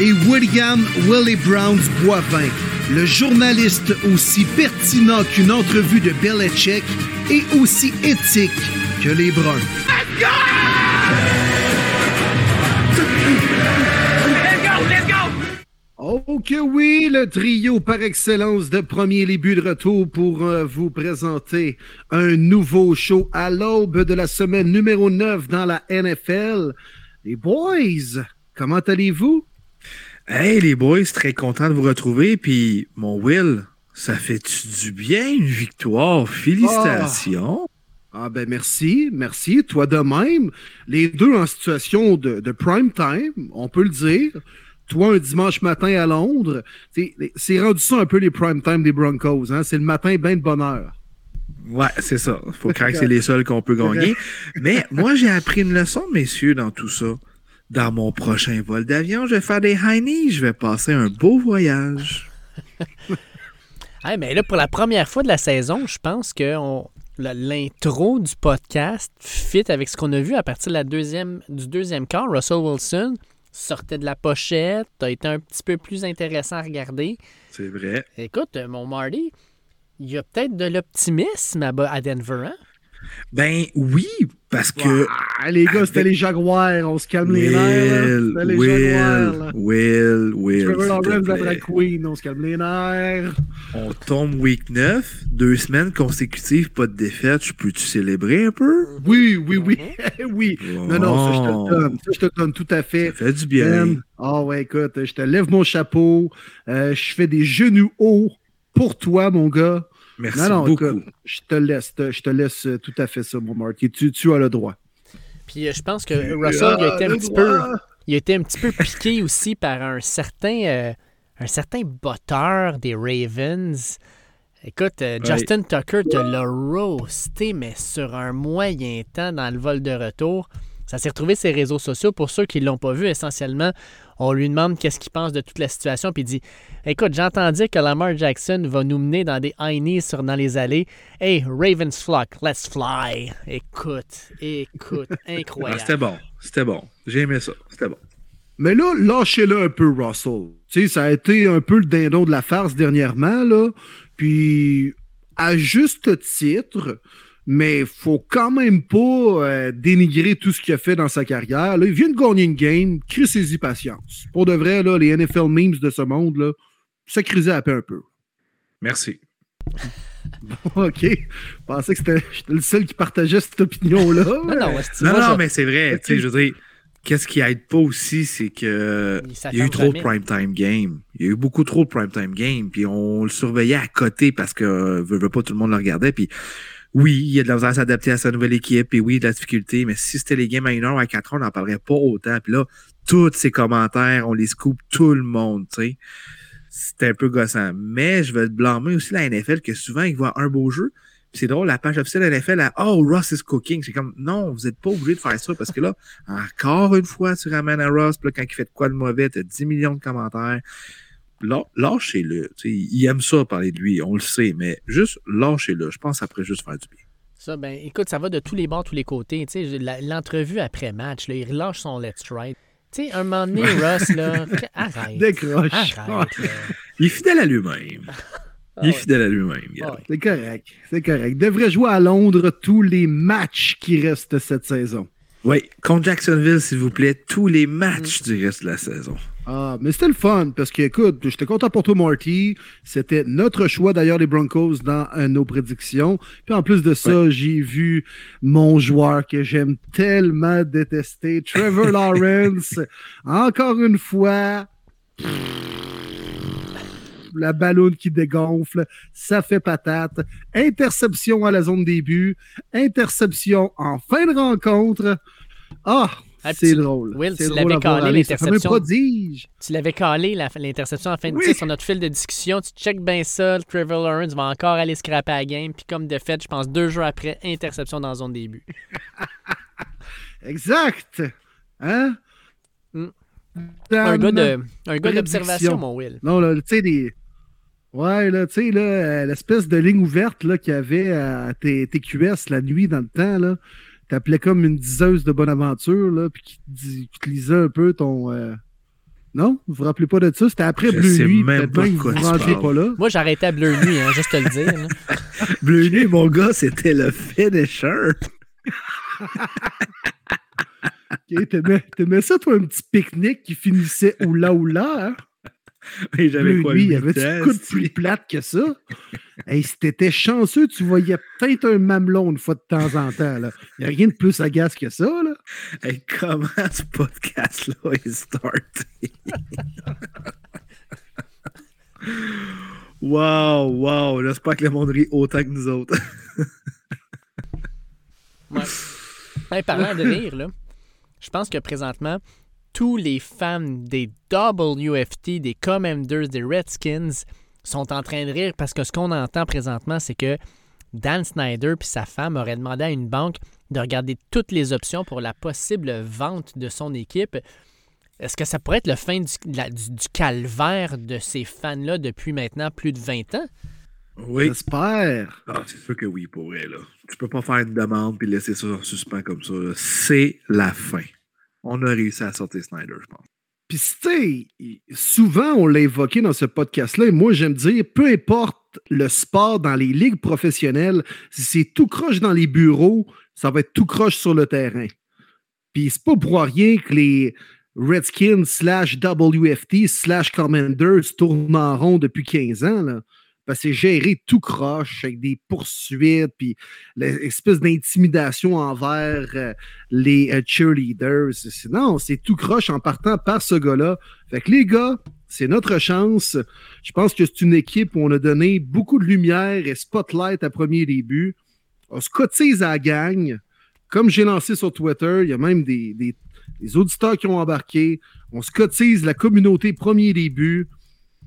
Et William Willie Browns Boivin, le journaliste aussi pertinent qu'une entrevue de Belichick et aussi éthique que les Bruns. Oh que oui, le trio par excellence de premier début de retour pour euh, vous présenter un nouveau show à l'aube de la semaine numéro 9 dans la NFL. Les boys, comment allez-vous? Hey les boys, très content de vous retrouver. Puis mon Will, ça fait du bien une victoire? Félicitations. Ah ben merci, merci. Toi de même. Les deux en situation de, de prime time, on peut le dire. Toi, un dimanche matin à Londres, c'est c'est rendu ça un peu les prime time des Broncos. Hein? C'est le matin bien de bonheur. Ouais, c'est ça. Faut croire que c'est les seuls qu'on peut gagner. Mais moi, j'ai appris une leçon, messieurs, dans tout ça. Dans mon prochain vol d'avion, je vais faire des high Je vais passer un beau voyage. Hey, mais là, pour la première fois de la saison, je pense que on- l'intro du podcast fit avec ce qu'on a vu à partir de la deuxième, du deuxième quart. Russell Wilson sortait de la pochette, a été un petit peu plus intéressant à regarder. C'est vrai. Écoute, mon Marty, il y a peut-être de l'optimisme à, à Denver, hein? Ben oui, parce que Ah, les gars, c'était les Jaguars. On se calme les nerfs. Will, C'était les Will, Jaguars. là. Will, Will, Trevor Lawrence, la drag queen. On se calme les nerfs. On tombe week 9, deux semaines consécutives, pas de défaite. Je peux-tu célébrer un peu? Oui, oui, oui. oui. Non, non, ça, je te Oh. le donne. Ça, je te le donne tout à fait. Ça fait du bien. Ben, Ah ouais, écoute, je te lève mon chapeau. Euh, je fais des genoux hauts pour toi, mon gars. Merci non, non, beaucoup. écoute, je te laisse, te- je te laisse euh, tout à fait ça, mon Marty. Tu, tu as le droit. Puis euh, je pense que Russell il a été un petit peu. Il a été un petit peu piqué aussi par un certain, euh, un certain botteur des Ravens. Écoute, euh. Justin Tucker te l'a roasté, mais sur un moyen temps dans le vol de retour. Ça s'est retrouvé sur les réseaux sociaux. Pour ceux qui ne l'ont pas vu, essentiellement, on lui demande qu'est-ce qu'il pense de toute la situation. Puis il dit Écoute, j'entends dire que Lamar Jackson va nous mener dans des high knees sur, dans les allées. Hey, Ravens flock, let's fly. Écoute, écoute, Ah, incroyable. c'était bon. C'était bon. J'ai aimé ça. C'était bon. Mais là, lâchez-le un peu, Russell. Tu sais, ça a été un peu le dindon de la farce dernièrement, là. Puis, à juste titre, mais faut quand même pas euh, dénigrer tout ce qu'il a fait dans sa carrière. Là, il vient de gagner une game, crisez-y patience. Pour de vrai, là, les NFL memes de ce monde, là, ça crisait à peu un peu. Merci. OK. Je pensais que c'était j'étais le seul qui partageait cette opinion-là. Non, non, mais c'est vrai. Tu sais, je veux dire, qu'est-ce qui aide pas aussi, c'est que il y a eu trop de prime time game. Il y a eu beaucoup trop de prime time game. Puis on le surveillait à côté parce que euh, veut, veut pas tout le monde le regardait. Puis oui, il y a de la misère à s'adapter à sa nouvelle équipe. Puis oui, de la difficulté. Mais si c'était les games à 1 heure ou à 4 heures, on n'en parlerait pas autant. Puis là, tous ces commentaires, on les scoop tout le monde, tu sais. C'était un peu gossant. Mais je vais blâmer aussi la NFL que souvent, ils voient un beau jeu. C'est drôle, la page officielle de la NFL, a Oh, Ross is cooking. C'est comme, non, vous n'êtes pas obligé de faire ça parce que là, encore une fois, tu ramènes à Ross. Puis là, quand il fait quoi de mauvais, tu as 10 millions de commentaires. Lâchez-le. Tu sais, il aime ça parler de lui, on le sait, mais juste lâchez-le. Je pense après juste faire du bien. Ça, ben, écoute, ça va de tous les bords, tous les côtés. L'entrevue après match, là, il relâche son let's try. Tu sais, un moment donné, Russ, là, arrête. Décroche. Arrête, là. Il est fidèle à lui-même. Ah Il est ouais. fidèle à lui-même. Ah ouais. C'est correct. C'est correct. Devrait jouer à Londres tous les matchs qui restent cette saison. Oui, contre Jacksonville, s'il vous plaît, tous les matchs du reste de la saison. Ah, mais c'était le fun parce que, écoute, j'étais content pour toi, Marty. C'était notre choix, d'ailleurs, les Broncos dans euh, nos prédictions. Puis en plus de ça, j'ai vu mon joueur que j'aime tellement détester, Trevor Lawrence. Encore une fois, la ballonne qui dégonfle, ça fait patate. Interception à la zone début, interception en fin de rencontre. Ah, Ah, c'est drôle. Will, tu l'avais calé, l'interception. prodige. Tu l'avais calé, l'interception en fin de Oui. tu sur notre fil de discussion. Tu check bien ça. Trevor Lawrence va encore aller scraper à la game. Puis comme de fait, je pense deux jours après, interception dans zone début. Exact. Hein? Mm. Dan- Un gars d'observation, mon Will. Non, là, tu sais, des. Ouais, là, tu sais, là, euh, l'espèce de ligne ouverte là, qu'il y avait à TQS la nuit dans le temps, là. T'appelais comme une diseuse de bonne aventure, là, puis qui te, dis- qui te lisait un peu ton. euh, Non? Vous vous rappelez pas de ça? C'était après Je Bleu sais Nuit, même peut-être pas vous tu rentriez pas là. Moi, j'arrêtais à Bleu Nuit, hein, juste te le dire. Bleu Nuit, mon gars, c'était le finisher. Ok, T'aimais t'aimais ça, toi, un petit pique-nique qui finissait oula oula, hein? Et j'avais quoi, Nuit, y 8 avait-tu ans, de coup de plus plate que ça? hey, si t'étais chanceux, tu voyais peut-être un mamelon une fois de temps en temps, là. Y a rien de plus agace que ça, là. Hey, comment ce podcast-là est starté? wow, wow. J'espère que le monde rit autant que nous autres. Ouais. Hey, parlant de rire, là, je pense que présentement, tous les fans des WFT, des Commanders, des Redskins sont en train de rire parce que ce qu'on entend présentement, c'est que Dan Snyder puis sa femme auraient demandé à une banque de regarder toutes les options pour la possible vente de son équipe. Est-ce que ça pourrait être le fin du, la- du- du calvaire de ces fans-là depuis maintenant plus de 20 ans? Oui. J'espère. Ah, c'est sûr que oui, pour vrai, là. Tu peux pas faire une demande puis laisser ça en suspens comme ça. là. C'est la fin. On a réussi à sortir Snyder, je pense. Puis, tu sais, souvent, on l'a évoqué dans ce podcast-là, et moi, j'aime dire, peu importe le sport dans les ligues professionnelles, si c'est tout croche dans les bureaux, ça va être tout croche sur le terrain. Puis, c'est pas pour rien que les Redskins slash WFT slash Commanders tournent en rond depuis 15 ans, là. Parce que c'est géré tout croche avec des poursuites, puis l'espèce d'intimidation envers euh, les euh, cheerleaders. Non, c'est tout croche en partant par ce gars-là. Fait que les gars, c'est notre chance. Je pense que c'est une équipe où on a donné beaucoup de lumière et spotlight à premier début. On se cotise à la gang. Comme j'ai lancé sur Twitter, il y a même des, des- des auditeurs qui ont embarqué. On se cotise la communauté premier début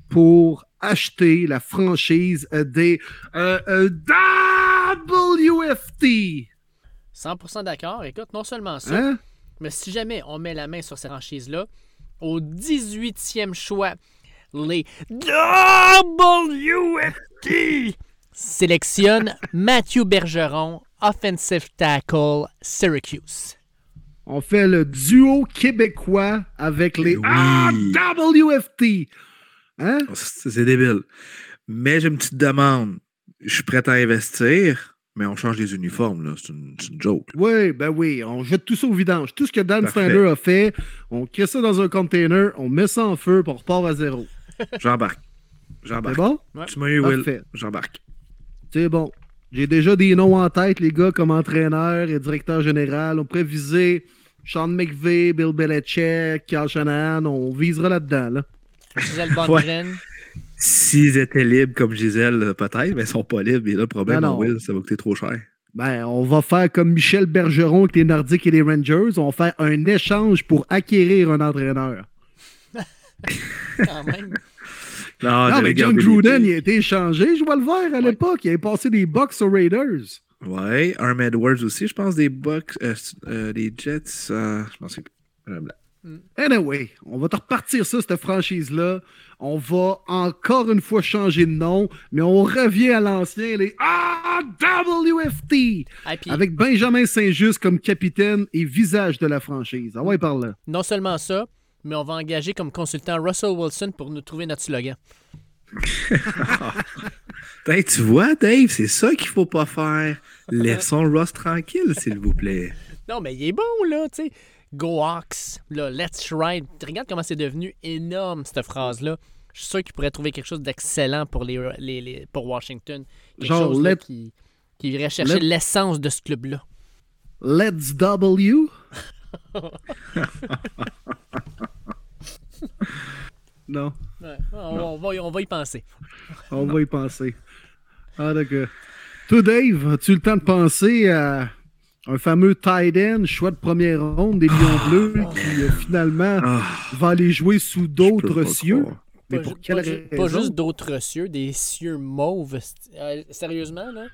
pour acheter la franchise des euh, euh, WFT. 100% d'accord. Écoute, non seulement ça, Hein? Mais si jamais on met la main sur ces franchises-là, au 18e choix, les WFT sélectionnent Matthew Bergeron, offensive tackle, Syracuse. On fait le duo québécois avec les Oui. Ah, WFT. Hein? C'est c'est débile. Mais j'ai une petite demande. Je suis prêt à investir, mais on change les uniformes, là. C'est une, c'est une joke. Oui, ben oui, on jette tout ça au vidange. Tout ce que Dan Parfait. Snyder a fait, on crée ça dans un container, on met ça en feu, puis on repart à zéro. J'embarque. C'est J'embarque. bon? Tu m'as eu, Will. J'embarque. C'est bon. J'ai déjà des noms en tête, les gars, comme entraîneur et directeur général. On pourrait viser Sean McVay, Bill Belichick, Carl Shanahan. On visera là-dedans. Là. Gisèle Ouais. Bondren. S'ils étaient libres comme Gisèle, euh, peut-être, mais ils sont pas libres. Et là, le problème, Ben Will, ça va coûter trop cher. Ben, on va faire comme Michel Bergeron avec les Nordiques et les Rangers. On va faire un échange pour acquérir un entraîneur. Quand même. Non, non, mais John Gruden, il a été échangé. Je vois le vert à l'époque. Il avait passé des Bucks aux Raiders. Ouais, Arm Edwards aussi, je pense, des Bucks, euh, euh, des Jets. euh, je pense que. Anyway, on va te repartir ça, cette franchise-là. On va encore une fois changer de nom, mais on revient à l'ancien, les AWFT, Ah, puis, avec Benjamin Saint-Just comme capitaine et visage de la franchise. Ah ouais, par là. non seulement ça, mais on va engager comme consultant Russell Wilson pour nous trouver notre slogan. Tu vois, Dave, c'est ça qu'il faut pas faire. Laissons Ross tranquille, s'il vous plaît. Non, mais il est bon, là, tu sais. Go Hawks, là, let's ride. Regarde comment c'est devenu énorme, cette phrase-là. Je suis sûr qu'il pourrait trouver quelque chose d'excellent pour, les, les- les- pour Washington. Quelque Genre, chose là, qui, qui irait chercher let- l'essence de ce club-là. Let's W? non, Ouais, on, on va, y- on va y penser. on va y penser. Ah, d'accord. Toi, Dave, as-tu le temps de penser à un fameux tight end, choix de première ronde des Lions Ah. Bleus, qui euh, finalement Ah, va aller jouer sous d'autres pas cieux. croire. Mais Pas pour ju- quelle raison? pas juste d'autres cieux, des cieux mauves. Euh, sérieusement, là,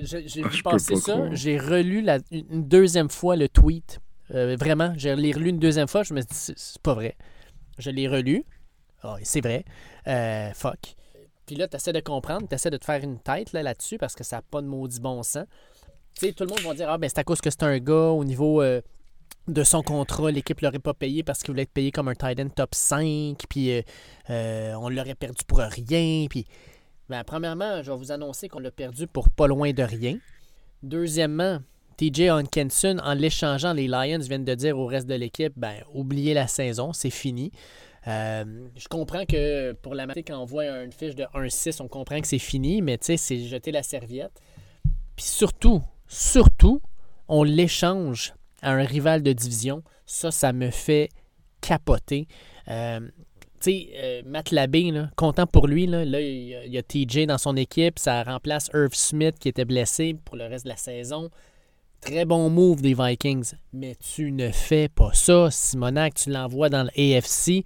j'ai j'ai Ah, vu passer pas ça. croire. J'ai relu la- une deuxième fois le tweet. Euh, vraiment, j'ai l'ai relu une deuxième fois. Je me suis dit, c'est c'est pas vrai. Je l'ai relu. C'est vrai. Euh, fuck. Puis là, tu essaies de comprendre, tu essaies de te faire une tête là, là-dessus parce que ça n'a pas de maudit bon sens. Tout le monde va dire Ah, ben c'est à cause que c'est un gars au niveau euh, de son contrat, l'équipe l'aurait pas payé parce qu'il voulait être payé comme un tight end top 5, puis euh, euh, on l'aurait perdu pour rien. Puis, ben, premièrement, je vais vous annoncer qu'on l'a perdu pour pas loin de rien. Deuxièmement, TJ Hawkinson, en l'échangeant, les Lions viennent de dire au reste de l'équipe ben, oubliez la saison, c'est fini. Je comprends que pour la matinée, quand on voit une fiche de 1-6, on comprend que c'est fini, mais tu sais, c'est jeter la serviette. Puis surtout, surtout, on l'échange à un rival de division. Ça, ça me fait capoter. Euh, tu sais, euh, Matt Labé, là, content pour lui, là, là, il y a- TJ dans son équipe, ça remplace Irv Smith qui était blessé pour le reste de la saison. Très bon move des Vikings, mais tu ne fais pas ça. Simonac, tu l'envoies dans l'AFC,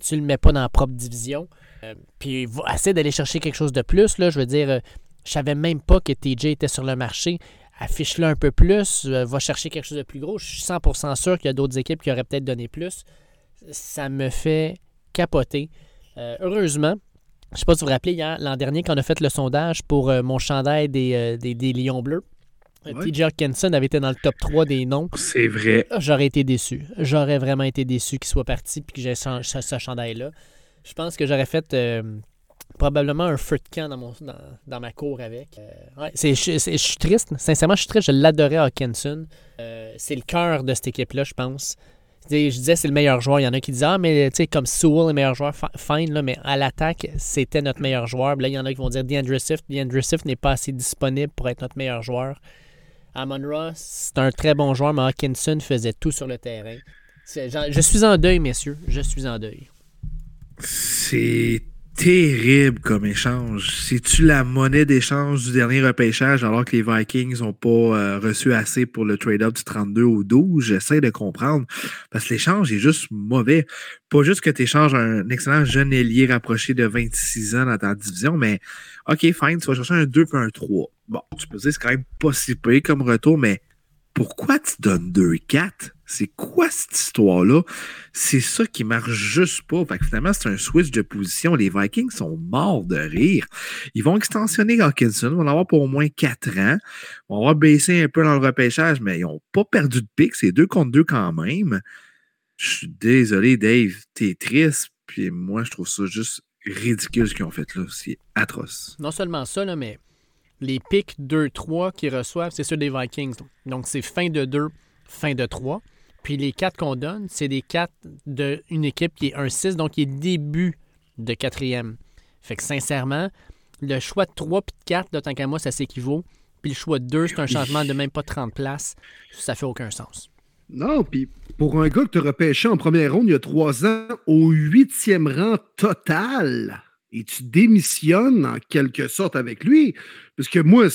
tu le mets pas dans la propre division. Euh, puis essaie d'aller chercher quelque chose de plus. Là, je veux dire, je savais même pas que TJ était sur le marché. Affiche-le un peu plus, euh, va chercher quelque chose de plus gros. Je suis 100% sûr qu'il y a d'autres équipes qui auraient peut-être donné plus. Ça me fait capoter. Euh, heureusement, je sais pas si vous vous rappelez, hier, l'an dernier, quand on a fait le sondage pour euh, mon chandail des, euh, des, des Lions Bleus, Ouais. TJ Hawkinson avait été dans le top 3 des noms. C'est vrai. Ah, J'aurais été déçu. J'aurais vraiment été déçu qu'il soit parti et que j'ai ce, ce- chandail-là. Je pense que j'aurais fait probablement un feu de camp dans, mon, dans, dans ma cour avec. Euh, ouais, c'est- je je suis triste. Sincèrement, je suis triste. Je l'adorais Hawkinson. Euh, c'est le cœur de cette équipe-là, je pense. Je disais c'est le meilleur joueur. Il y en a qui disent Ah, mais tu sais, comme Sewell, le meilleur joueur, fi- fine, là, mais à l'attaque, c'était notre meilleur joueur. Là, il y en a qui vont dire DeAndre Swift. DeAndre Swift n'est pas assez disponible pour être notre meilleur joueur. Amon Ross, c'est un très bon joueur, mais Hawkinson faisait tout sur le terrain. Je suis en deuil, messieurs. Je suis en deuil. C'est terrible comme échange. C'est-tu la monnaie d'échange du dernier repêchage alors que les Vikings n'ont pas euh, reçu assez pour le trade-up du 32 au 12? J'essaie de comprendre. Parce que l'échange est juste mauvais. Pas juste que tu échanges un excellent jeune ailier rapproché de 26 ans dans ta division, mais OK, fine, tu vas chercher un 2 puis un 3. Bon, tu peux dire que c'est quand même pas si payé comme retour, mais pourquoi tu donnes 2-4? C'est quoi cette histoire-là? C'est ça qui marche juste pas. Fait que finalement, c'est un switch de position. Les Vikings sont morts de rire. Ils vont extensionner Hawkinson. Ils vont l'avoir pour au moins 4 ans. Ils vont avoir baissé un peu dans le repêchage, mais ils n'ont pas perdu de pic. C'est 2 contre 2 quand même. Je suis désolé, Dave. T'es triste. Puis moi, je trouve ça juste ridicule ce qu'ils ont fait là. C'est atroce. Non seulement ça, mais les pics 2-3 qu'ils reçoivent, c'est ceux des Vikings. Donc, c'est fin de 2, fin de 3. Puis les 4 qu'on donne, c'est des 4 d'une équipe qui est 1-6, donc qui est début de quatrième. Fait que sincèrement, le choix de 3 puis de 4, de tant qu'à moi, ça s'équivaut. Puis le choix de 2, c'est un changement de même pas 30 places. Ça fait aucun sens. Non, puis pour un gars que tu repêché en première ronde il y a trois ans au huitième rang total, et tu démissionnes en quelque sorte avec lui, parce que moi,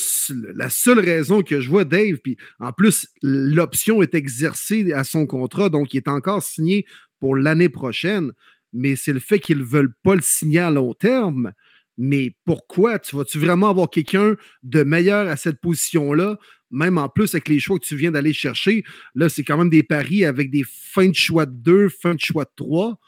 la seule raison que je vois Dave, puis en plus, l'option est exercée à son contrat, donc il est encore signé pour l'année prochaine, mais c'est le fait qu'ils ne veulent pas le signer à long terme. Mais pourquoi? Tu vas-tu vraiment avoir quelqu'un de meilleur à cette position-là, même en plus avec les choix que tu viens d'aller chercher? Là, c'est quand même des paris avec des fins de choix de 2, fins de choix de 3.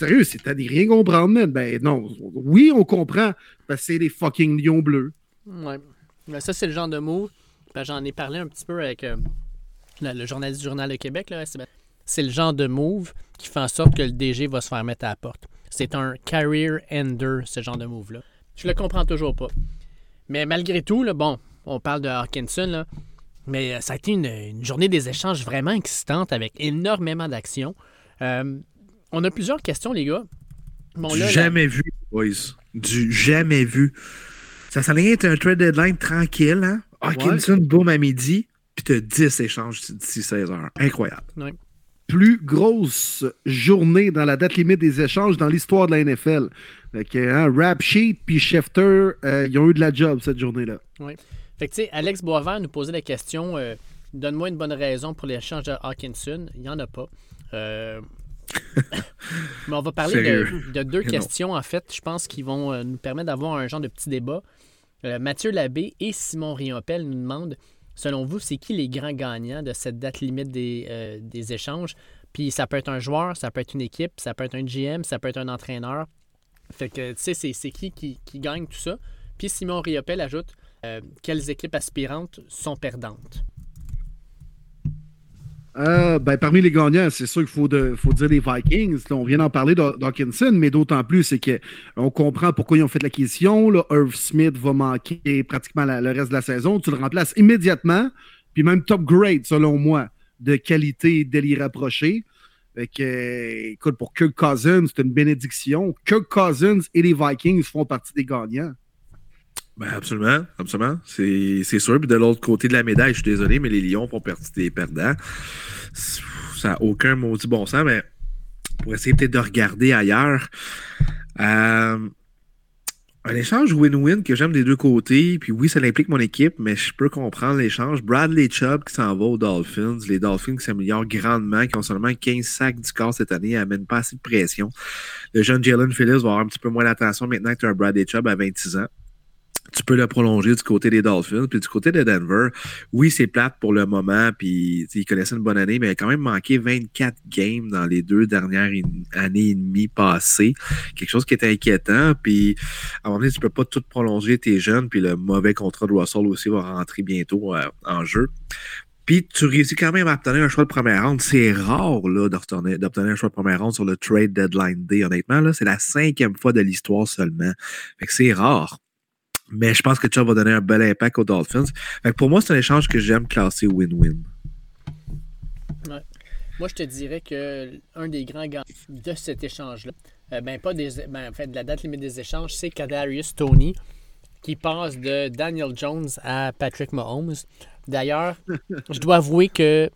Sérieux, c'est à dire rien comprendre, man. Ben non, oui, on comprend, parce c'est les fucking lions bleus. Ouais. Mais ça, c'est le genre de move. Ben, J'en ai parlé un petit peu avec euh, le, journaliste du Journal de Québec. là, Sébastien. C'est le genre de move qui fait en sorte que le DG va se faire mettre à la porte. C'est un career ender, ce genre de move-là. Je le comprends toujours pas. Mais malgré tout, là, bon, on parle de Hawkinson, là, mais euh, ça a été une, une journée des échanges vraiment excitante avec énormément d'actions. Euh, on a plusieurs questions, les gars. Bon, du là, jamais vu, boys. Du jamais vu. Ça s'en être un trade deadline tranquille, hein? Hawkinson, boum, à midi, puis t'as 10 échanges d'ici 16 heures. Incroyable. Plus grosse journée dans la date limite des échanges dans l'histoire de la NFL. Fait que, hein, Rap Sheet puis Schefter, euh, ils ont eu de la job cette journée-là. Fait que, tu sais, Alex Boisvert nous posait la question euh, donne-moi une bonne raison pour l'échange de Hawkinson. Il n'y en a pas. Euh, Mais on va parler de, deux non. questions, en fait, je pense, qui vont euh, nous permettre d'avoir un genre de petit débat. Euh, Mathieu Labbé et Simon Riompel nous demandent selon vous, c'est qui les grands gagnants de cette date limite des, euh, des échanges? Puis ça peut être un joueur, ça peut être une équipe, ça peut être un GM, ça peut être un entraîneur. Fait que, tu sais, c'est, c'est qui, qui qui gagne tout ça? Puis Simon Riopel ajoute euh, quelles équipes aspirantes sont perdantes? Euh, ben, parmi les gagnants, c'est sûr qu'il faut, faut dire les Vikings. Là, on vient d'en parler d'Haw- d'Hawkinson, mais d'autant plus, c'est qu'on comprend pourquoi ils ont fait l'acquisition. Irv Smith va manquer pratiquement le reste de la saison. Tu le remplaces immédiatement, puis même top grade, selon moi, de qualité dès l'y rapprocher. Fait que, écoute, pour Kirk Cousins, c'est une bénédiction. Kirk Cousins et les Vikings font partie des gagnants. Ben absolument, absolument. C'est sûr. Puis de l'autre côté de la médaille, je suis désolé, mais les Lions font partie des perdants. Ça n'a aucun maudit bon sens, mais pour essayer peut-être de regarder ailleurs. euh, un échange win-win que j'aime des deux côtés. Puis oui, ça implique mon équipe, mais je peux comprendre l'échange. Bradley Chubb qui s'en va aux Dolphins. Les Dolphins qui s'améliorent grandement, qui ont seulement 15 sacs du corps cette année, amènent pas assez de pression. Le jeune Jalen Phillips va avoir un petit peu moins d'attention maintenant que tu as un Bradley Chubb à 26 ans tu peux le prolonger du côté des Dolphins. Puis du côté de Denver, oui, c'est plate pour le moment. Puis il connaissait une bonne année, mais il a quand même manqué 24 games dans les deux dernières années et demie passées. Quelque chose qui est inquiétant. Puis à un moment donné, tu peux pas tout prolonger tes jeunes. Puis le mauvais contrat de Russell aussi va rentrer bientôt euh, en jeu. Puis tu réussis quand même à obtenir un choix de première ronde. C'est rare là, d'obtenir, un choix de première ronde sur le trade deadline day. Honnêtement, c'est la cinquième fois de l'histoire seulement. Fait que c'est rare. Mais je pense que Chubb va donner un bel impact aux Dolphins. Fait que pour moi, c'est un échange que j'aime classer win-win. Moi, je te dirais que un des grands gagnants de cet échange-là, euh, ben pas des, ben, en fait, de la date limite des échanges, c'est Kadarius Tony qui passe de Daniel Jones à Patrick Mahomes. D'ailleurs, je dois avouer que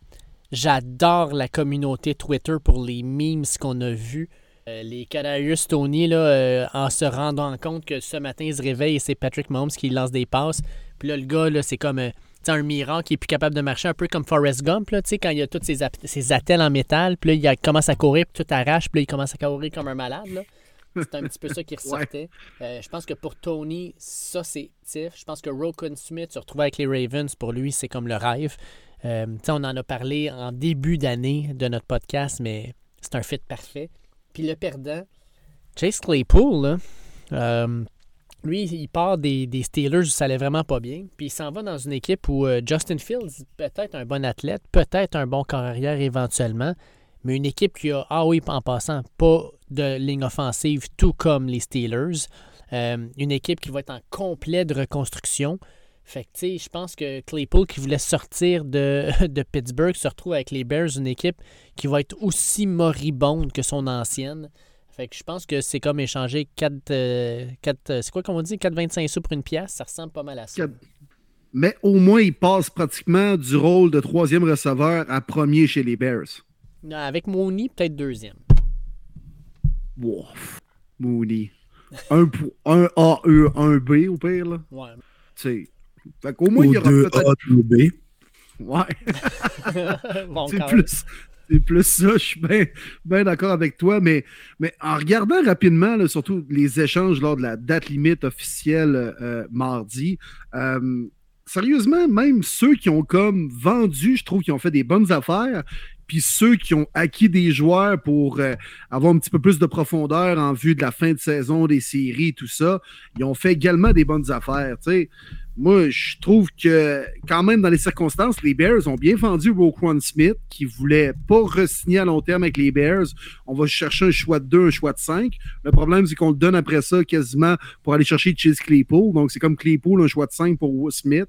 j'adore la communauté Twitter pour les memes qu'on a vus. Euh, les Kadarius Tony, là, euh, en se rendant compte que ce matin, il se réveille et c'est Patrick Mahomes qui lance des passes. Puis là, le gars, là, c'est comme euh, un miracle qui est plus capable de marcher, un peu comme Forrest Gump, là, quand il a tous ses, attelles en métal, puis là, il commence à courir, puis tout arrache, puis là, il commence à courir comme un malade. là. C'est un petit peu ça qui ressortait. Euh, je pense que pour Tony, ça, c'est tif. Je pense que Rokun Smith se retrouver avec les Ravens, pour lui, c'est comme le rêve. Euh, on en a parlé en début d'année de notre podcast, mais c'est un fit parfait. Puis le perdant, Chase Claypool, euh, lui, il part des, des Steelers où ça allait vraiment pas bien. Puis il s'en va dans une équipe où euh, Justin Fields, peut-être un bon athlète, peut-être un bon carrière éventuellement, mais une équipe qui a, ah oui, en passant, pas de ligne offensive, tout comme les Steelers. Euh, une équipe qui va être en complet de reconstruction. Fait que, tu sais, je pense que Claypool, qui voulait sortir de, de Pittsburgh, se retrouve avec les Bears, une équipe qui va être aussi moribonde que son ancienne. Fait que je pense que c'est comme échanger 4, c'est quoi qu'on dit, 4,25 sous pour une pièce, ça ressemble pas mal à ça. Mais au moins, il passe pratiquement du rôle de troisième receveur à premier chez les Bears. Non, Avec Mooney, peut-être deuxième. Wow. Mooney. Un, pour- un A, E, un B au pire, là. Ouais. Tu sais. Fait qu'au moins, il y aura deux peut-être. Ouais. bon, C'est plus, c'est plus ça, je suis bien bien d'accord avec toi, mais, mais en regardant rapidement, là, surtout les échanges lors de la date limite officielle euh, mardi, euh, sérieusement, même ceux qui ont comme vendu, je trouve qu'ils ont fait des bonnes affaires, puis ceux qui ont acquis des joueurs pour euh, avoir un petit peu plus de profondeur en vue de la fin de saison, des séries, tout ça, ils ont fait également des bonnes affaires, tu sais. Moi, je trouve que quand même dans les circonstances, les Bears ont bien vendu Roquan Smith, qui voulait pas re-signer à long terme avec les Bears. On va chercher un choix de 2, un choix de 5. Le problème, c'est qu'on le donne après ça quasiment pour aller chercher Chase Claypool. Donc, c'est comme Claypool, un choix de 5 pour Smith.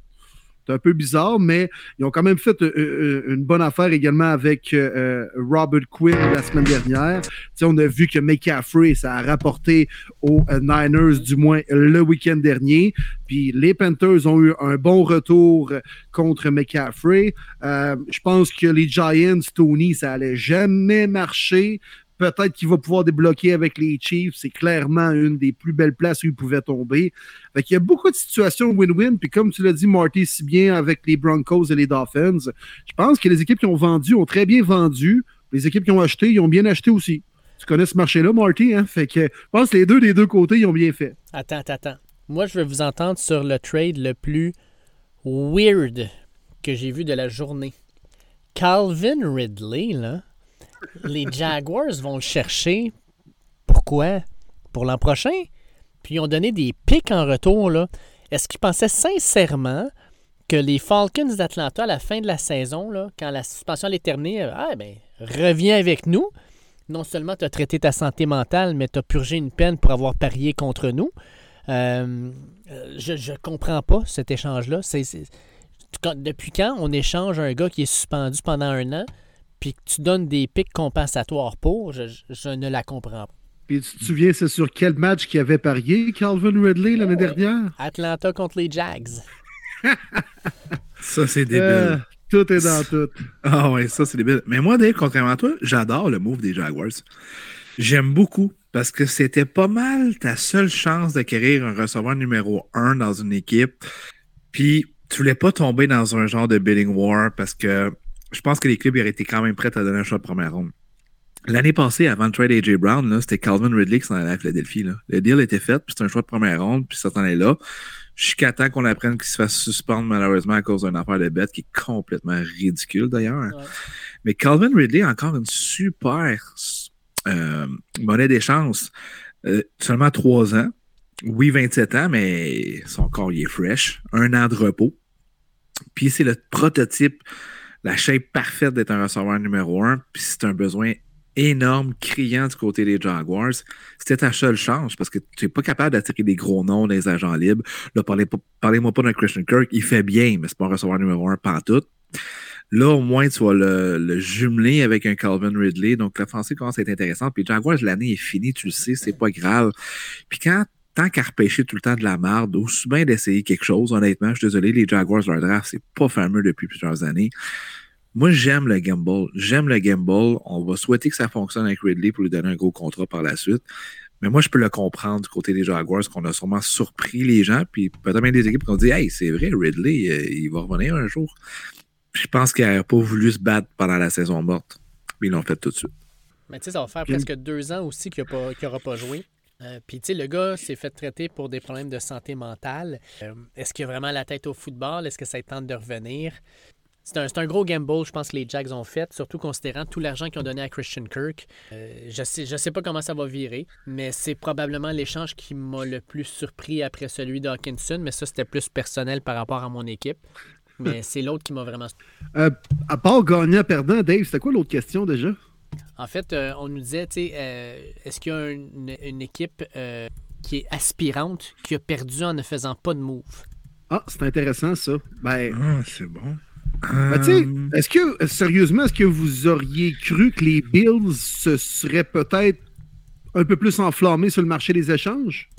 C'est un peu bizarre, mais ils ont quand même fait euh, euh, une bonne affaire également avec euh, Robert Quinn la semaine dernière. On a vu que McCaffrey, ça a rapporté aux Niners, du moins le week-end dernier. Puis les Panthers ont eu un bon retour contre McCaffrey. Je pense que les Giants, Tony, ça allait jamais marcher Peut-être qu'il va pouvoir débloquer avec les Chiefs. C'est clairement une des plus belles places où il pouvait tomber. Fait il y a beaucoup de situations win-win. Puis comme tu l'as dit, Marty, si bien avec les Broncos et les Dolphins, je pense que les équipes qui ont vendu ont très bien vendu. Les équipes qui ont acheté, ils ont bien acheté aussi. Tu connais ce marché-là, Marty, hein? Fait que je pense que les deux des deux côtés, ils ont bien fait. Attends, attends, attends. Moi, je vais vous entendre sur le trade le plus weird que j'ai vu de la journée. Calvin Ridley, là, les Jaguars vont le chercher. Pourquoi? Pour l'an prochain? Puis ils ont donné des pics en retour, là. Est-ce qu'ils pensaient sincèrement que les Falcons d'Atlanta, à la fin de la saison, là, quand la suspension allait terminer, ah, ben, reviens avec nous. Non seulement tu as traité ta santé mentale, mais tu as purgé une peine pour avoir parié contre nous. Euh, je ne comprends pas cet échange-là. depuis quand on échange un gars qui est suspendu pendant un an, puis que tu donnes des pics compensatoires pour, je, ne la comprends pas. Puis tu te souviens, c'est sur quel match qu'il avait parié, Calvin Ridley, l'année dernière? Atlanta contre les Jags. ça, c'est débile. Euh, tout est dans tout. Ah ouais, ça, c'est débile. Mais moi, Dave, contrairement à toi, j'adore le move des Jaguars. J'aime beaucoup parce que c'était pas mal ta seule chance d'acquérir un receveur numéro un dans une équipe. Puis, tu voulais pas tomber dans un genre de bidding war parce que je pense que les clubs auraient été quand même prêts à donner un choix de première ronde. L'année passée, avant le trade AJ Brown, c'était Calvin Ridley qui s'en allait à Philadelphie. Là. Le deal était fait, puis c'était un choix de première ronde, puis ça s'en est là. Jusqu'à temps qu'on apprenne qu'il se fasse suspendre malheureusement à cause d'une affaire de bête qui est complètement ridicule d'ailleurs. Mais Calvin Ridley a encore une super euh, monnaie d'échange. Euh, seulement trois ans. Oui, 27 ans, mais son corps il est fresh. Un an de repos. Puis c'est le prototype, la shape parfaite d'être un receveur numéro un. Puis c'est un besoin énorme, criant du côté des Jaguars. C'était ta seule chance parce que tu n'es pas capable d'attirer des gros noms des agents libres. Là, parlez-moi pas d'un Christian Kirk. Il fait bien, mais c'est pas un receveur numéro un tout. Là, au moins, tu vas le, jumeler avec un Calvin Ridley. Donc, l'offensive commence à être intéressante. Puis Jaguars, l'année est finie, tu le sais, c'est pas grave. Puis quand tant qu'à repêcher tout le temps de la marde, aussi bien d'essayer quelque chose, honnêtement, je suis désolé, les Jaguars, leur draft, c'est pas fameux depuis plusieurs années. Moi, j'aime le gamble. J'aime le gamble. On va souhaiter que ça fonctionne avec Ridley pour lui donner un gros contrat par la suite. Mais moi, je peux le comprendre du côté des Jaguars, qu'on a sûrement surpris les gens, puis peut-être même des équipes qui ont dit Hey, c'est vrai, Ridley, euh, il va revenir un jour. Je pense qu'il n'aurait pas voulu se battre pendant la saison morte. Mais ils l'ont fait tout de suite. Mais tu sais, ça va faire presque deux ans aussi qu'il n'aura pas, joué. Euh, puis, tu sais, le gars s'est fait traiter pour des problèmes de santé mentale. Euh, est-ce qu'il a vraiment la tête au football? Est-ce que ça tente de revenir? C'est un, gros gamble, je pense, que les Jags ont fait, surtout considérant tout l'argent qu'ils ont donné à Christian Kirk. Euh, je sais, je sais pas comment ça va virer, mais c'est probablement l'échange qui m'a le plus surpris après celui d'Hawkinson, mais ça, c'était plus personnel par rapport à mon équipe. Mais c'est l'autre qui m'a vraiment. À part gagnant-perdant, Dave, c'était quoi l'autre question déjà? En fait, euh, on nous disait, tu sais, est-ce qu'il y a une, équipe qui est aspirante qui a perdu en ne faisant pas de move? Ah, c'est intéressant ça. Ben, ah, c'est bon. Ben, euh, est-ce que, sérieusement, est-ce que vous auriez cru que les Bills se seraient peut-être un peu plus enflammés sur le marché des échanges?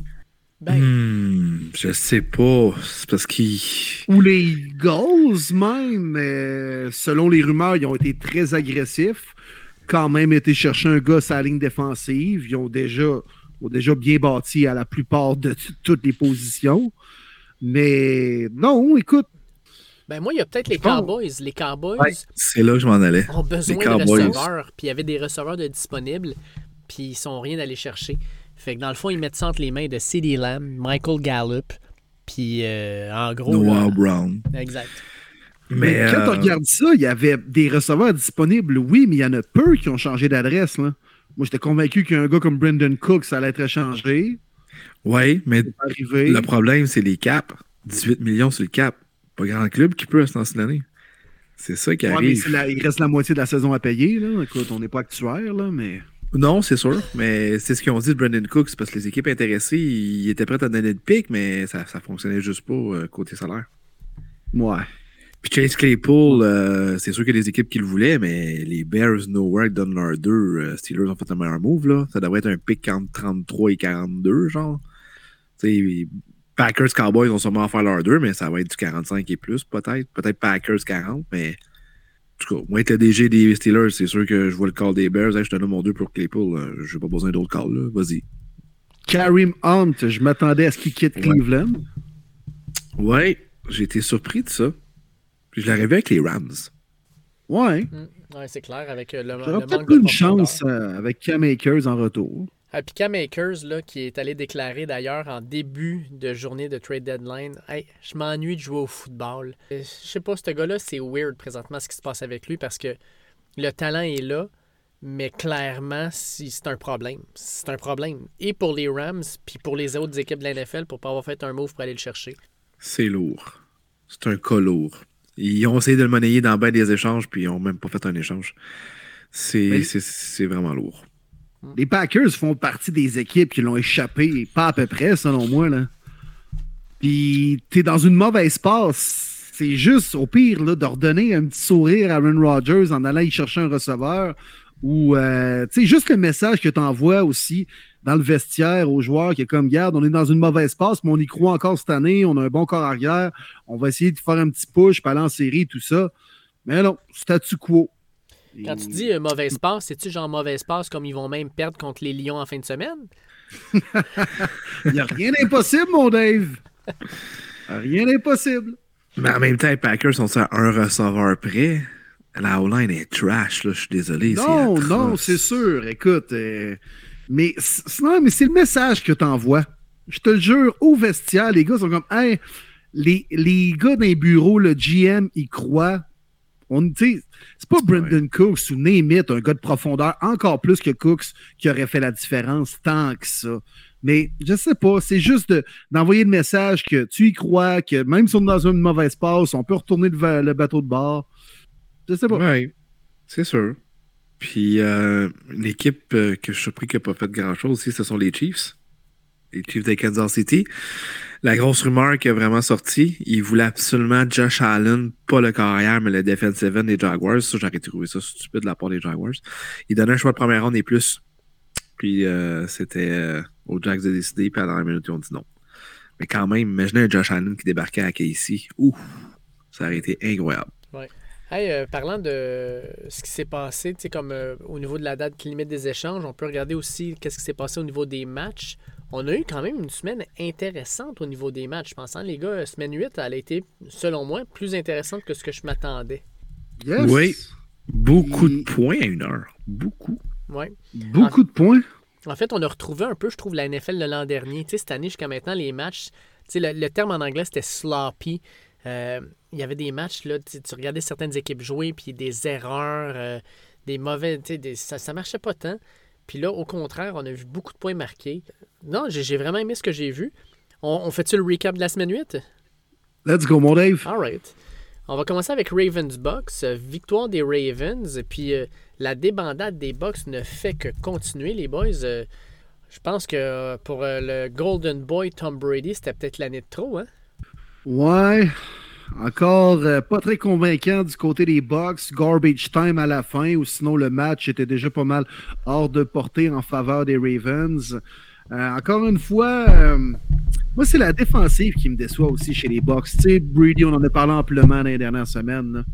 Ben, hmm, je sais pas. C'est parce qu'ils. Ou les Eagles, même, selon les rumeurs, ils ont été très agressifs. Quand même été chercher un gars à la ligne défensive. Ils ont déjà, ont déjà bien bâti à la plupart de toutes les positions. Mais non, écoute, ben moi, il y a peut-être les Cowboys. Les Cowboys. c'est là que je m'en allais. Ont besoin de receveurs. Puis il y avait des receveurs de disponibles. Puis ils sont rien d'aller chercher. Fait que dans le fond, ils mettent ça entre les mains de C.D. Lamb, Michael Gallup. Puis euh, en gros. Noah Brown. Exact. Mais, quand on euh, regarde ça, il y avait des receveurs disponibles, oui, mais il y en a peu qui ont changé d'adresse. Moi, j'étais convaincu qu'un gars comme Brendan Cook, ça allait être échangé. Oui, mais le problème, c'est les caps. 18 millions sur le cap pas grand club qui peut à ce l'année. C'est ça qui arrive. il reste la moitié de la saison à payer. Là. Écoute, on n'est pas actuaire, là, mais. Non, c'est sûr. Mais c'est ce qu'ils ont dit de Brendan Cooks, parce que les équipes intéressées, ils étaient prêts à donner de pic, mais ça ne fonctionnait juste pas euh, côté salaire. Ouais. Puis Chase Claypool, euh, c'est sûr qu'il y a des équipes qui le voulaient, mais les Bears Nowhere donnent leur deux. Euh, Steelers ont fait un meilleur move. Là. Ça devrait être un pic entre 33 et 42, genre. sais, Packers Cowboys vont sûrement faire leur deux, mais ça va être du 45 et plus, peut-être. Peut-être Packers 40, mais tout cas, moi, être le DG des Steelers, c'est sûr que je vois le call des Bears. je te donne mon 2 pour Claypool. Euh, je n'ai pas besoin d'autres calls. là. Vas-y. Karim Hunt, je m'attendais à ce qu'il quitte Cleveland. Ouais, j'ai été surpris de ça. Puis je l'avais vu avec les Rams. Ouais. Mm. Ouais, c'est clair, avec euh, le, le peut-être une chance euh, avec Cam Akers en retour. Ah, puis Cam Akers, là, qui est allé déclarer d'ailleurs en début de journée de trade deadline Hey, je m'ennuie de jouer au football. Euh, Je sais pas, ce gars-là, c'est weird présentement ce qui se passe avec lui parce que le talent est là, mais clairement, si- c'est un problème. C'est un problème. Et pour les Rams, puis pour les autres équipes de la NFL pour pas avoir fait un move pour aller le chercher. C'est lourd. C'est un cas lourd. Ils ont essayé de le monnayer dans ben des échanges, puis ils n'ont même pas fait un échange. C'est Mais- c'est- c'est vraiment lourd. Les Packers font partie des équipes qui l'ont échappé, pas à peu près, selon moi. Là. Puis, t'es dans une mauvaise passe. C'est juste, au pire, là, de redonner un petit sourire à Aaron Rodgers en allant y chercher un receveur. Ou, euh, tu sais, juste le message que tu envoies aussi dans le vestiaire aux joueurs qui est comme, garde, on est dans une mauvaise passe, mais on y croit encore cette année, on a un bon corps arrière, on va essayer de faire un petit push, pas aller en série, tout ça. Mais non, statu quo. Quand tu dis euh, mauvaise passe, c'est-tu genre mauvaise passe comme ils vont même perdre contre les Lions en fin de semaine? Il n'y a rien d'impossible, mon Dave. Rien d'impossible. Mais en même temps, les Packers sont à un receveur près? La O-line est trash, là. Je suis désolé. Non, c'est non, c'est sûr. Écoute, euh, mais non, mais c'est le message que tu envoies. Je te le jure, au vestiaire, les gars sont comme, hey, les, les gars dans les bureaux, le GM, ils croient. On, c'est pas Brendan Cooks ou name it, un gars de profondeur, encore plus que Cooks, qui aurait fait la différence tant que ça. Mais je sais pas, c'est juste de- d'envoyer le message que tu y crois, que même si on est dans une mauvaise passe, on peut retourner le, le bateau de bord. Je sais pas. Ouais, c'est sûr. Puis, euh, une équipe euh, que je suis surpris qui n'a pas fait grand-chose aussi, ce sont les Chiefs. Les Chiefs de Kansas City. La grosse rumeur qui a vraiment sorti, ils voulaient absolument Josh Allen, pas le carrière, mais le defensive end des Jaguars. Ça, j'aurais trouvé ça stupide de la part des Jaguars. Ils donnaient un choix de première ronde et plus. Puis, euh, c'était aux Jags de décider, puis à la minute, ils ont dit non. Mais quand même, imaginez un Josh Allen qui débarquait à KC. Ouh, ça aurait été incroyable. Hey, euh, parlant de ce qui s'est passé, tu sais, comme euh, au niveau de la date limite des échanges, on peut regarder aussi qu'est-ce qui s'est passé au niveau des matchs. On a eu quand même une semaine intéressante au niveau des matchs. Je pense, hein, les gars, semaine 8, elle a été, selon moi, plus intéressante que ce que je m'attendais. Yes. Oui. Beaucoup de points à une heure. Beaucoup. Ouais. Beaucoup de points. En fait, on a retrouvé un peu, je trouve, la NFL de l'an dernier. Tu sais, cette année, jusqu'à maintenant, les matchs, tu sais, le, le terme en anglais, c'était sloppy. Euh, il y avait des matchs, là, tu, tu regardais certaines équipes jouer, puis des erreurs, euh, des mauvais, tu sais, des- ça, ça marchait pas tant. Puis là, au contraire, on a vu beaucoup de points marqués. Non, j'ai vraiment aimé ce que j'ai vu. On, on fait-tu le recap de la semaine 8? Let's go, mon Dave. All right. On va commencer avec Ravens. Euh, Victoire des Ravens. Puis euh, la débandade des Bucks ne fait que continuer, les boys. Euh, je pense que pour euh, le Golden Boy Tom Brady, c'était peut-être l'année de trop. Hein? Ouais. Encore euh, pas très convaincant du côté des Bucks. Garbage time à la fin, ou sinon le match était déjà pas mal hors de portée en faveur des Ravens. Euh, encore une fois, euh, moi, c'est la défensive qui me déçoit aussi chez les Bucks. Tu sais, Brady, on en a parlé amplement dans les dernières semaines. là.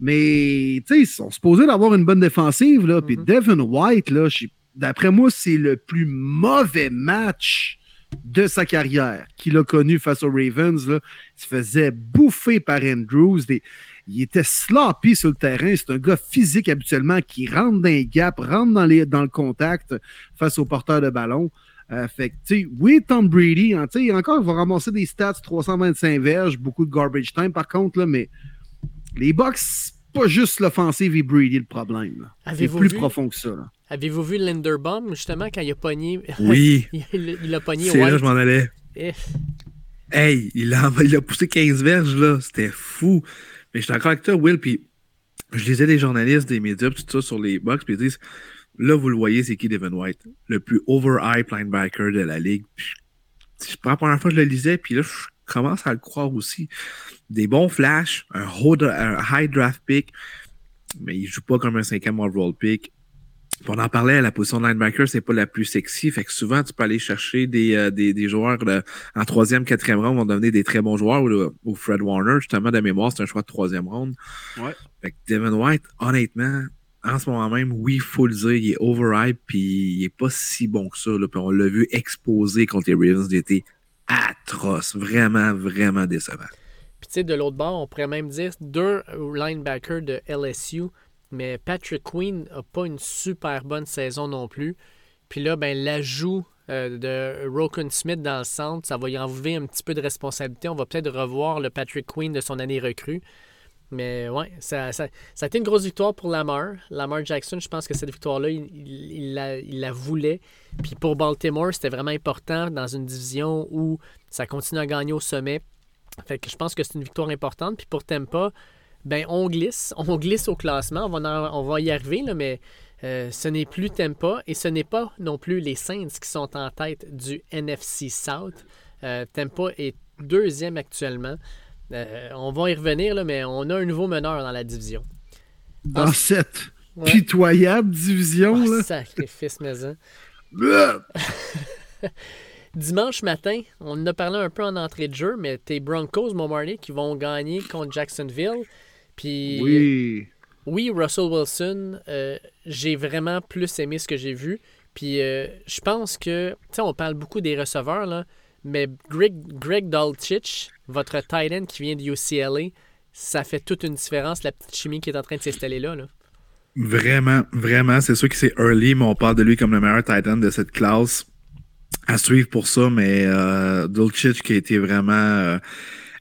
Mais, tu sais, ils sont supposés d'avoir une bonne défensive. Là. Puis Mhm. Devin White, là, d'après moi, c'est le plus mauvais match de sa carrière qu'il a connu face aux Ravens. Là. Il se faisait bouffer par Andrews. Des- Il était sloppy sur le terrain. C'est un gars physique habituellement qui rentre dans les gaps, rentre dans, les, dans le contact face au porteur de ballon. Euh, fait que, oui, Tom Brady, hein, encore, il va ramasser des stats 325 verges, beaucoup de garbage time par contre, là, mais les Bucks, pas juste l'offensive et Brady le problème. C'est plus vu? profond que ça. là. Avez-vous vu Linderbaum, justement, quand il a pogné? Oui. il, il a pogné C'est là je m'en allais. Eh, Hey, il a, il a poussé 15 verges, là. C'était fou. Mais je suis d'accord avec toi, Will. Puis je lisais des journalistes, des médias, tout ça sur les box. Puis ils disent là, vous le voyez, c'est qui Devin White? Le plus overhyped linebacker de la ligue. Puis, c'est pas la première fois que je le lisais. Puis là, je commence à le croire aussi. Des bons flashs, un, un high draft pick. Mais il joue pas comme un cinquième overall pick. On en parlait, la position de linebacker, c'est pas la plus sexy. Fait que souvent, tu peux aller chercher des, euh, des, des, joueurs en troisième, quatrième round vont devenir des très bons joueurs. Ou, Fred Warner, justement, de mémoire, c'est un choix de troisième round. Ouais. Fait que Devin White, honnêtement, en ce moment même, oui, il faut le dire, il est overhype, puis il est pas si bon que ça. Là, puis on l'a vu exposer contre les Ravens d'été atroce. Vraiment, vraiment décevant. Puis tu sais, de l'autre bord, on pourrait même dire deux linebackers de LSU mais Patrick Queen n'a pas une super bonne saison non plus. Puis là, ben, l'ajout euh, de Rokun Smith dans le centre, ça va y enlever un petit peu de responsabilité. On va peut-être revoir le Patrick Queen de son année recrue. Mais ouais, ça, a été une grosse victoire pour Lamar. Lamar Jackson, je pense que cette victoire-là, il, la, il, la, voulait. Puis pour Baltimore, c'était vraiment important dans une division où ça continue à gagner au sommet. Fait que je pense que c'est une victoire importante. Puis pour Tampa, ben on glisse, on glisse au classement, on va, on va y arriver, là, mais euh, ce n'est plus Tampa et ce n'est pas non plus les Saints qui sont en tête du NFC South. Euh, Tampa est deuxième actuellement. Euh, on va y revenir, là, mais on a un nouveau meneur dans la division. Dans cette pitoyable division. Oh, là. Sacrifice maison. Dimanche matin, on en a parlé un peu en entrée de jeu, mais tes Broncos, mon Marley, qui vont gagner contre Jacksonville oui. Oui, Russell Wilson, euh, j'ai vraiment plus aimé ce que j'ai vu. Puis euh, je pense que, tu sais, on parle beaucoup des receveurs, là, mais Greg, Greg Dalchich, votre tight end qui vient de UCLA, ça fait toute une différence, la petite chimie qui est en train de s'installer là, là. Vraiment, vraiment. C'est sûr que c'est early, mais on parle de lui comme le meilleur tight end de cette classe. À suivre pour ça, mais euh, Dulcich qui a été vraiment euh,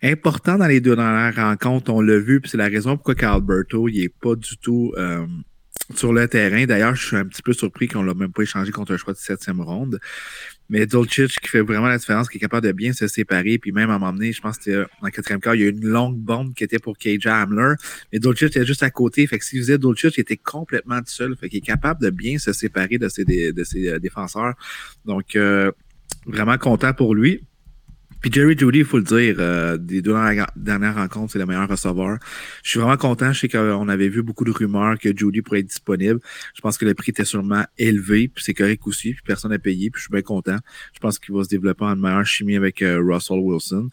important dans les deux dernières rencontres. On l'a vu, puis c'est la raison pourquoi Calberto, il est pas du tout euh, sur le terrain. D'ailleurs, je suis un petit peu surpris qu'on l'a même pas échangé contre un choix de septième ronde. Mais Dolcic qui fait vraiment la différence, qui est capable de bien se séparer, puis même à m'emmener, je pense que c'était en quatrième quart, il y a une longue bombe qui était pour KJ Hamler, mais Dolcic était juste à côté, fait que s'il faisait Dolcic, il était complètement tout seul, fait qu'il est capable de bien se séparer de ses, euh, défenseurs. Donc, euh, vraiment content pour lui. Puis Jerry Judy, il faut le dire, euh, des deux dernières rencontres, c'est le meilleur receveur. Je suis vraiment content. Je sais qu'on avait vu beaucoup de rumeurs que Judy pourrait être disponible. Je pense que le prix était sûrement élevé, puis c'est correct aussi, puis personne n'a payé, puis je suis bien content. Je pense qu'il va se développer en meilleure chimie avec euh, Russell Wilson.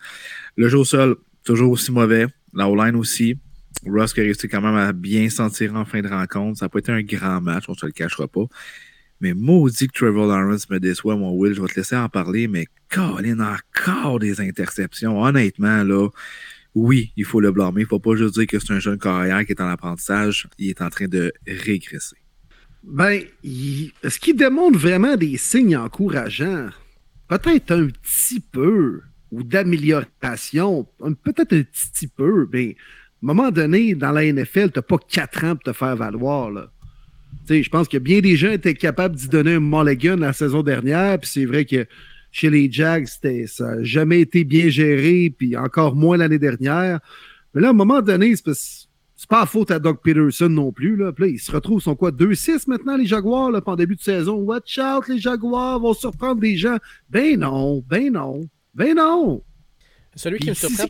Le jeu au sol, toujours aussi mauvais. La O-line aussi. Russ qui a réussi quand même à bien sentir en fin de rencontre. Ça n'a pas été un grand match, on se le cachera pas. Mais maudit que Trevor Lawrence me déçoit, mon Will. Je vais te laisser en parler, mais Colin, encore des interceptions. Honnêtement, là, oui, il faut le blâmer. Il ne faut pas juste dire que c'est un jeune carrière qui est en apprentissage. Il est en train de régresser. Ben, est-ce qu'il démontre vraiment des signes encourageants? Peut-être un petit peu, ou d'amélioration, peut-être un petit peu, mais à un moment donné, dans la NFL, tu n'as pas quatre ans pour te faire valoir. Là je pense que bien des gens étaient capables d'y donner un mulligan la saison dernière. Puis c'est vrai que chez les Jags, ça n'a jamais été bien géré, puis encore moins l'année dernière. Mais là, à un moment donné, c'est pas à faute à Doug Peterson non plus. Là. Puis là, ils se retrouvent, sont quoi, 2-6 maintenant, les Jaguars, là, pendant début de saison. Watch out, les Jaguars vont surprendre des gens. Ben non, ben non, ben non. Celui qui me surprend.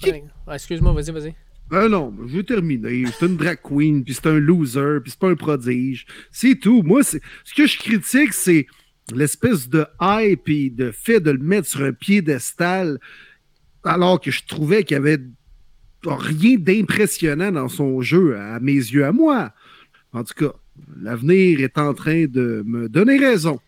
Excuse-moi, vas-y, vas-y. Ah non, je vais terminer. C'est une drag queen, puis c'est un loser, puis c'est pas un prodige. C'est tout. Moi, ce que je critique, c'est l'espèce de hype et de fait de le mettre sur un piédestal, alors que je trouvais qu'il y avait rien d'impressionnant dans son jeu, à mes yeux, à moi. En tout cas, l'avenir est en train de me donner raison.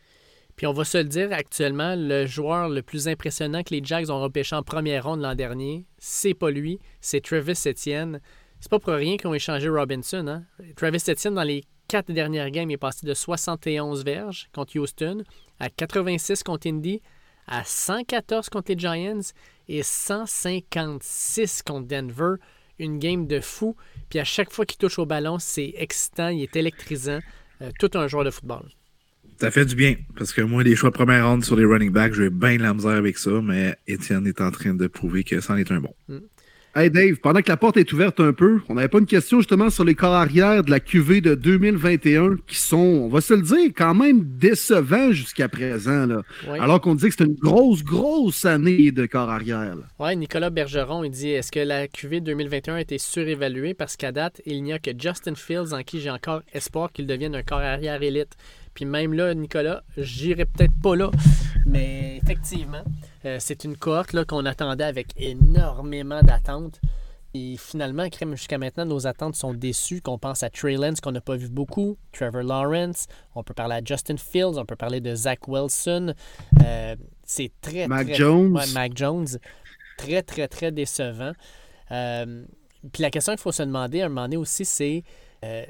Puis on va se le dire actuellement, le joueur le plus impressionnant que les Jags ont repêché en première ronde l'an dernier, c'est pas lui, c'est Travis Etienne. C'est pas pour rien qu'ils ont échangé Robinson. Hein? Travis Etienne, dans les quatre dernières games, est passé de 71 verges contre Houston à 86 contre Indy, à 114 contre les Giants et 156 contre Denver. Une game de fou. Puis à chaque fois qu'il touche au ballon, c'est excitant, il est électrisant. Euh, tout un joueur de football. Ça fait du bien, parce que moi, les choix de première ronde sur les running backs, j'ai bien de la misère avec ça, mais Étienne est en train de prouver que c'en est un bon. Mm. Hey Dave, pendant que la porte est ouverte un peu, on n'avait pas une question justement sur les corps arrière de la QV de 2021 qui sont, on va se le dire, quand même décevants jusqu'à présent. Là. Alors qu'on dit que c'est une grosse, grosse année de corps arrière. Oui, Nicolas Bergeron, il dit est-ce que la QV 2021 a été surévaluée? Parce qu'à date, il n'y a que Justin Fields en qui j'ai encore espoir qu'il devienne un corps arrière élite. Puis même là, Nicolas, j'irai peut-être pas là. Mais effectivement, euh, c'est une cohorte qu'on attendait avec énormément d'attentes. Et finalement, jusqu'à maintenant, nos attentes sont déçues. Qu'on pense à Trey Lance, qu'on n'a pas vu beaucoup, Trevor Lawrence, on peut parler à Justin Fields, on peut parler de Zach Wilson. Euh, c'est très, Mac très... Jones. Ouais, Mac Jones. Très, très, très décevant. Euh, puis la question qu'il faut se demander à un moment donné aussi, c'est euh,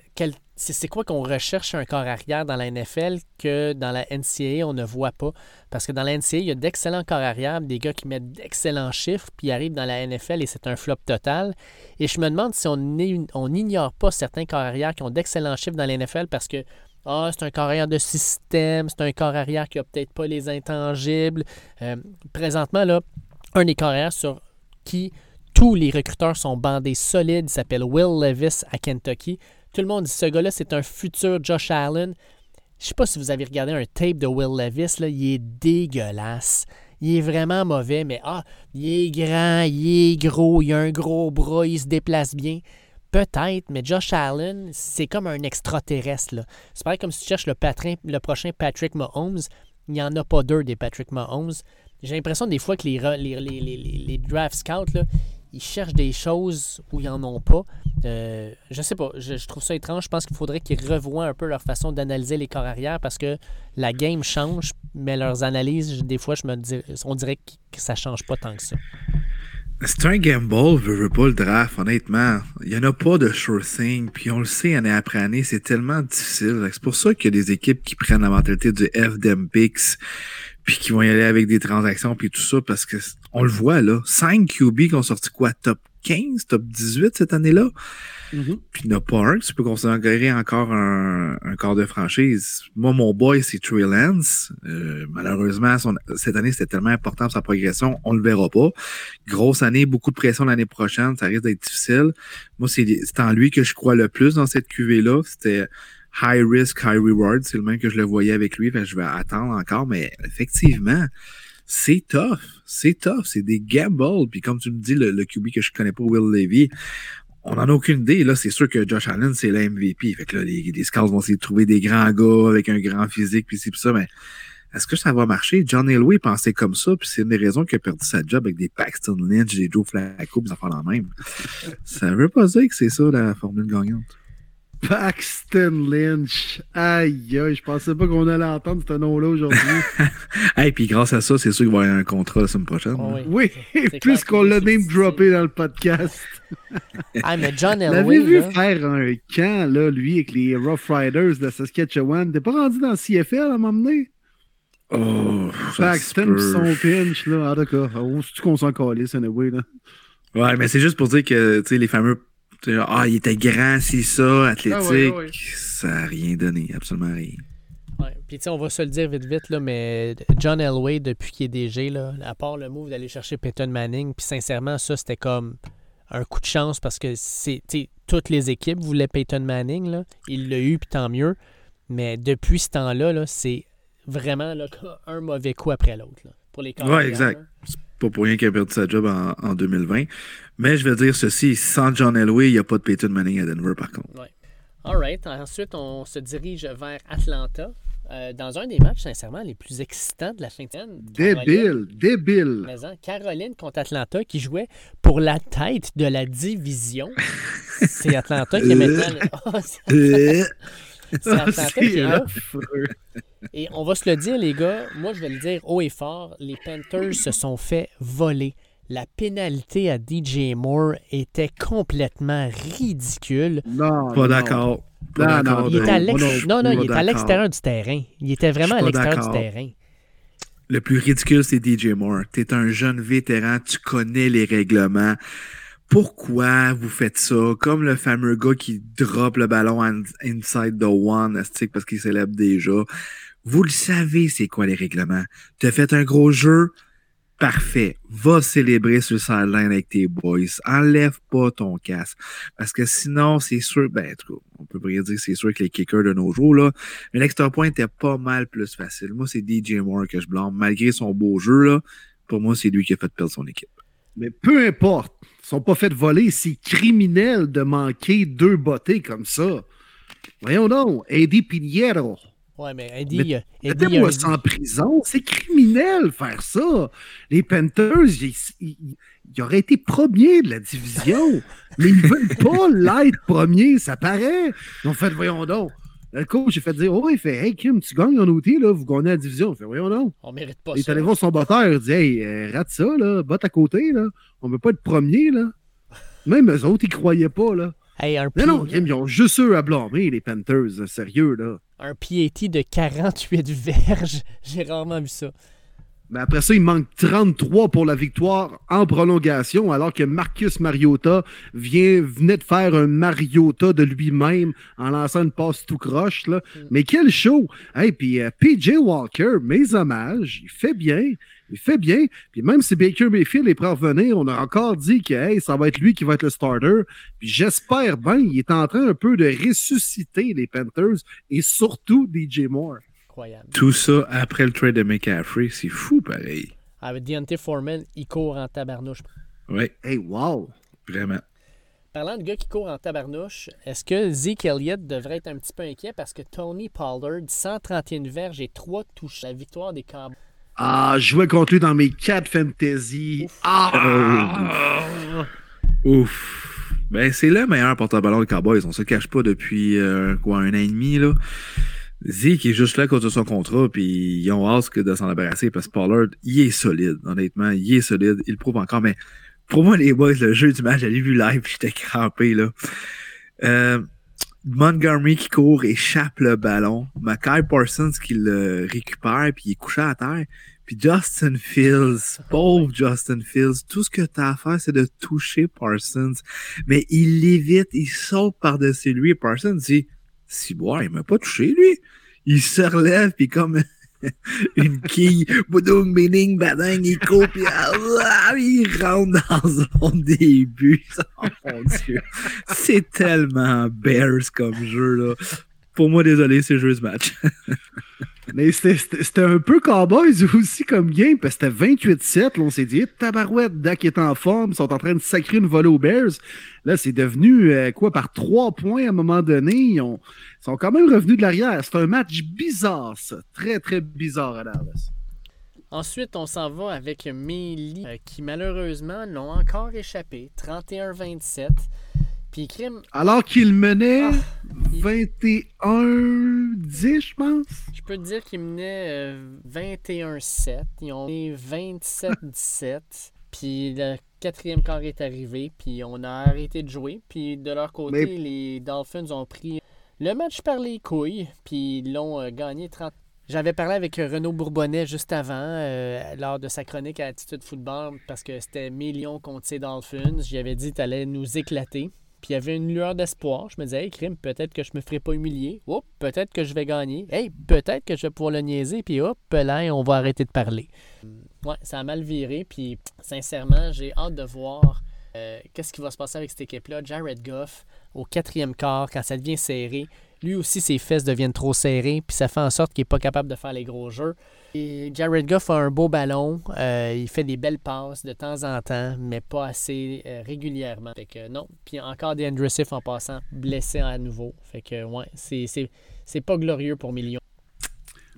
c'est quoi qu'on recherche un corps arrière dans la NFL que dans la NCAA, on ne voit pas? Parce que dans la NCAA, il y a d'excellents corps arrière, des gars qui mettent d'excellents chiffres, puis arrivent dans la NFL et c'est un flop total. Et je me demande si on n'ignore pas certains corps arrière qui ont d'excellents chiffres dans la NFL parce que ah, c'est un corps arrière de système, c'est un corps arrière qui a peut-être pas les intangibles. Euh, présentement, là, un des corps arrière sur qui tous les recruteurs sont bandés solides, il s'appelle Will Levis à Kentucky. Tout le monde dit ce gars-là, c'est un futur Josh Allen. Je sais pas si vous avez regardé un tape de Will Levis, là, il est dégueulasse. Il est vraiment mauvais, mais ah, il est grand, il est gros, il a un gros bras, il se déplace bien. Peut-être, mais Josh Allen, c'est comme un extraterrestre. C'est pareil comme si tu cherches le, prochain Patrick Mahomes. Il n'y en a pas deux des Patrick Mahomes. J'ai l'impression des fois que les- les- les- les draft scouts, là, ils cherchent des choses où ils n'en ont pas. Euh, je sais pas, je, trouve ça étrange. Je pense qu'il faudrait qu'ils revoient un peu leur façon d'analyser les corps arrière parce que la game change, mais leurs analyses, des fois, je me dis, on dirait que ça change pas tant que ça. C'est un gamble, veux, veux pas le draft, honnêtement. Il y en a pas de sure thing, puis on le sait année après année, c'est tellement difficile. C'est pour ça qu'il y a des équipes qui prennent la mentalité du FDM Picks, puis qui vont y aller avec des transactions, puis tout ça, parce que on le voit là. 5 QB qui ont sorti quoi? Top 15, top 18 cette année-là? Mhm. Puis il n'y en a pas un que tu peux considérer encore un, un corps de franchise. Moi, mon boy, c'est Trey Lance. Euh, malheureusement, son- cette année, c'était tellement important pour sa progression, on le verra pas. Grosse année, beaucoup de pression l'année prochaine, ça risque d'être difficile. Moi, c'est c'est en lui que je crois le plus dans cette QV-là. C'était high risk, high reward. C'est le même que je le voyais avec lui. Fait que je vais attendre encore, mais effectivement, c'est tough. C'est tough. C'est des gambles. Puis comme tu me dis, le, le QB que je connais pas, Will Levy, on n'en a aucune idée. Là, c'est sûr que Josh Allen, c'est le MVP. Fait que là, les, les scouts vont essayer de trouver des grands gars avec un grand physique, puis c'est ça, mais est-ce que ça va marcher? John Elway pensait comme ça, puis c'est une des raisons qu'il a perdu sa job avec des Paxton Lynch, des Joe Flacco, ça fait la même. ça veut pas dire que c'est ça la formule gagnante. Paxton Lynch. Aïe, aïe, je pensais pas qu'on allait entendre ce nom-là aujourd'hui. Hey, puis grâce à ça, c'est sûr qu'il va y avoir un contrat la semaine prochaine. Oh, hein. oui. oui, C'est plus clair qu'on qu'il l'a substitué. droppé dans le podcast. Ah, mais John L'avez Elway, vu là, faire un camp, là, lui, avec les Rough Riders de Saskatchewan? T'es pas rendu dans le CFL à m'emmener? Oh, ça se Paxton pis son pinch, là. En tout cas, oh, c'est-tu qu'on s'en calisse, anyway, là? Ouais, mais c'est juste pour dire que, tu sais, les fameux, ah, il était grand, c'est ça, athlétique, Ah ouais, ouais. ça n'a rien donné, absolument rien. Ouais. Puis, tu sais, on va se le dire vite, vite, là, mais John Elway, depuis qu'il est DG, là, à part le move d'aller chercher Peyton Manning, puis sincèrement, ça, c'était comme un coup de chance parce que c'est, tu sais, toutes les équipes voulaient Peyton Manning. Là. Il l'a eu, puis tant mieux. Mais depuis ce temps-là, là, c'est vraiment là, un mauvais coup après l'autre. Pour les Ouais, carrières, exact. Pas pour rien qu'il a perdu sa job en, en 2020. Mais je vais dire ceci, sans John Elway, il n'y a pas de Peyton Manning à Denver, par contre. All right. Ensuite, on se dirige vers Atlanta. euh, dans un des matchs, sincèrement, les plus excitants de la fin de semaine. Débile, débile. Caroline contre Atlanta qui jouait pour la tête de la division. C'est Atlanta qui est maintenant. Oh, est là. affreux. Et on va se le dire, les gars, moi je vais le dire haut et fort, les Panthers se sont fait voler. La pénalité à DJ Moore était complètement ridicule. Non, pas d'accord. Pas Non, d'accord. non, Il était à l'extérieur du terrain. Il était vraiment à l'extérieur du terrain. Le plus ridicule, c'est DJ Moore. T'es un jeune vétéran, tu connais les règlements. Pourquoi vous faites ça? Comme le fameux gars qui drop le ballon inside the one, parce qu'il célèbre déjà. Vous le savez, c'est quoi les règlements. T'as fait un gros jeu? Parfait. Va célébrer sur le sideline avec tes boys. Enlève pas ton casque. Parce que sinon, c'est sûr, ben, en tout cas, on peut pas dire c'est sûr que les kickers de nos jours, là, un extra point était pas mal plus facile. Moi, c'est DJ Moore que je blâme. Malgré son beau jeu, là, pour moi, c'est lui qui a fait perdre son équipe. Mais peu importe. Ils sont pas fait voler. C'est criminel de manquer deux bottées comme ça. Voyons donc. Eddie Pinheiro. Ouais, mais Eddie, Mais euh, Eddie, ça en prison. C'est criminel faire ça. Les Panthers, ils, ils- ils auraient été premiers de la division. mais ils veulent pas l'être premier, ça paraît. Ils ont fait, voyons donc. Le coach, j'ai fait dire, oh, il fait, hey, Kim, tu gagnes en OT, là, vous gagnez la division. Il fait, voyons donc. on mérite pas Il est ça. allé voir son botteur, il dit, hey, euh, rate ça, là, botte à côté, là. On veut pas être premier, là. Même eux autres, ils croyaient pas, là. Hey, un, Mais non, Kim, ils ont juste eux à blâmer, les Panthers, sérieux, là. un PAT de 48 verges, j'ai rarement vu ça. Mais après ça, il manque 33 pour la victoire en prolongation, alors que Marcus Mariota vient, venait de faire un Mariota de lui-même en lançant une passe tout croche. Là. Mais quel show! Hey, puis euh, PJ Walker, mes hommages, il fait bien. Il fait bien. Puis même si Baker Mayfield est prêt à revenir, on a encore dit que hey, ça va être lui qui va être le starter. Puis j'espère bien, il est en train un peu de ressusciter les Panthers et surtout DJ Moore. Incroyable. Tout ça après le trade de McCaffrey, c'est fou pareil. Avec Deontay Foreman, il court en tabarnouche. Oui, Hey, wow! vraiment. Parlant de gars qui courent en tabarnouche, est-ce que Zeke Elliott devrait être un petit peu inquiet parce que Tony Pollard, 131 verges et 3 touches, la victoire des Cowboys. Ah, je jouais contre lui dans mes 4 fantasy. Ouf. Ah! Ouf. Ben, c'est le meilleur porte-ballon des Cowboys. On se cache pas depuis euh, quoi, un an et demi, là. Zeke est juste là à cause de son contrat, puis ils ont hâte que de s'en débarrasser parce que Pollard, il est solide, honnêtement. Il est solide, il le prouve encore. Mais pour moi, les boys, le jeu du match, j'allais vu live, j'étais crampé, là. Euh, Montgomery qui court, échappe le ballon. Mackay Parsons qui le récupère, puis il est couché à terre. Puis Justin Fields, pauvre Justin Fields, tout ce que tu as à faire, c'est de toucher Parsons. Mais il l'évite, il saute par-dessus lui. Et Parsons dit, si boire, il m'a pas touché, lui. Il se relève, puis comme une quille, boudong, béning, badang, il court, puis ah, il rentre dans son début. Oh mon Dieu. C'est tellement Bears comme jeu, là. Pour moi, désolé, c'est juste match. Mais c'était- un peu Cowboys aussi comme game, parce que c'était 28-7. là, On s'est dit, tabarouette, Dak est en forme, ils sont en train de sacrer une volée aux Bears. Là, c'est devenu, euh, quoi, par trois points à un moment donné. Ils, ont- sont quand même revenus de l'arrière. C'est un match bizarre, ça. Très, très bizarre à Dallas. Ensuite, on s'en va avec Mélie, euh, qui malheureusement l'ont encore échappé. 31-27. Puis Crime, Alors qu'il menait Ah, il- 21-10, je pense. je peux te dire qu'ils menaient euh, 21-7. Ils ont mis 27-17. Puis le quatrième quart est arrivé. Puis on a arrêté de jouer. Puis de leur côté, Mais- les Dolphins ont pris le match par les couilles. Puis ils l'ont euh, gagné 30. J'avais parlé avec Renaud Bourbonnais juste avant, euh, lors de sa chronique à Attitude Football, parce que c'était millions contre ces Dolphins. J'avais dit que allais nous éclater. Puis il y avait une lueur d'espoir. Je me disais, hey, crime, peut-être que je me ferai pas humilier. Hop, peut-être que je vais gagner. Hey, peut-être que je vais pouvoir le niaiser. Puis hop, là, on va arrêter de parler. Ouais, ça a mal viré. Puis sincèrement, j'ai hâte de voir euh, qu'est-ce qui va se passer avec cette équipe-là. Jared Goff, au quatrième quart, quand ça devient serré, lui aussi, ses fesses deviennent trop serrées. Puis ça fait en sorte qu'il n'est pas capable de faire les gros jeux. Et Jared Goff a un beau ballon. euh, il fait des belles passes de temps en temps, mais pas assez euh, régulièrement. Fait que non. Puis encore des Swift en passant, blessé à nouveau. Fait que ouais, c'est, c'est, c'est pas glorieux pour Million.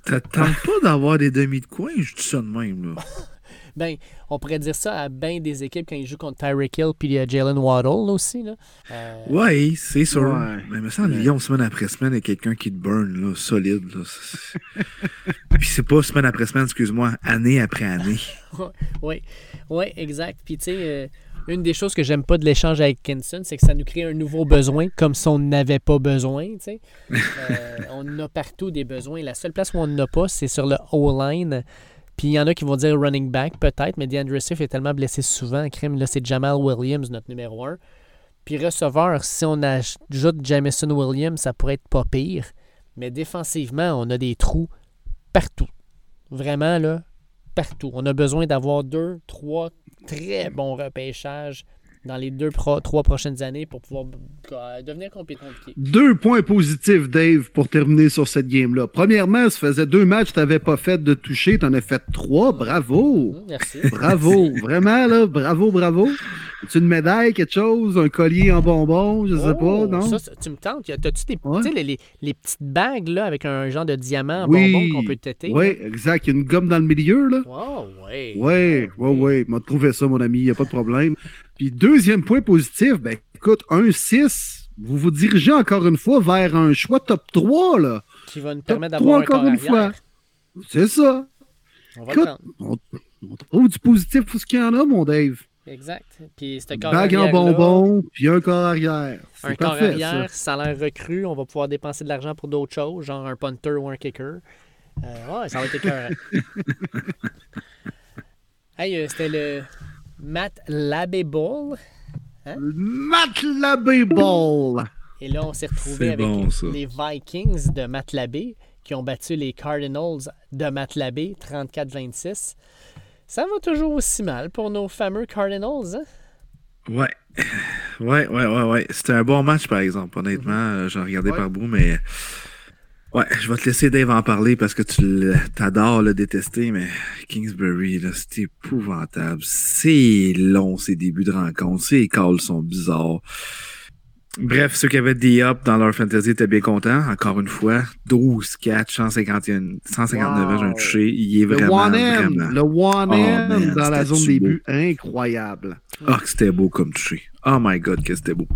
T'attends pas d'avoir des demi de coin, je dis ça de même, là. Ben, on pourrait dire ça à bien des équipes quand ils jouent contre Tyreek Hill puis euh, Jalen Waddle là, aussi. Là. Euh, Ouais, c'est sûr. Ouais. Mais me semble, Lyon, semaine après semaine, il y a quelqu'un qui te burn, là, solide, là. Puis c'est pas semaine après semaine, excuse-moi, année après année. Oui, oui, exact. Puis tu sais, euh, une des choses que j'aime pas de l'échange avec Kinson, c'est que ça nous crée un nouveau besoin, comme si on n'avait pas besoin. tu sais. Euh, on en a partout des besoins. La seule place où on n'en a pas, c'est sur le O-line. Puis il y en a qui vont dire running back, peut-être, mais DeAndre Swift est tellement blessé souvent. Là, c'est Jamal Williams, notre numéro un. Puis receveur, si on ajoute Jamison Williams, ça pourrait être pas pire. Mais défensivement, on a des trous partout. Vraiment, là, partout. On a besoin d'avoir deux, trois très bons repêchages dans les deux, pro- trois prochaines années pour pouvoir euh, devenir compétent. Deux points positifs, Dave, pour terminer sur cette game-là. Premièrement, ça faisait deux matchs que tu n'avais pas fait de toucher, tu en as fait trois. Bravo! Merci. Bravo! Vraiment, là, bravo, bravo. C'est une médaille, quelque chose, un collier en bonbon, je sais Oh, pas, non? Ça, ça, tu me tentes. T'as-tu des, Ouais. tu les, les- les petites bagues là, avec un genre de diamant en Oui. bonbon qu'on peut têter? Oui, exact. Il y a une gomme dans le milieu, là. Wow, ouais. Oui, oui, oui. M'a trouvé ça, mon ami, il n'y a pas de problème. Puis deuxième point positif, ben écoute, un 6, vous vous dirigez encore une fois vers un choix top 3, là. Qui va nous permettre 3 d'avoir un encore une fois. C'est ça. On va Écoute, on, on trouve du positif pour ce qu'il y en a, mon Dave. Exact. Puis ce corps Bague en bonbon, puis un corps arrière. Un corps parfait, arrière, ça. salaire recru, on va pouvoir dépenser de l'argent pour d'autres choses, genre un punter ou un kicker. Euh, ouais, ça va être écœurant. hey, euh, c'était le Matt Labé Ball. Matt Labé Ball. Et là, on s'est retrouvé avec bon, les Vikings de Matt Labé qui ont battu les Cardinals de Matt Labé 34-26. Ça va toujours aussi mal pour nos fameux Cardinals, hein? Ouais. Ouais, ouais, ouais, ouais. C'était un bon match, par exemple. Honnêtement, euh, j'en regardais Ouais. par bout, mais. Ouais, je vais te laisser Dave en parler parce que tu t'adores le détester, mais Kingsbury, là, c'est épouvantable. C'est long, ces débuts de rencontre. Ces calls sont bizarres. Bref, ceux qui avaient des up dans leur fantasy étaient bien contents. Encore une fois, 12 catch, 151, 159 Wow. un touché. Il est Le vraiment, one vraiment... le one Oh, man, dans la zone des buts, incroyable. Ah, que c'était beau comme touché. Oh my god, que c'était beau.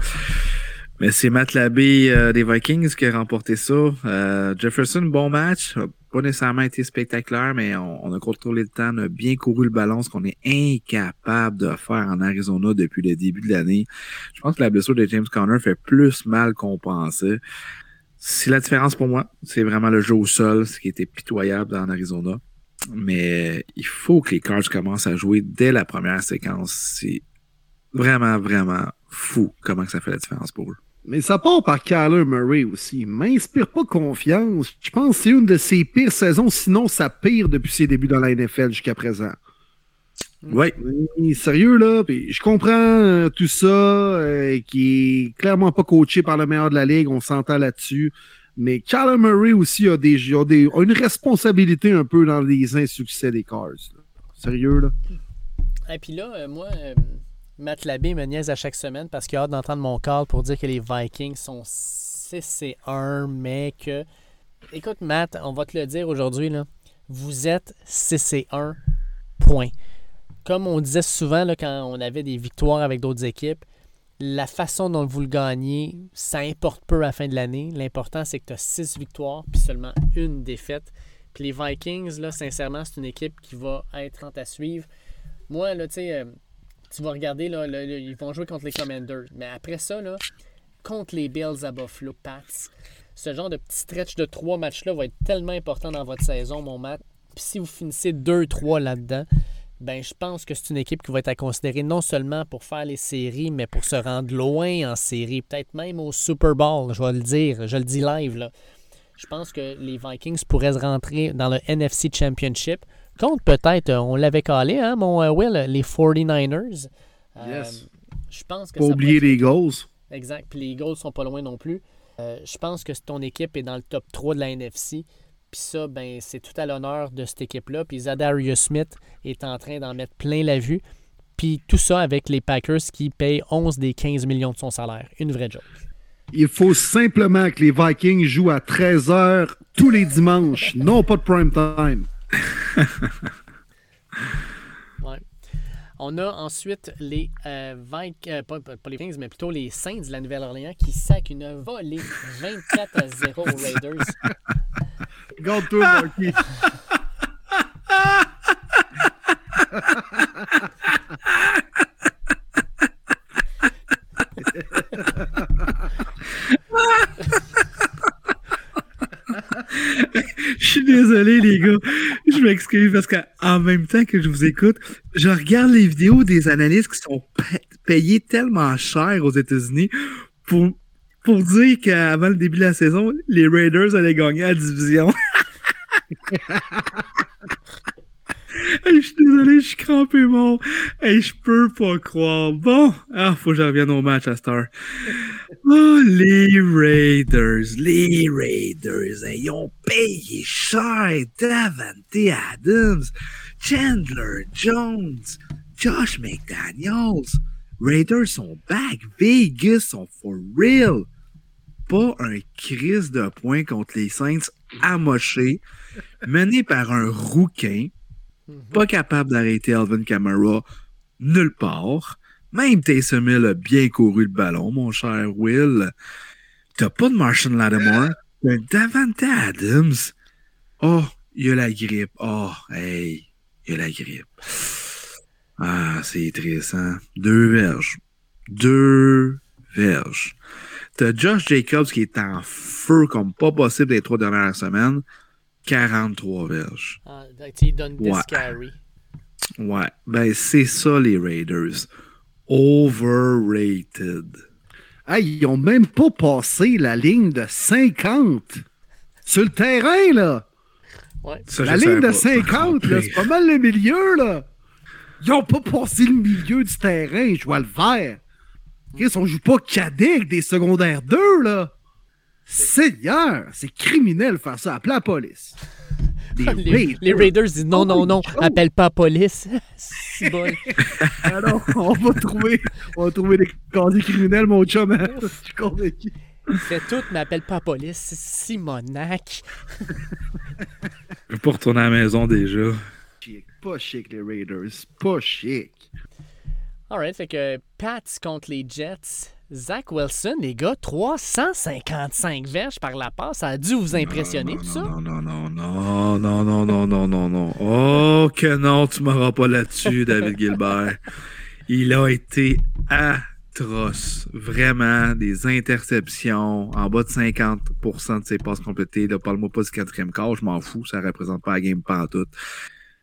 C'est Matt Labé euh, des Vikings qui a remporté ça. Euh, Jefferson, bon match. Pas nécessairement été spectaculaire, mais on, on a contrôlé le temps, on a bien couru le ballon, ce qu'on est incapable de faire en Arizona depuis le début de l'année. Je pense que la blessure de James Conner fait plus mal qu'on pensait. C'est la différence pour moi. C'est vraiment le jeu au sol, ce qui était pitoyable en Arizona. Mais il faut que les Cards commencent à jouer dès la première séquence. C'est vraiment, vraiment fou comment ça fait la différence pour eux. Mais ça part par Kyler Murray aussi. Il m'inspire pas confiance. Je pense que c'est une de ses pires saisons, sinon sa pire depuis ses débuts dans la NFL jusqu'à présent. Oui, Oui, Sérieux, là. Puis je comprends euh, tout ça, euh, qui est clairement pas coaché par le meilleur de la ligue. On s'entend là-dessus. Mais Kyler Murray aussi a, des, a, des, a une responsabilité un peu dans les insuccès des Cars. là. Sérieux, là. Et puis là, euh, moi, euh, Matt Labé me niaise à chaque semaine parce qu'il a hâte d'entendre mon call pour dire que les Vikings sont 6 et 1, mais que. Écoute, Matt, on va te le dire aujourd'hui, là. Vous êtes 6 et 1, point. Comme on disait souvent là, quand on avait des victoires avec d'autres équipes, la façon dont vous le gagnez, ça importe peu à la fin de l'année. L'important, c'est que tu as 6 victoires puis seulement une défaite. Puis les Vikings, là, sincèrement, c'est une équipe qui va être en à suivre. Moi, là, tu sais, euh, tu vas regarder, là, ils vont jouer contre les Commanders. Mais après ça, là, contre les Bills à Buffalo, Pats, ce genre de petit stretch de trois matchs-là va être tellement important dans votre saison, mon Matt. Puis si vous finissez 2-3 là-dedans, ben je pense que c'est une équipe qui va être à considérer non seulement pour faire les séries, mais pour se rendre loin en série, peut-être même au Super Bowl, je vais le dire, je le dis live là. Je pense que les Vikings pourraient se rentrer dans le NFC Championship contre peut-être, euh, on l'avait calé, hein, mon euh, Will, les 49ers. Euh, Yes. je pense que Pas oublier les goals. Exact. Puis les Eagles sont pas loin non plus. Je pense que ton équipe est dans le top 3 de la NFC. Puis ça, ben, c'est tout à l'honneur de cette équipe-là. Puis Zadarius Smith est en train d'en mettre plein la vue. Puis tout ça avec les Packers qui payent 11 des 15 millions de son salaire. Une vraie joke. Il faut simplement que les Vikings jouent à 13h tous les dimanches. Non, pas de prime time. Ouais. On a ensuite les euh, Vik- euh, pas, les Vikings, mais plutôt les Saints de la Nouvelle-Orléans qui sacent une volée 24 à 0 aux Raiders. Garde-toi, Marky. Je suis désolé, les gars. Je m'excuse parce qu'en même temps que je vous écoute, je regarde les vidéos des analystes qui sont pa- payés tellement cher aux États-Unis pour, pour dire qu'avant le début de la saison, les Raiders allaient gagner la division. Hey, je suis désolé, je suis crampé mort. Hey, je peux pas croire. Bon, ah, faut que je revienne au match à Star. Oh, les Raiders, les Raiders, hey, ils ont payé cher Davante Adams, Chandler Jones, Josh McDaniels. Raiders sont back. Vegas sont for real. Pas un crise de points contre les Saints amochés, mené par un rouquin, pas capable d'arrêter Alvin Kamara nulle part. Même Taysom Hill a bien couru le ballon, mon cher Will. T'as pas de Martian Lattimore, t'as Davante Adams? Oh, il a la grippe. Oh, hey, il a la grippe. Ah, c'est triste, hein? Deux verges. Deux verges. T'as Josh Jacobs qui est en feu comme pas possible les trois dernières semaines. 43 verges. Ah, il donne Ouais. carry. Ouais, ben c'est ça les Raiders. Overrated. Hey, ils ont même pas passé la ligne de 50 sur le terrain, là. Ouais. Ça, la ligne de pas. 50, là, c'est pas mal le milieu, là. Ils ont pas passé le milieu du terrain, je vois le vert. Chris, on joue pas cadet avec des secondaires 2, là. Seigneur, c'est criminel faire ça. Appelez la police. Les Les, Raiders. les Raiders disent non, non, non, Oh. appelle pas la police. C'est bon. Alors, on va trouver, on va trouver des casiers criminels, mon chum. hein. Je suis convaincu. Fais tout, mais appelle pas la police. C'est Simonac. Je veux pas retourner à la maison déjà. Chic, pas chic, les Raiders. Pas chic. Alright, fait que Pats contre les Jets. Zach Wilson, les gars, 355 verges par la passe. Ça a dû vous impressionner, non, tout ça? non, non, non, non, non, non, non, non, non, non. Oh que non, tu m'auras pas là-dessus, David Gilbert. Il a été atroce. Vraiment, des interceptions, en bas de 50% de ses passes complétées. Là, parle-moi pas du quatrième quart, je m'en fous, ça représente pas la game pantoute.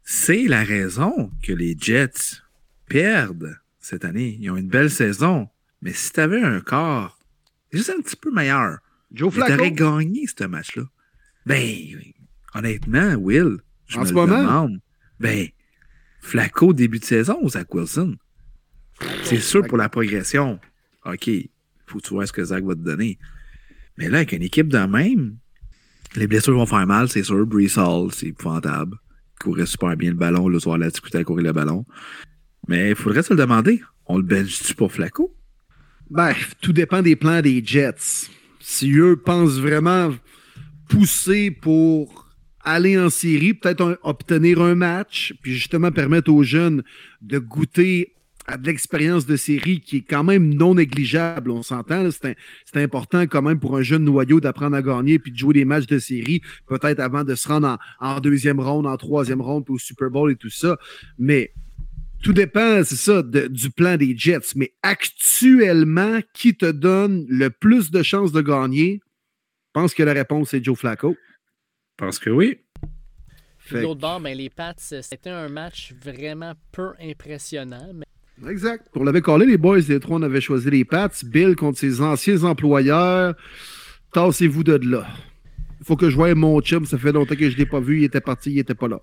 C'est la raison que les Jets perdent cette année. Ils ont une belle saison. Mais si t'avais un corps juste un petit peu meilleur, Joe mais t'aurais Flacco? gagné ce match-là. Ben, honnêtement, Will, je En me ce le moment? demande. Ben, Flacco début de saison ou Zach Wilson? C'est sûr pour la progression. OK, faut que tu vois ce que Zach va te donner. Mais là, avec une équipe de même, les blessures vont faire mal, c'est sûr. Brees Hall, c'est épouvantable. Il courait super bien le ballon. Le soir, la discuté à courir le ballon. Mais il faudrait se le demander. On le bench-tu pour Flacco? Ben, tout dépend des plans des Jets. Si eux pensent vraiment pousser pour aller en série, peut-être obtenir un match, puis justement permettre aux jeunes de goûter à de l'expérience de série qui est quand même non négligeable, on s'entend. c'est important quand même pour un jeune noyau d'apprendre à gagner puis de jouer des matchs de série, peut-être avant de se rendre en, en deuxième ronde, en troisième ronde, puis au Super Bowl et tout ça. Mais tout dépend, c'est ça, de- du plan des Jets. Mais actuellement, qui te donne le plus de chances de gagner? Je pense que la réponse est Joe Flacco. Parce que oui. Puis l'autre bord, ben, les Pats, c'était un match vraiment peu impressionnant. Mais Exact. On l'avait collé, les boys, les trois, on avait choisi les Pats. Bill contre ses anciens employeurs. Tassez-vous de là. Il faut que je voie mon chum. Ça fait longtemps que je ne l'ai pas vu. Il était parti, il n'était pas là.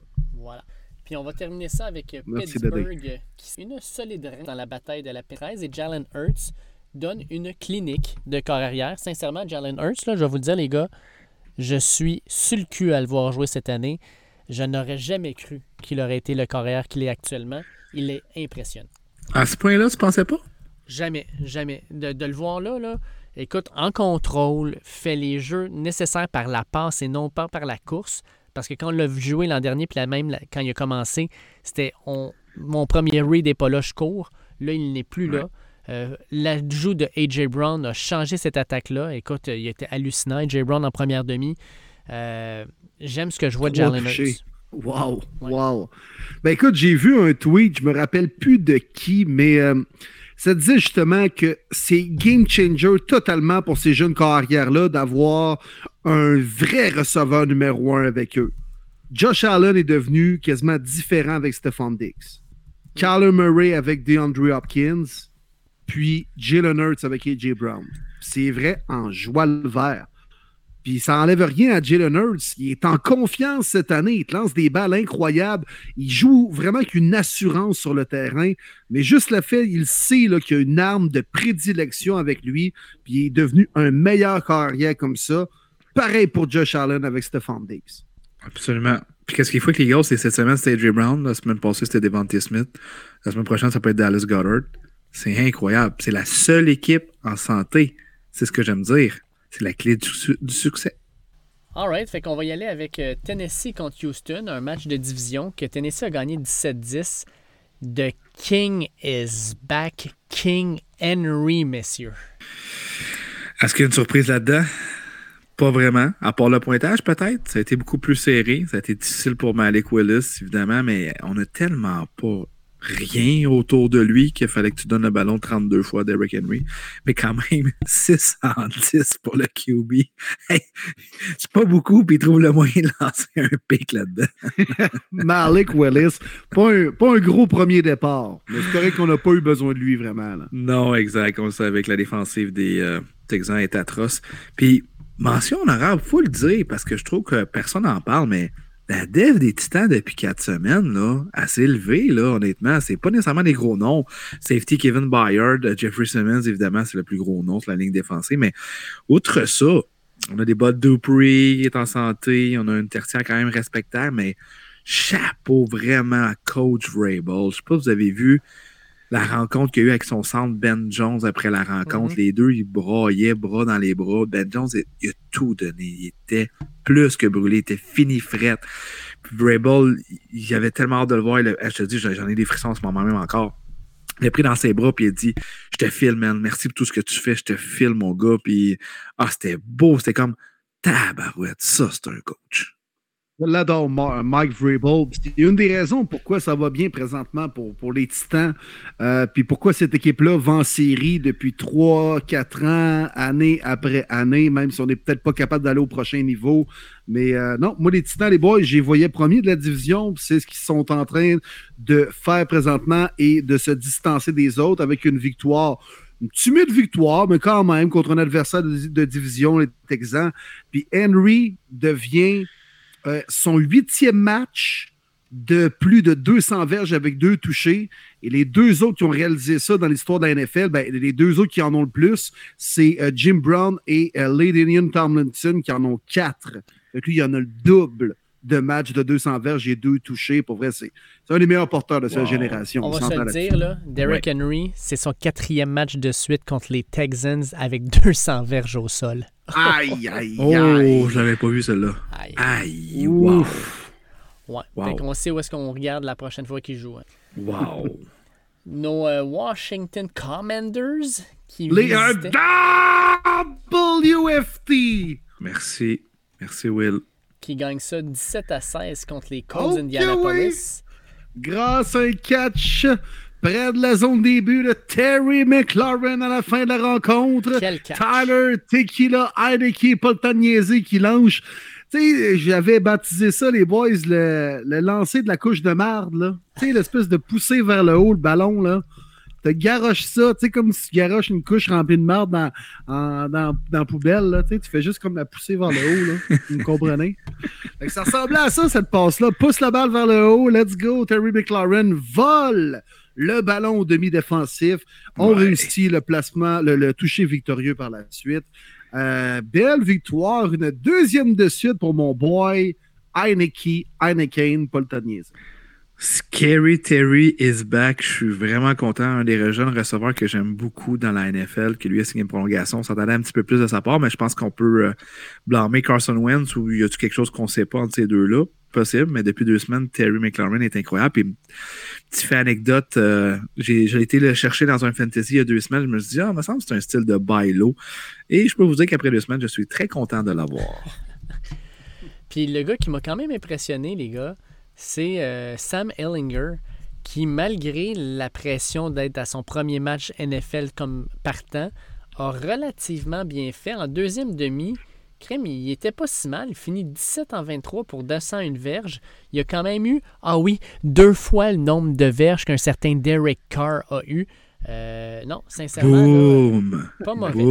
Puis on va terminer ça avec euh, Merci, Pittsburgh, euh, qui est une solide reine dans la bataille de la 13 et Jalen Hurts donne une clinique de corps arrière. Sincèrement, Jalen Hurts, là, je vais vous le dire, les gars, je suis sur le cul à le voir jouer cette année. Je n'aurais jamais cru qu'il aurait été le corps arrière qu'il est actuellement. Il est impressionnant. À ce point-là, tu pensais pas? Jamais, jamais. De, de le voir là, là, écoute, en contrôle, fait les jeux nécessaires par la passe et non pas par la course. Parce que quand on l'a jouer l'an dernier, puis la même quand il a commencé, c'était on- mon premier read n'est pas là, je cours. Là, il n'est plus là. Euh, L'ajout de A.J. Brown a changé cette attaque-là. Écoute, il était hallucinant. A.J. Brown en première demi. Euh, J'aime ce que je vois de Jalen. Hurts. Wow, Ouais. wow. Ben écoute, j'ai vu un tweet, je me rappelle plus de qui, mais euh, ça disait justement que c'est game changer totalement pour ces jeunes carrières-là d'avoir un vrai receveur numéro un avec eux. Josh Allen est devenu quasiment différent avec Stephon Diggs. Kyler Murray avec DeAndre Hopkins, puis Jalen Hurts avec AJ Brown. C'est vrai en joie le vert. Puis ça enlève rien à Jalen Hurts. Il est en confiance cette année. Il te lance des balles incroyables. Il joue vraiment avec une assurance sur le terrain. Mais juste le fait, il sait qu'il y a une arme de prédilection avec lui. Puis il est devenu un meilleur carrière comme ça. Pareil pour Josh Allen avec Stephon Diggs. Absolument. Puis qu'est-ce qu'il faut que les gars, c'est cette semaine, c'était AJ Brown. La semaine passée, c'était Devontae Smith. La semaine prochaine, ça peut être Dallas Goddard. C'est incroyable. C'est la seule équipe en santé. C'est ce que j'aime dire. C'est la clé du, du succès. Alright, fait qu'on va y aller avec euh, Tennessee contre Houston, un match de division que Tennessee a gagné 17-10. The King is back. King Henry, messieurs. Est-ce qu'il y a une surprise là-dedans? Pas vraiment. À part le pointage, peut-être. Ça a été beaucoup plus serré. Ça a été difficile pour Malik Willis, évidemment, mais on a tellement pas rien autour de lui qu'il fallait que tu donnes le ballon 32 fois à Derrick Henry. Mais quand même, 6 en 10 pour le QB. Hey, c'est pas beaucoup, puis il trouve le moyen de lancer un pic là-dedans. Malik Willis, pas un, pas un gros premier départ. Mais c'est correct qu'on n'a pas eu besoin de lui vraiment. Là. Non, exact. On le savait que la défensive des euh, Texans est atroce. Puis, mention honorable, faut le dire, parce que je trouve que personne n'en parle, mais la dev des Titans depuis quatre semaines, là, assez élevée, là, honnêtement. C'est pas nécessairement des gros noms. Safety Kevin Byard, Jeffrey Simmons, évidemment, c'est le plus gros nom sur la ligne défensive. Mais outre ça, on a des bottes Dupree qui est en santé. On a une tertiaire quand même respectable, mais chapeau vraiment à Coach Vrabel. Je sais pas si vous avez vu la rencontre qu'il y a eu avec son centre Ben Jones après la rencontre. Mhm. Les deux, ils braillaient, bras dans les bras. Ben Jones, il, il a tout donné. Il était plus que brûlé. Il était fini frette. Puis Vrabel, il avait tellement hâte de le voir. Il je te dis, j'en ai des frissons en ce moment même encore. Il l'a pris dans ses bras puis il a dit Je te filme, man. Merci pour tout ce que tu fais. Je te filme, mon gars. Puis, ah, c'était beau. C'était comme Tabarouette. Ça, c'est un coach. Je l'adore, Ma- Mike Vrabel. C'est une des raisons pourquoi ça va bien présentement pour, les Titans. Euh, puis pourquoi cette équipe-là va en série depuis 3, 4 ans, année après année, même si on n'est peut-être pas capable d'aller au prochain niveau. Mais euh, non, moi, les Titans, les boys, j'y voyais premier de la division. C'est ce qu'ils sont en train de faire présentement et de se distancer des autres avec une victoire. Une timide victoire, mais quand même contre un adversaire de, de division, les Texans. Puis Henry devient euh, son huitième match de plus de 200 verges avec deux touchés. Et les deux autres qui ont réalisé ça dans l'histoire de la NFL, ben, les deux autres qui en ont le plus, c'est euh, Jim Brown et euh, Ladinian Tomlinson qui en ont quatre. Lui, il y en a le double de matchs de 200 verges et deux touchés. Pour vrai, c'est un des meilleurs porteurs de cette Wow. génération. On va se le dire, là, Derrick Henry, c'est son quatrième match de suite contre les Texans avec 200 verges au sol. Aïe, aïe, Oh, aïe. je l'avais pas vu celle-là. Aïe. Aïe, wow. Ouais. Wow. Fait qu'on sait où est-ce qu'on regarde la prochaine fois qu'il joue. hein. Wow. Nos euh, Washington Commanders qui Les un visitaient- WFT. Merci. Merci, Will. Qui gagnent ça 17 à 16 contre les Colts Ok, d'Indianapolis. grâce à un catch près de la zone début de Terry McLaurin à la fin de la rencontre. Quel catch. Tyler Tequila Heineke, pas le temps de niaiser, qui lance. Tu sais, j'avais baptisé ça, les boys, le, le lancer de la couche de marde, là. Tu sais, l'espèce de pousser vers le haut, le ballon, là. Tu garoches ça, tu sais, comme si tu garoches une couche remplie de marde dans, en- dans, dans la poubelle, là. Tu fais juste comme la pousser vers le haut, là. Vous me comprenez? Ça ressemblait à ça, cette passe-là. Pousse la balle vers le haut, let's go. Terry McLaurin vole le ballon au demi-défensif. On Ouais. réussit le placement, le, le toucher victorieux par la suite. Euh, belle victoire, une deuxième de suite pour mon boy Heineke, Heineken, de niaiser. Scary Terry is back. Je suis vraiment content. Un des jeunes receveurs que j'aime beaucoup dans la NFL, qui lui a signé une prolongation. On s'attendait un petit peu plus de sa part, mais je pense qu'on peut euh, blâmer Carson Wentz ou y a-tu quelque chose qu'on sait pas entre ces deux-là? Possible, mais depuis deux semaines, Terry McLaurin est incroyable. Puis, petit fait anecdote, euh, j'ai j'ai été le chercher dans un fantasy il y a deux semaines. Je me suis dit, ah, il me semble que c'est un style de bailo. Et je peux vous dire qu'après deux semaines, je suis très content de l'avoir. Puis le gars qui m'a quand même impressionné, les gars, c'est euh, Sam Ellinger, qui, malgré la pression d'être à son premier match NFL comme partant, a relativement bien fait. En deuxième demi, Crème, il était pas si mal. Il finit 17 en 23 pour 201 verges. Il a quand même eu, ah oui, deux fois le nombre de verges qu'un certain Derek Carr a eu. Euh, non, sincèrement, là, pas mauvais.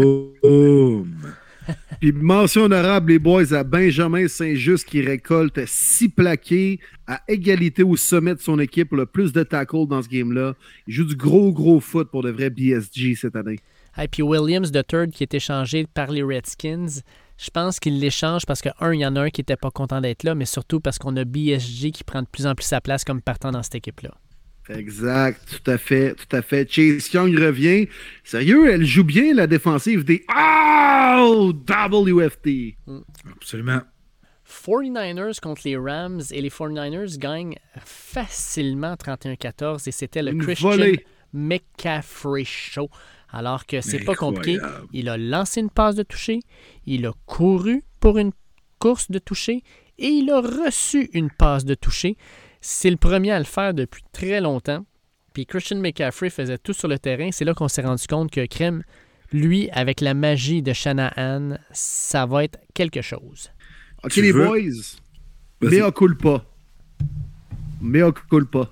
Boom! Puis mention honorable, les boys, à Benjamin Saint-Just qui récolte six plaqués à égalité au sommet de son équipe pour le plus de tackles dans ce game-là. Il joue du gros, gros foot pour de vrais BSG cette année. Et puis Williams de third qui est échangé par les Redskins. Je pense qu'il l'échange parce que, un, il y en a un qui n'était pas content d'être là, mais surtout parce qu'on a BSG qui prend de plus en plus sa place comme partant dans cette équipe-là. Exact, tout à fait, tout à fait. Chase Young revient. Sérieux, elle joue bien la défensive des oh, WFT. Absolument. 49ers contre les Rams et les 49ers gagnent facilement 31-14 et c'était le Une Christian volée. McCaffrey Show. Alors que c'est pas compliqué. Il a lancé une passe de toucher, il a couru pour une course de toucher et il a reçu une passe de toucher. C'est le premier à le faire depuis très longtemps. Puis Christian McCaffrey faisait tout sur le terrain. C'est là qu'on s'est rendu compte que Crème, lui, avec la magie de Shanahan, ça va être quelque chose. Ok, Tu les veux- boys, Vas-y. mea culpa. Mea culpa.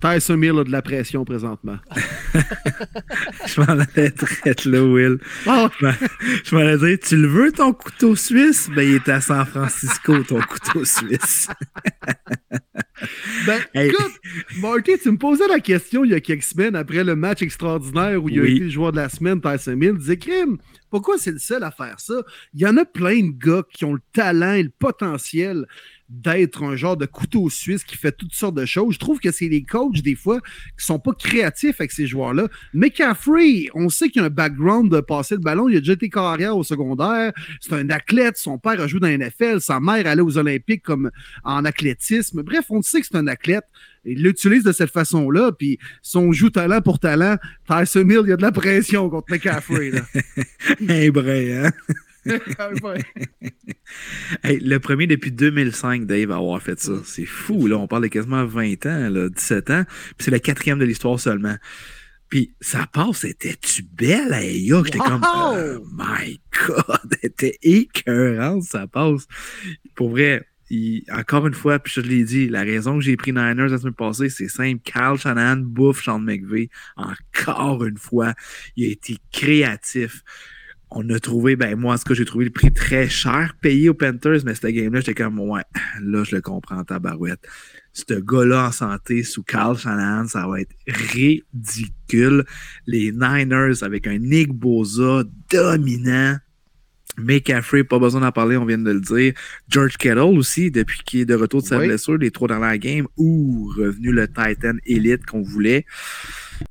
Tyson Hill a de la pression présentement. Je m'en allais être là, Will. Ah, Je m'en- allais dire, tu le veux ton couteau suisse? Ben, il est à San Francisco, ton couteau suisse. ben, Hey. écoute, Marty, tu me posais la question il y a quelques semaines après le match extraordinaire où il a Oui. été le joueur de la semaine, Tyson Hill. Tu disais, Crime, pourquoi c'est le seul à faire ça? Il y en a plein de gars qui ont le talent et le potentiel d'être un genre de couteau suisse qui fait toutes sortes de choses. Je trouve que c'est les coachs, des fois, qui sont pas créatifs avec ces joueurs-là. McCaffrey, on sait qu'il a un background de passer le ballon. Il a déjà été carrière au secondaire. C'est un athlète. Son père a joué dans la NFL. Sa mère allait aux Olympiques comme en athlétisme. Bref, on sait que c'est un athlète. Il l'utilise de cette façon-là. Puis, si on joue talent pour talent, Tyson Hill, il y a de la pression contre McCaffrey. là. Hey, Bray, hein? Hey, le premier depuis 2005, Dave, à avoir fait ça. C'est fou, là. On parle de quasiment 20 ans, là, 17 ans. Puis c'est le quatrième de l'histoire seulement. Puis sa passe, était-tu belle? Aya? J'étais comme, oh my God, elle était écœurante, sa passe. Pour vrai, il- encore une fois, puis je te l'ai dit, la raison que j'ai pris Niners la semaine passée, c'est simple. Carl Shanahan bouffe Sean McVay. Encore une fois, il a été créatif. On a trouvé, ben moi, en ce que j'ai trouvé le prix très cher payé aux Panthers, mais cette game-là, j'étais comme, ouais, là, je le comprends, tabarouette. Ce gars-là en santé sous Carl Shanahan, ça va être ridicule. Les Niners avec un Nick Boza dominant. McCaffrey, pas besoin d'en parler, on vient de le dire. George Kittle aussi, depuis qu'il est de retour de sa Oui. blessure, les trois dans la game, ou revenu le Titan Elite qu'on voulait.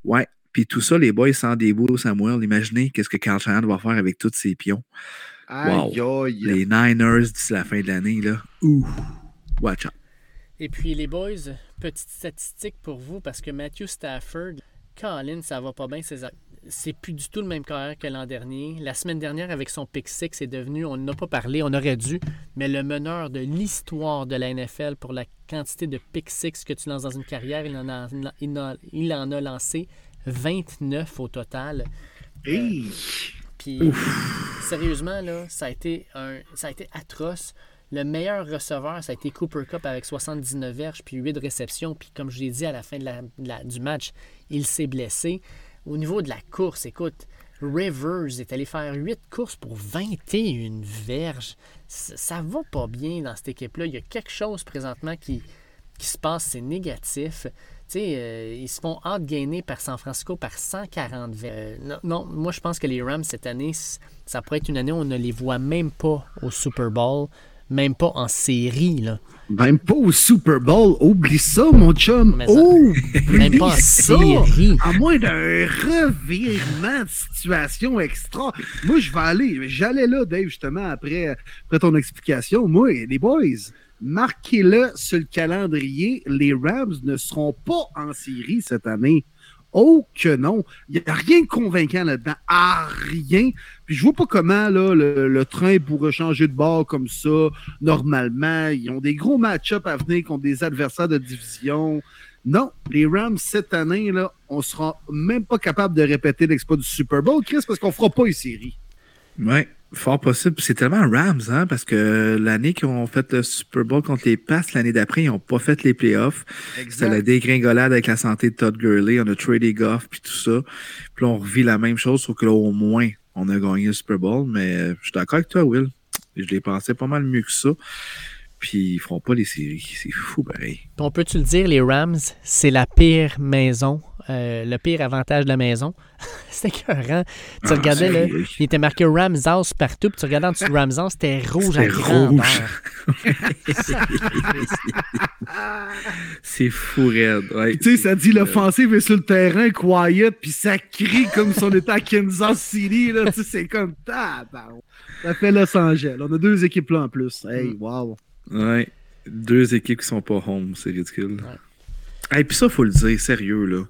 Ouais. Puis tout ça, les boys sans Debo Samuel, imaginez qu'est-ce que Carl Shanahan va faire avec tous ses pions. Aïe, aïe. Les Niners d'ici la fin de l'année, là. Ouh. Watch out. Et puis les boys, petite statistique pour vous, parce que Matthew Stafford, Colin, ça va pas bien. ses C'est plus du tout le même carrière que l'an dernier. La semaine dernière, avec son pick six, c'est devenu, on n'a pas parlé, on aurait dû, mais le meneur de l'histoire de la NFL pour la quantité de pick six que tu lances dans une carrière, il en a, il en a, il en a lancé 29 au total. Hey. Puis, sérieusement, là, ça a, été un, ça a été atroce. Le meilleur receveur, ça a été Cooper Cup avec 79 verges puis 8 réceptions. Puis, comme je l'ai dit à la fin de la- de la- du match, il s'est blessé. Au niveau de la course, écoute, Rivers est allé faire 8 courses pour 21 verges. Ça, ça va pas bien dans cette équipe-là. Il y a quelque chose présentement qui, qui se passe, c'est négatif. Tu sais, euh, ils se font outgainer par San Francisco par 140 verges. Euh, non, non, moi je pense que les Rams cette année, ça pourrait être une année où on ne les voit même pas au Super Bowl, même pas en série. Là. Même pas au Super Bowl. Oublie ça, mon chum. Mais ça- Oublie Même pas en ça. série. À moins d'un revirement de situation extra. Moi, je vais aller. J'allais là, Dave, justement, après, après ton explication. Moi, les boys, marquez-le sur le calendrier. Les Rams ne seront pas en série cette année. Oh que non. Il n'y a rien de convaincant là-dedans. Ah, rien. Puis je vois pas comment là, le, le train pourrait changer de bord comme ça normalement. Ils ont des gros match-ups à venir contre des adversaires de division. Non, les Rams, cette année, là, on sera même pas capable de répéter l'exploit du Super Bowl, Chris, parce qu'on fera pas une série. Ouais, fort possible. C'est tellement Rams, hein, parce que l'année qu'ils ont fait le Super Bowl contre les Pats, l'année d'après, ils n'ont pas fait les playoffs. C'était la dégringolade avec la santé de Todd Gurley. On a tradé Goff puis tout ça. Puis là, on revit la même chose, sauf que là, au moins, on a gagné le Super Bowl. Mais euh, je suis d'accord avec toi, Will. Je l'ai pensé pas mal mieux que ça. Puis ils feront pas les séries. C'est fou, pareil. On peut-tu le dire, les Rams, c'est la pire maison euh, le pire avantage de la maison. c'était écœurant. Tu Ah, regardais, là, il était marqué Ramshouse partout, puis tu regardais en dessous de Ramshouse, c'était rouge à rouge. C'est fou raide. Ouais. Tu sais, ça dit l'offensive est sur le terrain, quiet, puis ça crie comme si on était à Kansas City. Là. Tu sais, c'est comme tabarou. Ça fait Los Angeles. On a deux équipes là en plus. Hey, wow. Ouais. Deux équipes qui sont pas home, c'est ridicule. Et puis ça, faut le dire, sérieux, là.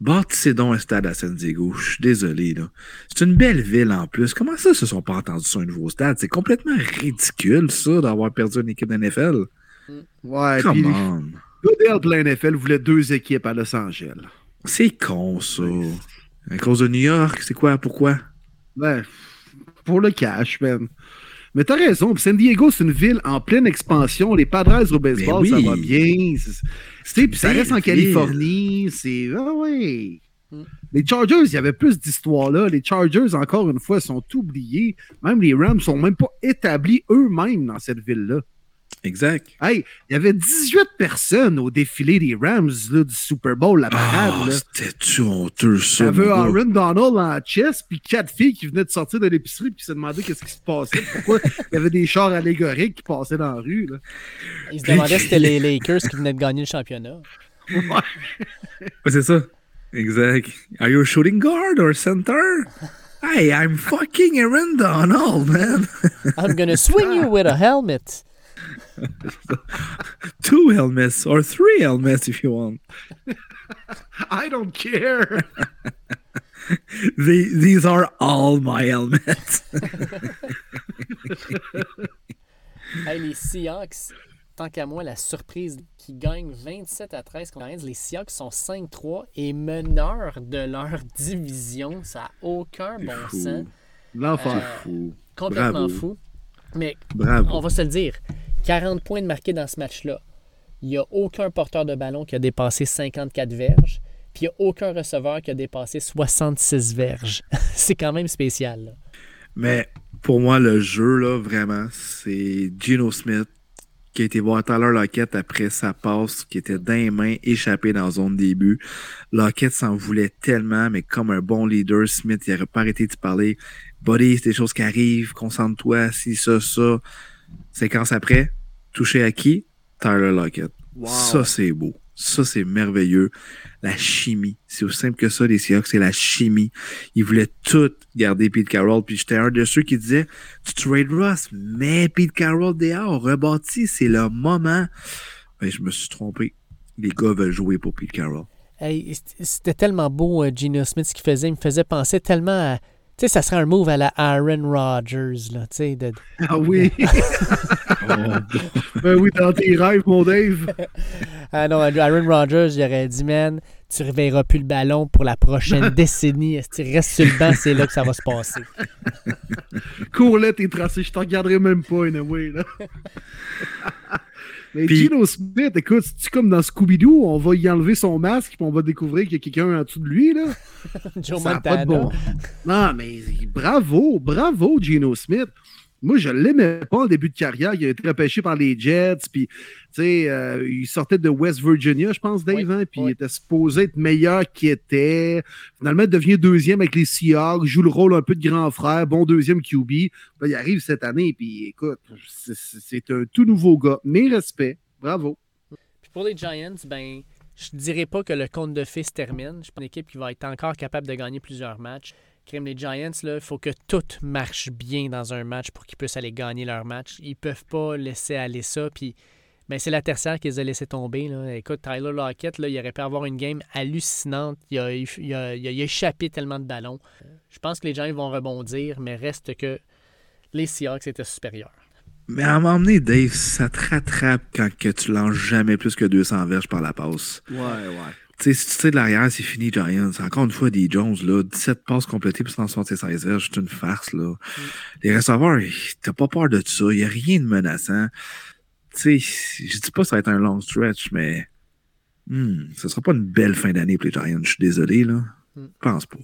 Bâtissez donc un stade à San Diego. Je suis désolé, là. C'est une belle ville en plus. Comment ça, ils se sont pas entendus sur un nouveau stade? C'est complètement ridicule, ça, d'avoir perdu une équipe d'NFL. Ouais, Come puis on. Goodell NFL voulait deux équipes à Los Angeles. C'est con, ça. À cause de New York, c'est quoi? Pourquoi? Ben, pour le cash, man. Mais t'as raison, San Diego, c'est une ville en pleine expansion. Les Padres au baseball, Ben oui. ça va bien. Puis ça reste en. Californie. C'est. Ah ouais. Mm. Les Chargers, il y avait plus d'histoire là. Les Chargers, encore une fois, sont oubliés. Même les Rams sont même pas établis eux-mêmes dans cette ville-là. Exact. Hey, il y avait 18 personnes au défilé des Rams là, du Super Bowl, la parade. Ah, là. c'était-tu honteux, ça? T'avais mon gars? Aaron Donald en chess, puis quatre filles qui venaient de sortir de l'épicerie, puis se demandaient qu'est-ce qui se passait, pourquoi il y avait des chars allégoriques qui passaient dans la rue. Là. Ils se demandaient si c'était les Lakers qui venaient de gagner le championnat. Ouais, c'est ça. Exact. Are you a shooting guard or center? Hey, I'm fucking Aaron Donald, man. I'm gonna swing you with a helmet. Two helmets or three helmets if you want. I don't care! They, these are all my helmets. Hey, les Seahawks, tant qu'à moi, la surprise qui gagne 27 à 13 contre les Lions, les Seahawks sont 5-3 et meneurs de leur division. Ça n'a aucun bon fou. sens. L'enfer. Euh, Fou. Complètement Bravo. fou. Mais Bravo. on va se le dire, 40 points de marqués dans ce match-là. Il n'y a aucun porteur de ballon qui a dépassé 54 verges. Puis il n'y a aucun receveur qui a dépassé 66 verges. C'est quand même spécial. Mais pour moi, le jeu, là, vraiment, c'est Geno Smith qui a été voir Tyler Lockett après sa passe qui était dans les mains, échappée dans la zone début. Lockett s'en voulait tellement, mais comme un bon leader, Smith, il n'aurait pas arrêté de parler. Buddy, c'est des choses qui arrivent, concentre-toi, si, ça, ça. Séquence après, touché à qui? Tyler Lockett. Wow. Ça, c'est beau. Ça, c'est merveilleux. La chimie. C'est aussi simple que ça, les Seahawks, c'est la chimie. Ils voulaient tout garder Pete Carroll. Puis j'étais un de ceux qui disaient Tu trade Ross, mais Pete Carroll dehors, rebâti, c'est le moment. Mais je me suis trompé. Les gars veulent jouer pour Pete Carroll. Hey, c'était tellement beau, euh, Geno Smith, ce qu'il faisait. Il me faisait penser tellement à. Tu sais, ça serait un move à la Aaron Rodgers, là. Tu sais, de- Ah oui! ben oui, dans tes rêves, mon Dave. Ah non, Aaron Rodgers, il aurait dit, man, tu reverras plus le ballon pour la prochaine décennie. Si tu restes sur le banc, c'est là que ça va se passer. Cours là tes tracés, je t'en regarderai même pas, anyway, là. Mais Puis- Gino Smith, écoute, c'est comme dans Scooby-Doo, on va y enlever son masque puis on va découvrir qu'il y a quelqu'un en dessous de lui, là? Joe Ça a pas de bon. Non, mais bravo, bravo, Geno Smith. Moi, je l'aimais pas en début de carrière. Il a été repêché par les Jets, puis, tu sais, euh, il sortait de West Virginia, je pense, Dave, Oui, hein, puis oui. il était supposé être meilleur qu'il était. Finalement, il devient deuxième avec les Seahawks, joue le rôle un peu de grand frère, bon deuxième QB. Là, il arrive cette année, puis écoute, c'est- un tout nouveau gars. Mes respects, bravo. Puis pour les Giants, ben, je dirais pas que le compte de fées se termine. Je suis une équipe qui va être encore capable de gagner plusieurs matchs. Crème les Giants, là, il faut que tout marche bien dans un match pour qu'ils puissent aller gagner leur match. Ils peuvent pas laisser aller ça. Puis ben, c'est la tertiaire qu'ils ont laissé tomber. Là. Écoute, Tyler Lockett, là, il aurait pu avoir une game hallucinante. Il a, il a- il a échappé tellement de ballons. Je pense que les Giants vont rebondir, mais reste que les Seahawks étaient supérieurs. Mais à m'emmener, Dave, ça te rattrape quand que tu lances jamais plus que 200 verges par la passe. Ouais, ouais. Tu sais, si tu sais de l'arrière, c'est fini, Giants. Encore une fois, des Jones, là, 17 passes complétées pour 176 verges, c'est une farce, là. Les receveurs, t'as pas peur de ça. Il a rien de menaçant. Tu sais, je dis pas que ça va être un long stretch, mais hmm, ce sera pas une belle fin d'année pour les Giants. Je suis désolé, là. Je pense pas.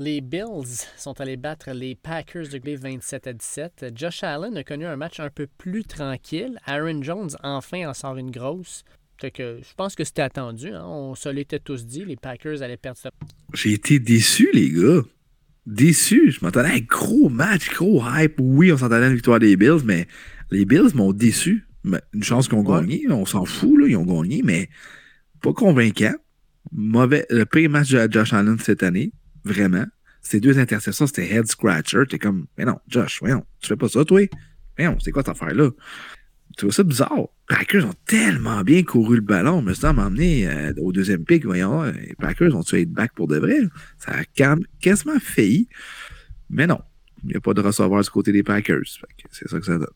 Les Bills sont allés battre les Packers de Bay 27 à 17. Josh Allen a connu un match un peu plus tranquille. Aaron Jones enfin en sort une grosse. Que je pense que c'était attendu. Hein. On se l'était tous dit. Les Packers allaient perdre ça. J'ai été déçu, les gars. Déçu. Je m'entendais à un gros match, gros hype. Oui, on s'entendait à la victoire des Bills, mais les Bills m'ont déçu. Une chance qu'ils ont gagné. On s'en fout, là, ils ont gagné, mais pas convaincant. Mauvais, le pire match de Josh Allen cette année. Vraiment. Ces deux interceptions, c'était head scratcher. T'es comme, mais non, Josh, voyons, tu fais pas ça, toi? Voyons, c'est quoi cette affaire-là? Tu vois ça bizarre? Les Packers ont tellement bien couru le ballon. Mais ça m'a emmené euh, au deuxième pic. Voyons, les Packers ont tué être back pour de vrai. Ça a quasiment failli. Mais non, il n'y a pas de receveur du côté des Packers. C'est ça que ça donne.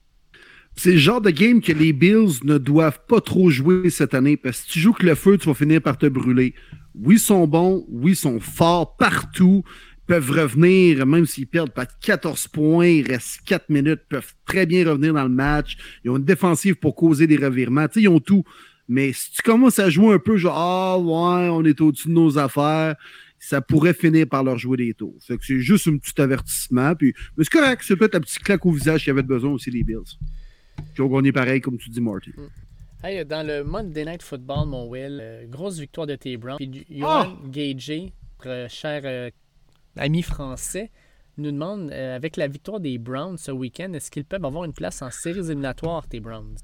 C'est le genre de game que les Bills ne doivent pas trop jouer cette année parce que si tu joues que le feu, tu vas finir par te brûler. Oui, ils sont bons. Oui, ils sont forts partout peuvent revenir, même s'ils perdent pas 14 points, il reste 4 minutes, peuvent très bien revenir dans le match. Ils ont une défensive pour causer des revirements. sais, ils ont tout. Mais si tu commences à jouer un peu genre Ah ouais, on est au-dessus de nos affaires, ça pourrait finir par leur jouer des tours. Fait que c'est juste un petit avertissement. Puis, mais c'est correct, c'est peut-être un petit claque au visage qu'il y avait besoin aussi les Bills. Qui ont gagné pareil, comme tu dis, Marty. Mm. Hey, dans le Monday Night Football, mon Will, euh, grosse victoire de T. Brown. Puis Johan oh! Gagey, cher euh, ami français, nous demande euh, avec la victoire des Browns ce week-end, est-ce qu'ils peuvent avoir une place en séries éliminatoires, tes Browns?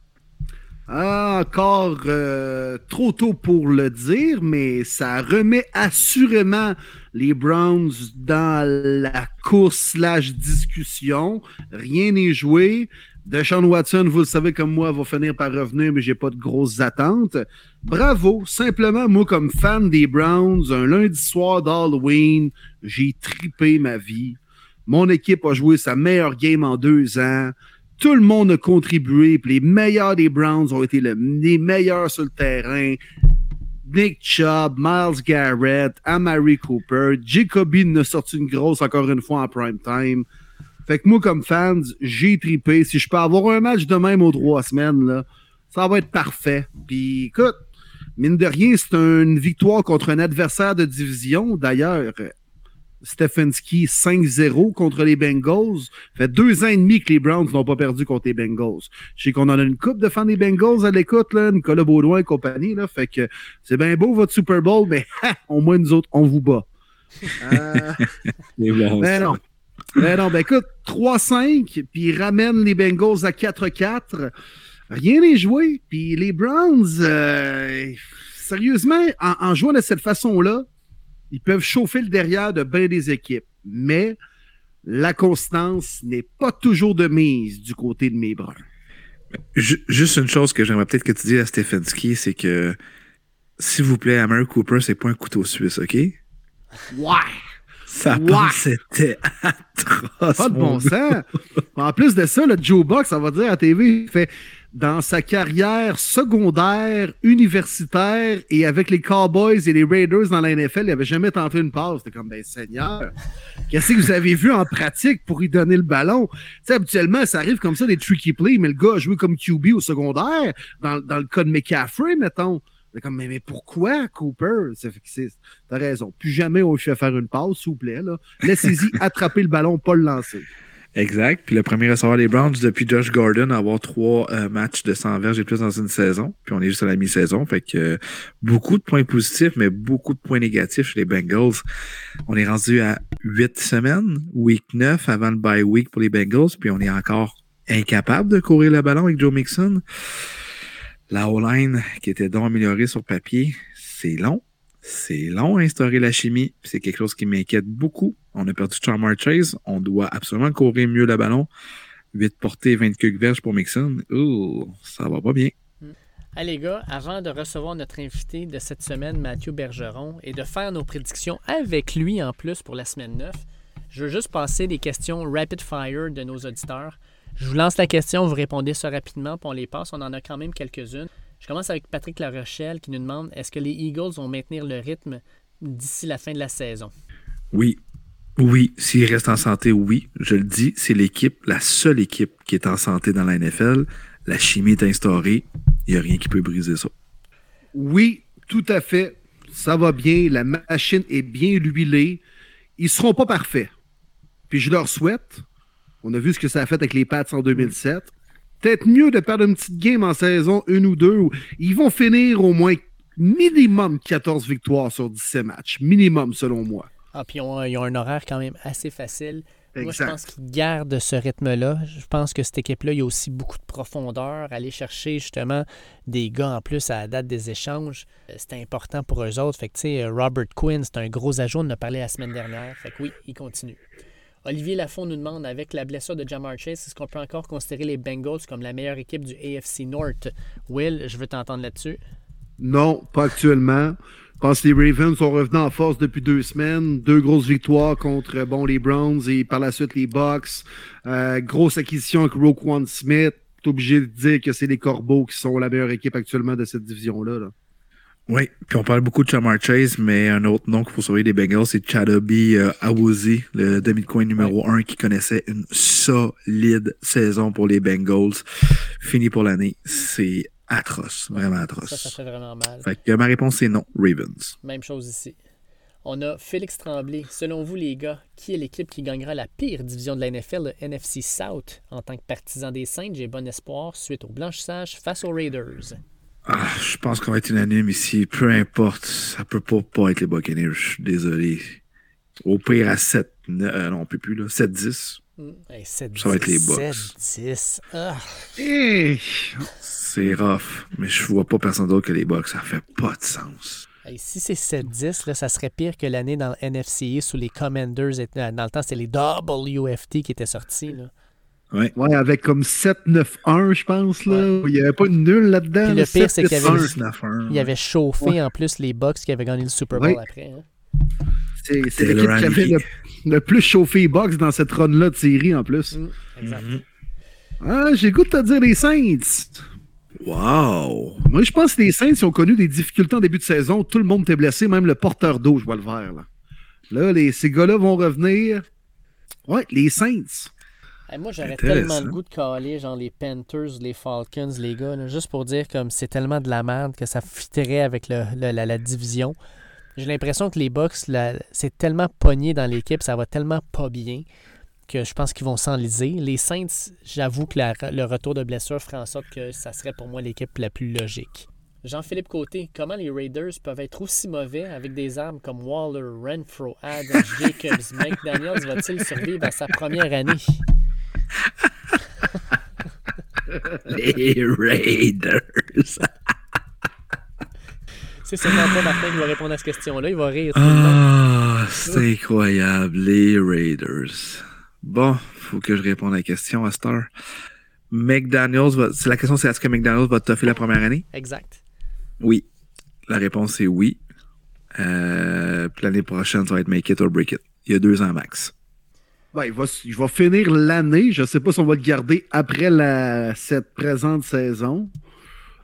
Ah, encore euh, trop tôt pour le dire, mais ça remet assurément les Browns dans la course slash discussion. Rien n'est joué. Deshaun Watson, vous le savez comme moi, va finir par revenir, mais j'ai pas de grosses attentes. Bravo. Simplement, moi, comme fan des Browns, un lundi soir d'Halloween, j'ai tripé ma vie. Mon équipe a joué sa meilleure game en deux ans. Tout le monde a contribué. Puis les meilleurs des Browns ont été les meilleurs sur le terrain. Nick Chubb, Miles Garrett, Amari Cooper, Jacoby a sorti une grosse encore une fois en prime time. Fait que moi, comme fans, j'ai tripé. Si je peux avoir un match de même aux trois semaines, là, ça va être parfait. Puis écoute, mine de rien, c'est une victoire contre un adversaire de division. D'ailleurs, Stefanski 5-0 contre les Bengals. fait deux ans et demi que les Browns n'ont pas perdu contre les Bengals. Je sais qu'on en a une coupe de fans des Bengals à l'écoute, là, Nicolas Baudouin et compagnie. Là, fait que c'est bien beau votre Super Bowl, mais au moins nous autres, on vous bat. Euh... mais non. Mais non, ben écoute, 3-5, puis ils ramènent les Bengals à 4-4. Rien n'est joué. Puis les Browns, euh, sérieusement, en, jouant de cette façon-là, ils peuvent chauffer le derrière de bien des équipes. Mais la constance n'est pas toujours de mise du côté de mes Browns. Juste une chose que j'aimerais peut-être que tu dises à Stefanski, c'est que, s'il vous plaît, Amari Cooper, c'est pas un couteau suisse, OK? Ouais! Ça c'était atroce. Pas de bon sens. En plus de ça, le Joe Buck, ça va dire à TV, il fait dans sa carrière secondaire, universitaire et avec les Cowboys et les Raiders dans la NFL, il n'avait jamais tenté une passe. C'était comme, ben Seigneur, qu'est-ce que vous avez vu en pratique pour y donner le ballon? Tu sais, habituellement, ça arrive comme ça, des tricky plays, mais le gars a joué comme QB au secondaire, dans, dans le cas de McCaffrey, mettons. C'est comme, mais, pourquoi Cooper? T'as raison. Plus jamais on fait faire une passe, s'il vous plaît. Laissez-y attraper le ballon, pas le lancer. Exact. Puis le premier recevoir des Browns depuis Josh Gordon à avoir trois euh, matchs de 100 verges et plus dans une saison. Puis on est juste à la mi-saison. Fait que euh, beaucoup de points positifs, mais beaucoup de points négatifs chez les Bengals. On est rendu à huit semaines, week 9 avant le bye week pour les Bengals. Puis on est encore incapable de courir le ballon avec Joe Mixon. La O-line qui était donc améliorée sur papier, c'est long. C'est long à instaurer la chimie. C'est quelque chose qui m'inquiète beaucoup. On a perdu Charmar Chase. On doit absolument courir mieux le ballon. 8 portées, 20 verges pour Mixon. Ouh, ça va pas bien. Allez les gars, avant de recevoir notre invité de cette semaine, Mathieu Bergeron, et de faire nos prédictions avec lui en plus pour la semaine 9, je veux juste passer des questions rapid fire de nos auditeurs. Je vous lance la question, vous répondez ça rapidement, puis on les passe. On en a quand même quelques-unes. Je commence avec Patrick Larochelle qui nous demande est-ce que les Eagles vont maintenir le rythme d'ici la fin de la saison? Oui. Oui, s'ils restent en santé, oui. Je le dis, c'est l'équipe, la seule équipe qui est en santé dans la NFL. La chimie est instaurée. Il n'y a rien qui peut briser ça. Oui, tout à fait. Ça va bien. La machine est bien huilée. Ils ne seront pas parfaits. Puis je leur souhaite. On a vu ce que ça a fait avec les Pats en 2007. peut-être mieux de perdre une petite game en saison, une ou deux. Ils vont finir au moins minimum 14 victoires sur 17 matchs. Minimum, selon moi. Ah, puis ils ont, ils ont un horaire quand même assez facile. Moi, je pense qu'ils gardent ce rythme-là. Je pense que cette équipe-là, il y a aussi beaucoup de profondeur. Aller chercher justement des gars en plus à la date des échanges, euh, c'est important pour eux autres. Fait que, tu sais, Robert Quinn, c'est un gros ajout. On en a parlé la semaine dernière. Fait que oui, il continue. Olivier Lafont nous demande, avec la blessure de Jamar Chase, est-ce qu'on peut encore considérer les Bengals comme la meilleure équipe du AFC North? Will, je veux t'entendre là-dessus. Non, pas actuellement. Je pense que les Ravens sont revenus en force depuis deux semaines. Deux grosses victoires contre bon, les Browns et par la suite les Bucks. Euh, grosse acquisition avec Roquan Smith. T'es obligé de dire que c'est les Corbeaux qui sont la meilleure équipe actuellement de cette division-là. Oui, puis on parle beaucoup de Chamar Chase, mais un autre nom qu'il faut surveiller des Bengals, c'est Chadobi euh, Awuzie, le demi-coin numéro 1 qui connaissait une solide saison pour les Bengals. Fini pour l'année. C'est atroce, vraiment atroce. Ça, ça fait vraiment mal. Fait que ma réponse c'est non, Ravens. Même chose ici. On a Félix Tremblay. Selon vous, les gars, qui est l'équipe qui gagnera la pire division de la NFL, le NFC South? En tant que partisan des Saints, j'ai bon espoir suite au blanchissage face aux Raiders. Ah, je pense qu'on va être unanime ici. Peu importe, ça peut pas, pas être les Buccaneers. Je suis désolé. Au pire à 7, euh, non, on peut plus, là. 7-10. Mm. Hey, 7, Ça va être les Bucks. 7-10. Ah. Hey! C'est rough, mais je vois pas personne d'autre que les Bucks. Ça fait pas de sens. Hey, si c'est 7-10, là, ça serait pire que l'année dans le NFC sous les Commanders. et- Dans le temps, c'était les WFT qui étaient sortis. Là. Ouais. Ouais, avec comme 7-9-1, je pense. Là. Il n'y avait pas une nulle là-dedans. Puis le pire, c'est qu'il y avait- 7-9-1. 9-1. Il avait chauffé Ouais. en plus les Bucks qui avaient gagné le Super Bowl Ouais. après. hein. C'est l'équipe qui avait le, plus chauffé les Bucks dans cette run-là de série en plus. Mm, Exact. Mhm. Ah, j'ai goût de te dire les Saints. Wow! Moi, je pense que les Saints ils ont connu des difficultés en début de saison. Tout le monde était blessé, même le porteur d'eau, je vois le vert. Là, là les, ces gars-là vont revenir. Ouais, les Saints. Hey, moi, j'aurais tellement le goût de caler, genre les Panthers, les Falcons, les gars, là, juste pour dire comme c'est tellement de la merde que ça fitterait avec le- le- la, la division. J'ai l'impression que les Bucks, c'est tellement pogné dans l'équipe, ça va tellement pas bien que je pense qu'ils vont s'enliser. Les Saints, j'avoue que la- le retour de blessure ferait en sorte que ça serait pour moi l'équipe la plus logique. Jean-Philippe Côté, comment les Raiders peuvent être aussi mauvais avec des armes comme Waller, Renfro, Adams, Jacobs, Mike Daniels va-t-il survivre à sa première année? Les Raiders! C'est seulement pas Martin qui va répondre à cette question-là. Il va rire. Ah, c'est incroyable, les Raiders. Bon, faut que je réponde à la question à heure. McDaniels va. c'est La question, c'est est-ce que McDaniels va toffer la première année? Exact. Oui. La réponse est oui. Euh, l'année prochaine, ça va être make it or break it. Il y a deux ans max. Ben, il, va, finir l'année. Je ne sais pas si on va le garder après la, cette présente saison.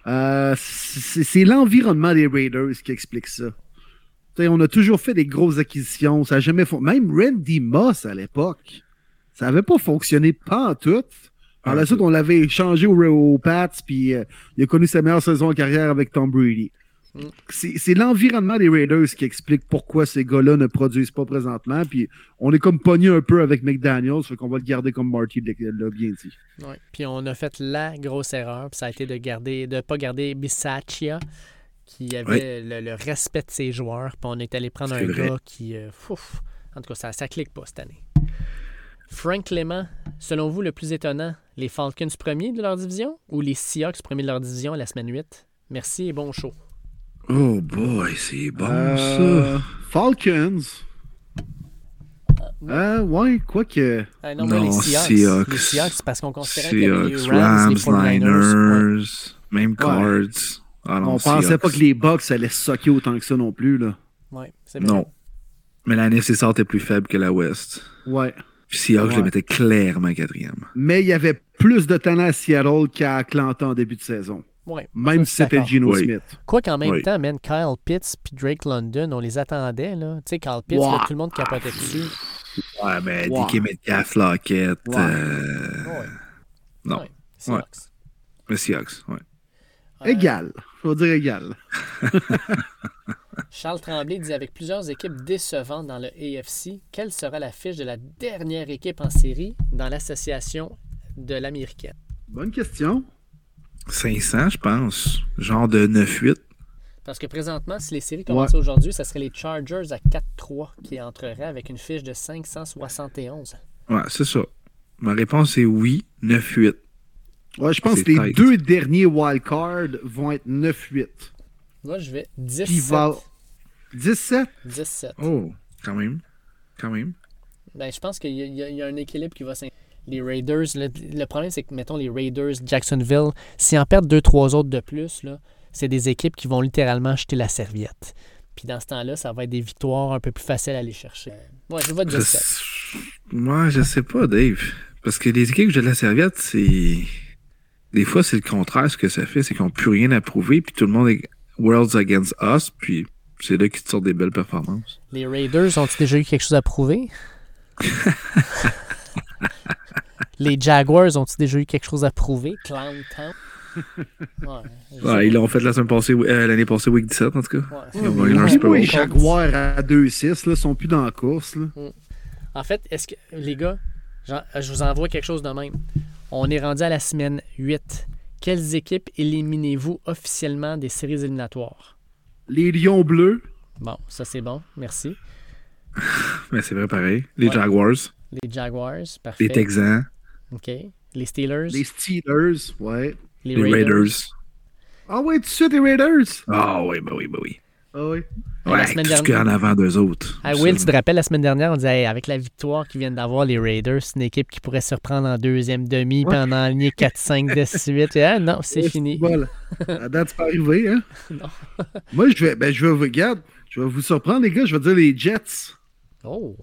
Euh, c'est l'environnement des Raiders qui explique ça. On a toujours fait des grosses acquisitions. Ça a jamais fon- Même Randy Moss à l'époque, ça n'avait pas fonctionné pas en tout. Par la suite, on l'avait échangé au, au Pats, puis euh, il a connu sa meilleure saison en carrière avec Tom Brady. Mm. C'est l'environnement des Raiders qui explique pourquoi ces gars-là ne produisent pas présentement. Puis on est comme pogné un peu avec McDaniels, fait qu'on va le garder comme Marty l'a bien dit. Ouais. Puis on a fait la grosse erreur, puis ça a été de garder, de pas garder Bisaccia, qui avait le, le respect de ses joueurs. Puis on est allé prendre un vrai. gars qui. euh, fouf. en tout cas, ça, ça clique pas cette année. Frank Clément, selon vous, le plus étonnant, les Falcons premiers de leur division ou les Seahawks premiers de leur division à la semaine 8? Merci et bon show. Oh boy, c'est bon Euh, Falcons. Euh, ouais, quoi que. Ah, non, mais Non, les Seahawks. Seahawks. Les Seahawks, c'est parce qu'on considérait qu'il y avait les Seahawks, Rams, les Rams, 49ers. ouais. Niners, même Cards. Ah non, on pensait pas que les Bucks allaient socker autant que ça non plus. Là. Ouais, c'est vrai. Non. Mais la NFC South est plus faible que la West. Ouais. Puis Seahawks, je le mettais clairement quatrième. Mais il y avait plus de talent à Seattle qu'à Atlanta en début de saison. Ouais, Même si c'était Oui. Smith. Quoi qu'en même Oui. temps, man, Kyle Pitts puis Drake London, on les attendait, là. Tu sais, Kyle Pitts, Ouais. là, tout le monde capotait dessus. Ouais, mais Ouais. DK Metcalf, Lockett. Ouais. euh, Ouais. Non. Ouais. Seahawks. Le Seahawks, ouais. Euh, Égal. Je vais dire égal. Charles Tremblay dit avec plusieurs équipes décevantes dans le AFC, quelle sera la fiche de la dernière équipe en série dans l'association de l'américaine? Bonne question. 500, je pense. Genre de 9-8. Parce que présentement, si les séries commençaient aujourd'hui, ça serait les Chargers à 4-3 qui entreraient avec une fiche de 571. Ouais, c'est ça. Ma réponse est oui, 9-8. Ouais, je pense que les tight. deux derniers wildcards vont être 9-8. Moi, je vais Qui 17. va 17? 17. Oh, quand même. Quand même. Ben, je pense qu'il y, a- y un équilibre qui va s'in- Les Raiders, le, le problème, c'est que, mettons, les Raiders, Jacksonville, s'ils en perdent deux, trois autres de plus, là, c'est des équipes qui vont littéralement jeter la serviette. Puis dans ce temps-là, ça va être des victoires un peu plus faciles à aller chercher. Ouais, je vais Je 17. sais- Moi, je sais pas, Dave. Parce que les équipes que j'ai de la serviette, c'est. Des fois, c'est le contraire. Ce que ça fait, c'est qu'ils n'ont plus rien à prouver. Puis tout le monde est Worlds Against Us. Puis c'est là qu'ils te sortent des belles performances. Les Raiders ont-ils déjà eu quelque chose à prouver? les Jaguars ont-ils déjà eu quelque chose à prouver? Clown Town? Ouais, je Ouais, ils l'ont fait la semaine passée, euh, l'année passée, Week 17, en tout cas. Ouais. Ils ont Oui, les Jaguars à 2-6 là, sont plus dans la course. Là. En fait, est-ce que, les gars, j'en- je vous envoie quelque chose de même. On est rendu à la semaine 8. Quelles équipes éliminez-vous officiellement des séries éliminatoires? Les Lions bleus, Bon, ça c'est bon, merci. Mais c'est vrai pareil. Les Ouais. Jaguars, Les Jaguars, parfait. les Texans, OK. Les Steelers, les Steelers, ouais. les, les Raiders. Ah ouais, de suite les Raiders. Ah oui, bah oui, bah oui. Ah ouais. La Ouais, semaine tout ce qu'il y a en avant d'eux autres? Ah, Will, tu te rappelles la semaine dernière, on disait hey, avec la victoire qu'ils viennent d'avoir, les Raiders, c'est une équipe qui pourrait se reprendre en deuxième demi Ouais. puis en aligner 4-5 de suite. Ah non, c'est fini. Voilà. La date, c'est pas arrivé, hein? Non. Moi, je vais, ben, je vais vous, regarde, je vais vous surprendre, les gars, je vais dire les Jets. Oh,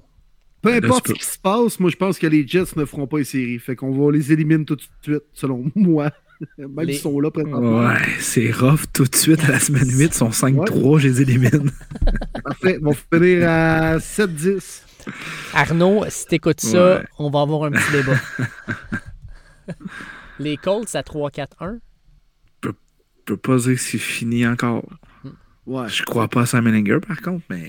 Peu importe ce qui se passe, moi, je pense que les Jets ne feront pas les séries. Fait qu'on va les éliminer tout de suite, selon moi. Même Les- s'ils sont là présentement. Ouais, c'est rough tout de suite à la semaine 8. Ils sont 5-3, je les élimine. Parfait. Ils vont finir à 7-10. Arnaud, si t'écoutes ça, Ouais. on va avoir un petit débat. les Colts à 3-4-1. Je peux pas dire que c'est fini encore. Ouais. Je crois pas à Simon Inger, par contre, mais.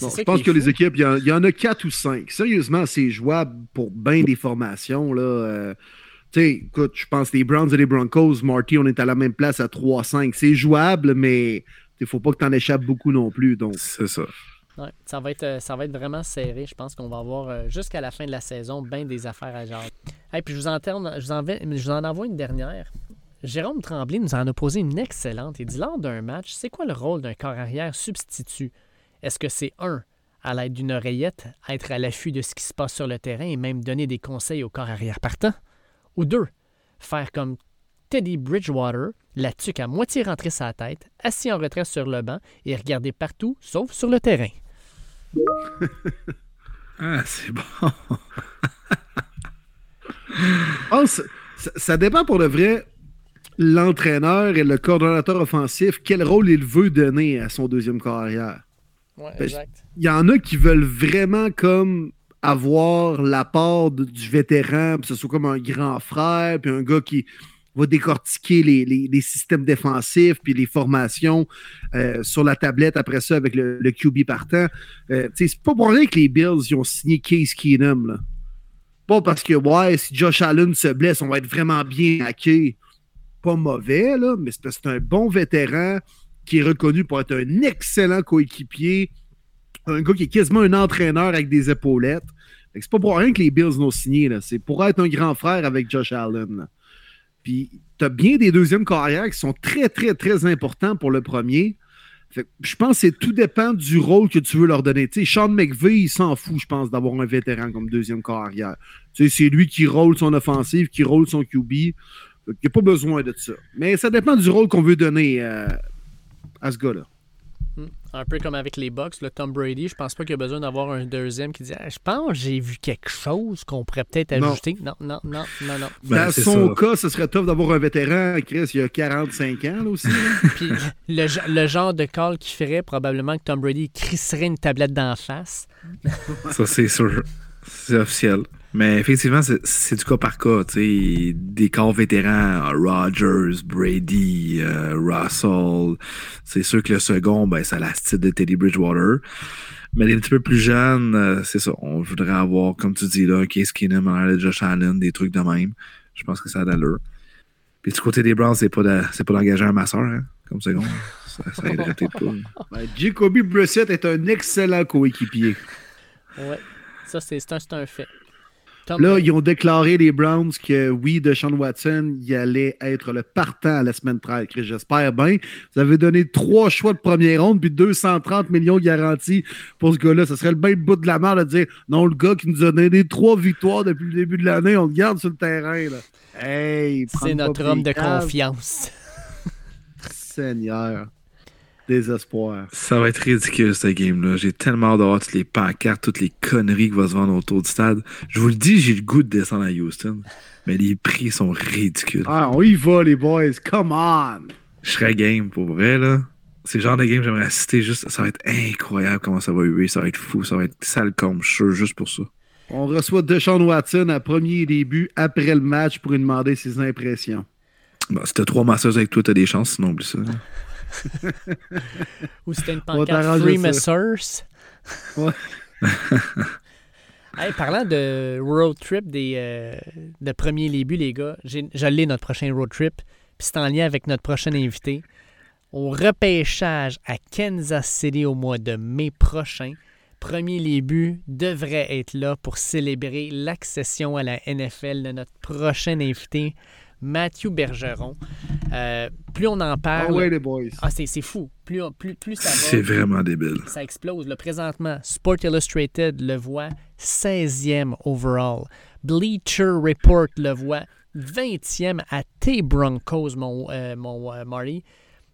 Bon, ça je pense que les équipes, il y, en- il y en a 4 ou 5. Sérieusement, c'est jouable pour bien des formations. Là. Euh, sais, écoute, je pense que les Browns et les Broncos, Marty, on est à la même place à 3-5. C'est jouable, mais il faut pas que tu en échappes beaucoup non plus. Donc, C'est ça. Ouais, ça, va être, euh, ça va être vraiment serré. Je pense qu'on va avoir euh, jusqu'à la fin de la saison bien des affaires à genre. Et puis je vous, en je, vous en vais- je vous en envoie une dernière. Jérôme Tremblay nous en a posé une excellente. Il dit lors d'un match, c'est quoi le rôle d'un corps arrière substitut? Est-ce que c'est un à l'aide d'une oreillette, être à l'affût de ce qui se passe sur le terrain et même donner des conseils au corps arrière partant? Ou deux, faire comme Teddy Bridgewater, la tuque à moitié rentrée sa tête, assis en retrait sur le banc et regarder partout sauf sur le terrain Ah, c'est bon. ça, ça dépend pour le vrai, l'entraîneur et le coordonnateur offensif, quel rôle il veut donner à son deuxième carrière. Ouais, Ben, exact. il y en a qui veulent vraiment comme avoir l'apport du vétéran, puis ce soit comme un grand frère, puis un gars qui va décortiquer les, les- systèmes défensifs, puis les formations euh, sur la tablette après ça avec le, QB partant. Euh, c'est pas pour rien que les Bills ils ont signé Case Keenum. Pas parce que, ouais, si Josh Allen se blesse, on va être vraiment bien hacké. Pas mauvais, là, mais c'est parce que c'est un bon vétéran qui est reconnu pour être un excellent coéquipier un gars qui est quasiment un entraîneur avec des épaulettes. C'est pas pour rien que les Bills l'ont signé. C'est pour être un grand frère avec Josh Allen. Puis t'as bien des deuxièmes carrières qui sont très, très, très importants pour le premier. Je pense que tout dépend du rôle que tu veux leur donner. Tu Sean McVay, il s'en fout, je pense, d'avoir un vétéran comme deuxième carrière. Tu c'est lui qui rôle son offensive, qui rôle son QB. Qu'il n'y a pas besoin de ça. Mais ça dépend du rôle qu'on veut donner euh, à ce gars-là. Hmm. Un peu comme avec les Bucks, le Tom Brady, je pense pas qu'il y a besoin d'avoir un deuxième qui dit Ah, Je pense que j'ai vu quelque chose qu'on pourrait peut-être ajouter. Non, non, non, non, non. Ben, Dans son ça. cas, ce serait tough d'avoir un vétéran, Chris, il y a 45 ans là, aussi. là. Puis le, le genre de call qu'il ferait, probablement que Tom Brady crisserait une tablette d'en face. Ça, c'est sûr. C'est officiel. Mais effectivement, c'est- du cas par cas. tu sais. Des corps vétérans, Rogers, Brady, euh, Russell. C'est sûr que le second, ben, c'est la style de Teddy Bridgewater. Mais les un petit peu plus jeunes, euh, c'est ça. On voudrait avoir, comme tu dis là, un Case Keenum en arrière de Josh Allen, des trucs de même. Je pense que ça a d'allure. Puis du côté des Browns, c'est pas de- c'est pas d'engager un masseur, hein, comme seconde. Ça, ça aiderait peut-être pas. Ben, Jacoby Brissett est un excellent coéquipier. Ouais. Ça, c'est c'est un, c'est un fait. Là, ils ont déclaré, les Browns, que oui, Deshaun Watson, il allait être le partant à la semaine 13. Chris, J'espère bien. Vous avez donné trois choix de première ronde, puis 230 millions garantis pour ce gars-là. Ce serait le bien bout de la merde de dire non, le gars qui nous a donné trois victoires depuis le début de l'année, on le garde sur le terrain. Là. Hey, c'est notre homme de confiance. Seigneur. Désespoir. Ça va être ridicule, ce game-là. J'ai tellement hâte d'avoir toutes les pancartes, toutes les conneries qui vont se vendre autour du stade. Je vous le dis, j'ai le goût de descendre à Houston. Mais les prix sont ridicules. Ah, on y va, les boys. Come on. Je serais game pour vrai, là. C'est le genre de game que j'aimerais assister juste. Ça va être incroyable comment ça va huer. Ça va être fou. Ça va être sale comme je suis juste pour ça. On reçoit Deshaun Watson à premier début après le match pour lui demander ses impressions. Bon, si t'as trois masseuses avec toi, t'as des chances, sinon oublie ça. Ou c'était une pancarte Free. Messers. Ouais. Hey, parlant de road trip des, euh, de premier début, les gars, je l'ai notre prochain road trip. Puis c'est en lien avec notre prochain invité. Au repêchage à Kansas City au mois de mai prochain, premier début devrait être là pour célébrer l'accession à la NFL de notre prochain invité, Mathieu Bergeron. Euh, plus on en parle, ouais, les boys. ah, c'est c'est fou. Plus, plus, plus ça va C'est vraiment débile. ça explose. Là, présentement, Sport Illustrated le voit 16e overall. Bleacher Report le voit 20e à T Broncos, mon, euh, mon euh, Marty.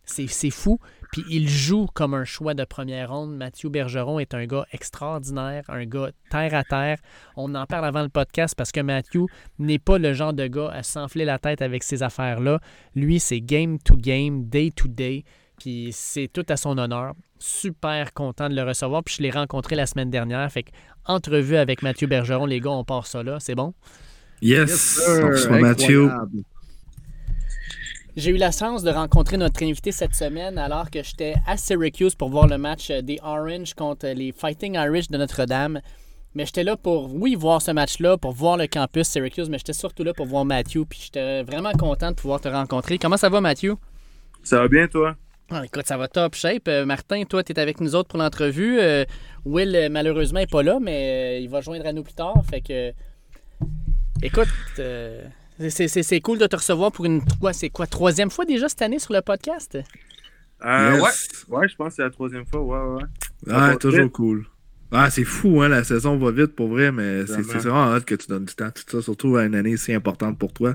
C'est c'est fou. Puis il joue comme un choix de première ronde. Mathieu Bergeron est un gars extraordinaire, un gars terre à terre. On en parle avant le podcast parce que Mathieu n'est pas le genre de gars à s'enfler la tête avec ces affaires-là. Lui, c'est game to game, day to day. Puis c'est tout à son honneur. Super content de le recevoir. Puis je l'ai rencontré la semaine dernière. Fait que, entrevue avec Mathieu Bergeron, les gars, on part ça là. C'est bon? Yes, sir. on reçoit Mathieu. J'ai eu la chance de rencontrer notre invité cette semaine alors que j'étais à Syracuse pour voir le match euh, des Orange contre les Fighting Irish de Notre-Dame. Mais j'étais là pour, oui, voir ce match-là, pour voir le campus Syracuse, mais j'étais surtout là pour voir Mathieu. Puis j'étais vraiment content de pouvoir te rencontrer. Comment ça va, Mathieu? Ça va bien, toi? Ah, écoute, ça va top shape. Euh, Martin, toi, tu es avec nous autres pour l'entrevue. Euh, Will, euh, malheureusement, n'est pas là, mais euh, il va joindre à nous plus tard. Fait que. Écoute, euh, c'est- c'est c'est cool de te recevoir pour une. Quoi, c'est quoi, troisième fois déjà cette année sur le podcast? Euh, Yes. Ouais, ouais, je pense que c'est la troisième fois. Ouais, ouais. Ah, toujours vite. cool. Ah, c'est fou, hein, la saison va vite pour vrai, mais c'est Vraiment. c'est vraiment hâte que tu donnes du temps à tout ça, surtout à une année si importante pour toi.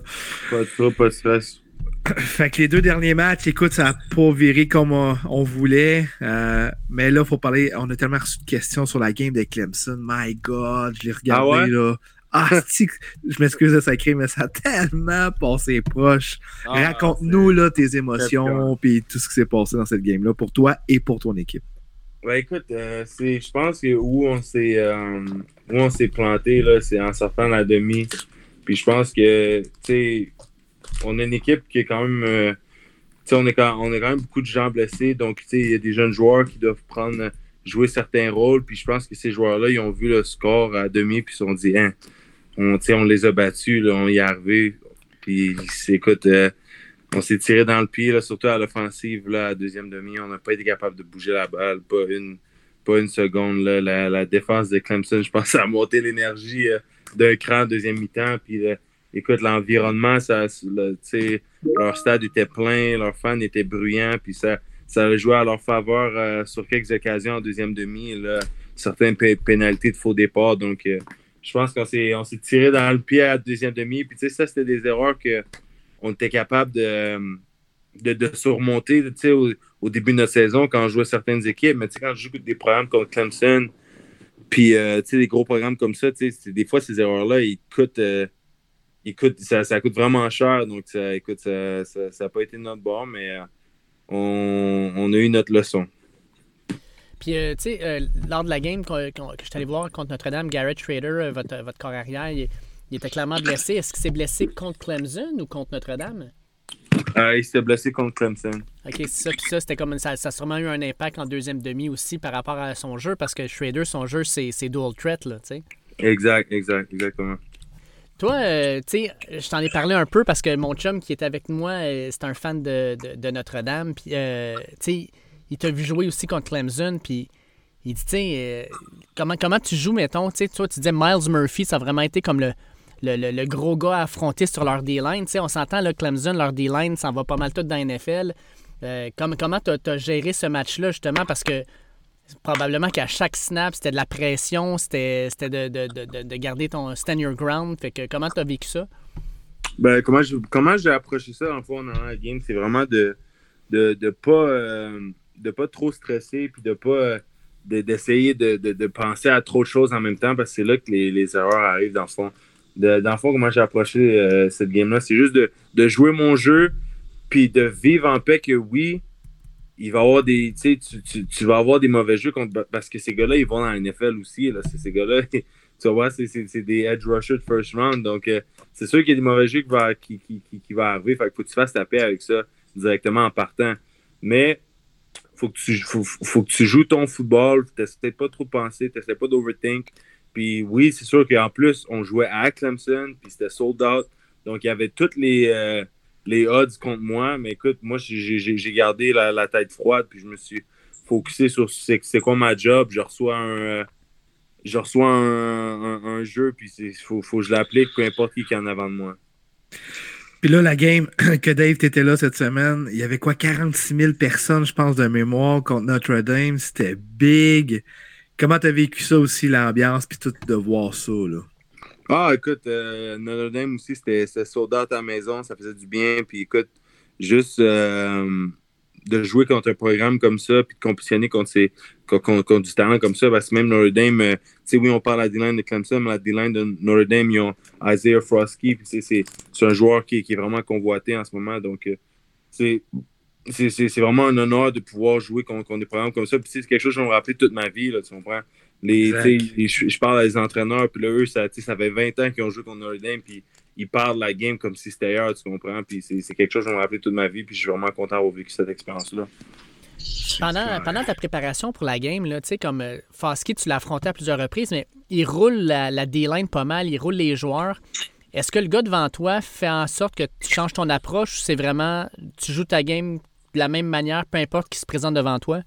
Pas de trouble, pas de stress. Fait que les deux derniers matchs, écoute, ça n'a pas viré comme on, on voulait. euh, mais là, il faut parler. On a tellement reçu de questions sur la game de Clemson. My God, je l'ai regardé Ah ouais? là. Ah, je m'excuse de sacrer, mais ça a tellement passé proche. Ah, Raconte-nous là tes émotions puis tout ce qui s'est passé dans cette game-là pour toi et pour ton équipe. Ben écoute, euh, c'est, je pense que où on s'est, euh, où on s'est planté là, c'est en sortant la demi. Puis je pense que, tu sais, on a une équipe qui est quand même, euh, tu sais, on est quand, on a quand même beaucoup de gens blessés. Donc, tu sais, il y a des jeunes joueurs qui doivent prendre, jouer certains rôles. Puis je pense que ces joueurs-là, ils ont vu le score à demi puis ils se sont dit, hein, on, on les a battus, là, on y est arrivé. Puis, écoute, euh, on s'est tiré dans le pied, là, surtout à l'offensive, la deuxième demi. On n'a pas été capable de bouger la balle, pas une, seconde. La, défense de Clemson, je pense, a monté l'énergie euh, d'un cran deuxième mi-temps. Puis, euh, écoute, l'environnement, ça, leur stade était plein, leurs fans étaient bruyants, puis ça, ça a joué à leur faveur sur quelques occasions en deuxième demi. Là, certaines pé- pénalités de faux départ. Donc, je pense qu'on s'est, on s'est tiré dans le pied à la deuxième demi. Puis, tu sais, ça, c'était des erreurs que on était capable de, de, de surmonter tu sais, au, au début de notre saison quand on jouait certaines équipes. Mais tu sais, quand je joue des programmes comme Clemson, puis euh, tu sais, des gros programmes comme ça, tu sais, des fois, ces erreurs-là, ils coûtent, euh, coûtent ça, ça coûte vraiment cher. Donc, ça, écoute, ça n'a ça, pas été notre bord, mais euh, on, on a eu notre leçon. Puis, euh, tu sais, euh, lors de la game que je suis allé voir contre Notre-Dame, Garrett Schrader, euh, votre, votre corps arrière, il, il était clairement blessé. Est-ce qu'il s'est blessé contre Clemson ou contre Notre-Dame? Euh, il s'était blessé contre Clemson. OK, c'est ça. Puis ça, c'était comme ça, ça a sûrement eu un impact en deuxième demi aussi par rapport à son jeu parce que Schrader, son jeu, c'est c'est dual threat, là, tu sais. Exact, exact, exactement. Toi, euh, tu sais, je t'en ai parlé un peu parce que mon chum qui est avec moi, euh, c'est un fan de, de- de Notre-Dame. Puis, tu sais, il t'a vu jouer aussi contre Clemson. Puis, il dit, tu sais, euh, comment, comment tu joues, mettons, tu sais, toi, tu disais Miles Murphy, ça a vraiment été comme le, le, le- gros gars à affronter sur leur D-line. Tu sais, on s'entend, là, Clemson, leur D-line, ça en va pas mal tout dans la NFL. Euh, comme, comment tu as, géré ce match-là, justement, parce que probablement qu'à chaque snap, c'était de la pression, c'était de, de, de, de- de garder ton stand your ground. Fait que comment tu as vécu ça? Ben, comment je- comment j'ai approché ça en fond dans la game, c'est vraiment de de pas euh, de pas trop stresser puis de pas euh, de- d'essayer de, de, penser à trop de choses en même temps parce que c'est là que les, les erreurs arrivent dans le fond. Dans le fond, comment j'ai approché euh, cette game-là, c'est juste de, de jouer mon jeu puis de vivre en paix que oui, il va avoir des. Tu, tu, tu, vas avoir des mauvais jeux parce que ces gars-là, ils vont dans la NFL aussi. Là, ces gars-là, tu voir, c'est des edge rushers de first round. Donc, euh, c'est sûr qu'il y a des mauvais jeux qui va, qui, qui, qui, arriver. Fait faut que tu fasses ta paix avec ça directement en partant. Mais faut que tu, joues ton football. T'essaies pas trop penser, t'essaies pas d'overthink. Puis oui, c'est sûr qu'en plus, on jouait à Clemson, puis c'était sold out. Donc, il y avait toutes les, euh, les odds contre moi. Mais écoute, moi, j'ai gardé la, la tête froide, puis je me suis focusé sur c'est quoi ma job. Je reçois un, euh, un, jeu, puis il faut, faut que je l'applique, peu importe qui est en avant de moi. Puis là, la game que Dave, t'étais là cette semaine, il y avait quoi, 46 000 personnes, je pense, de mémoire contre Notre-Dame. C'était big. Comment t'as vécu ça aussi, l'ambiance, puis tout de voir ça, là? Ah, écoute, euh, Notre-Dame aussi, c'était sold à la maison, ça faisait du bien. Puis écoute, juste euh, de jouer contre un programme comme ça, puis de compétitionner contre, ces, contre, contre- contre du talent comme ça, parce que même Notre-Dame, euh, tu sais, oui, on parle à la D-line de Clemson, mais la D-line de Notre-Dame, ils ont Isaiah Frosky, puis c'est- c'est c'est un joueur qui, qui est vraiment convoité en ce moment. Donc, euh, c'est. C'est vraiment un honneur de pouvoir jouer contre, contre des programmes comme ça. Puis c'est quelque chose que je me rappeler toute ma vie, là, tu comprends? Les, je, je parle à des entraîneurs, puis là, eux, ça, ça fait 20 ans qu'ils ont joué contre Notre Dame, puis ils parlent de la game comme si c'était ailleurs, tu comprends? Puis c'est quelque chose que je vais me rappeler toute ma vie, puis je suis vraiment content d'avoir vécu cette expérience-là. Pendant, pendant ta préparation pour la game, là, tu sais, comme euh, Foskey, tu l'as affronté à plusieurs reprises, mais il roule la, la D-line pas mal, il roule les joueurs. Est-ce que le gars devant toi fait en sorte que tu changes ton approche ou c'est vraiment tu joues ta game de la même manière, peu importe qui se présente devant toi?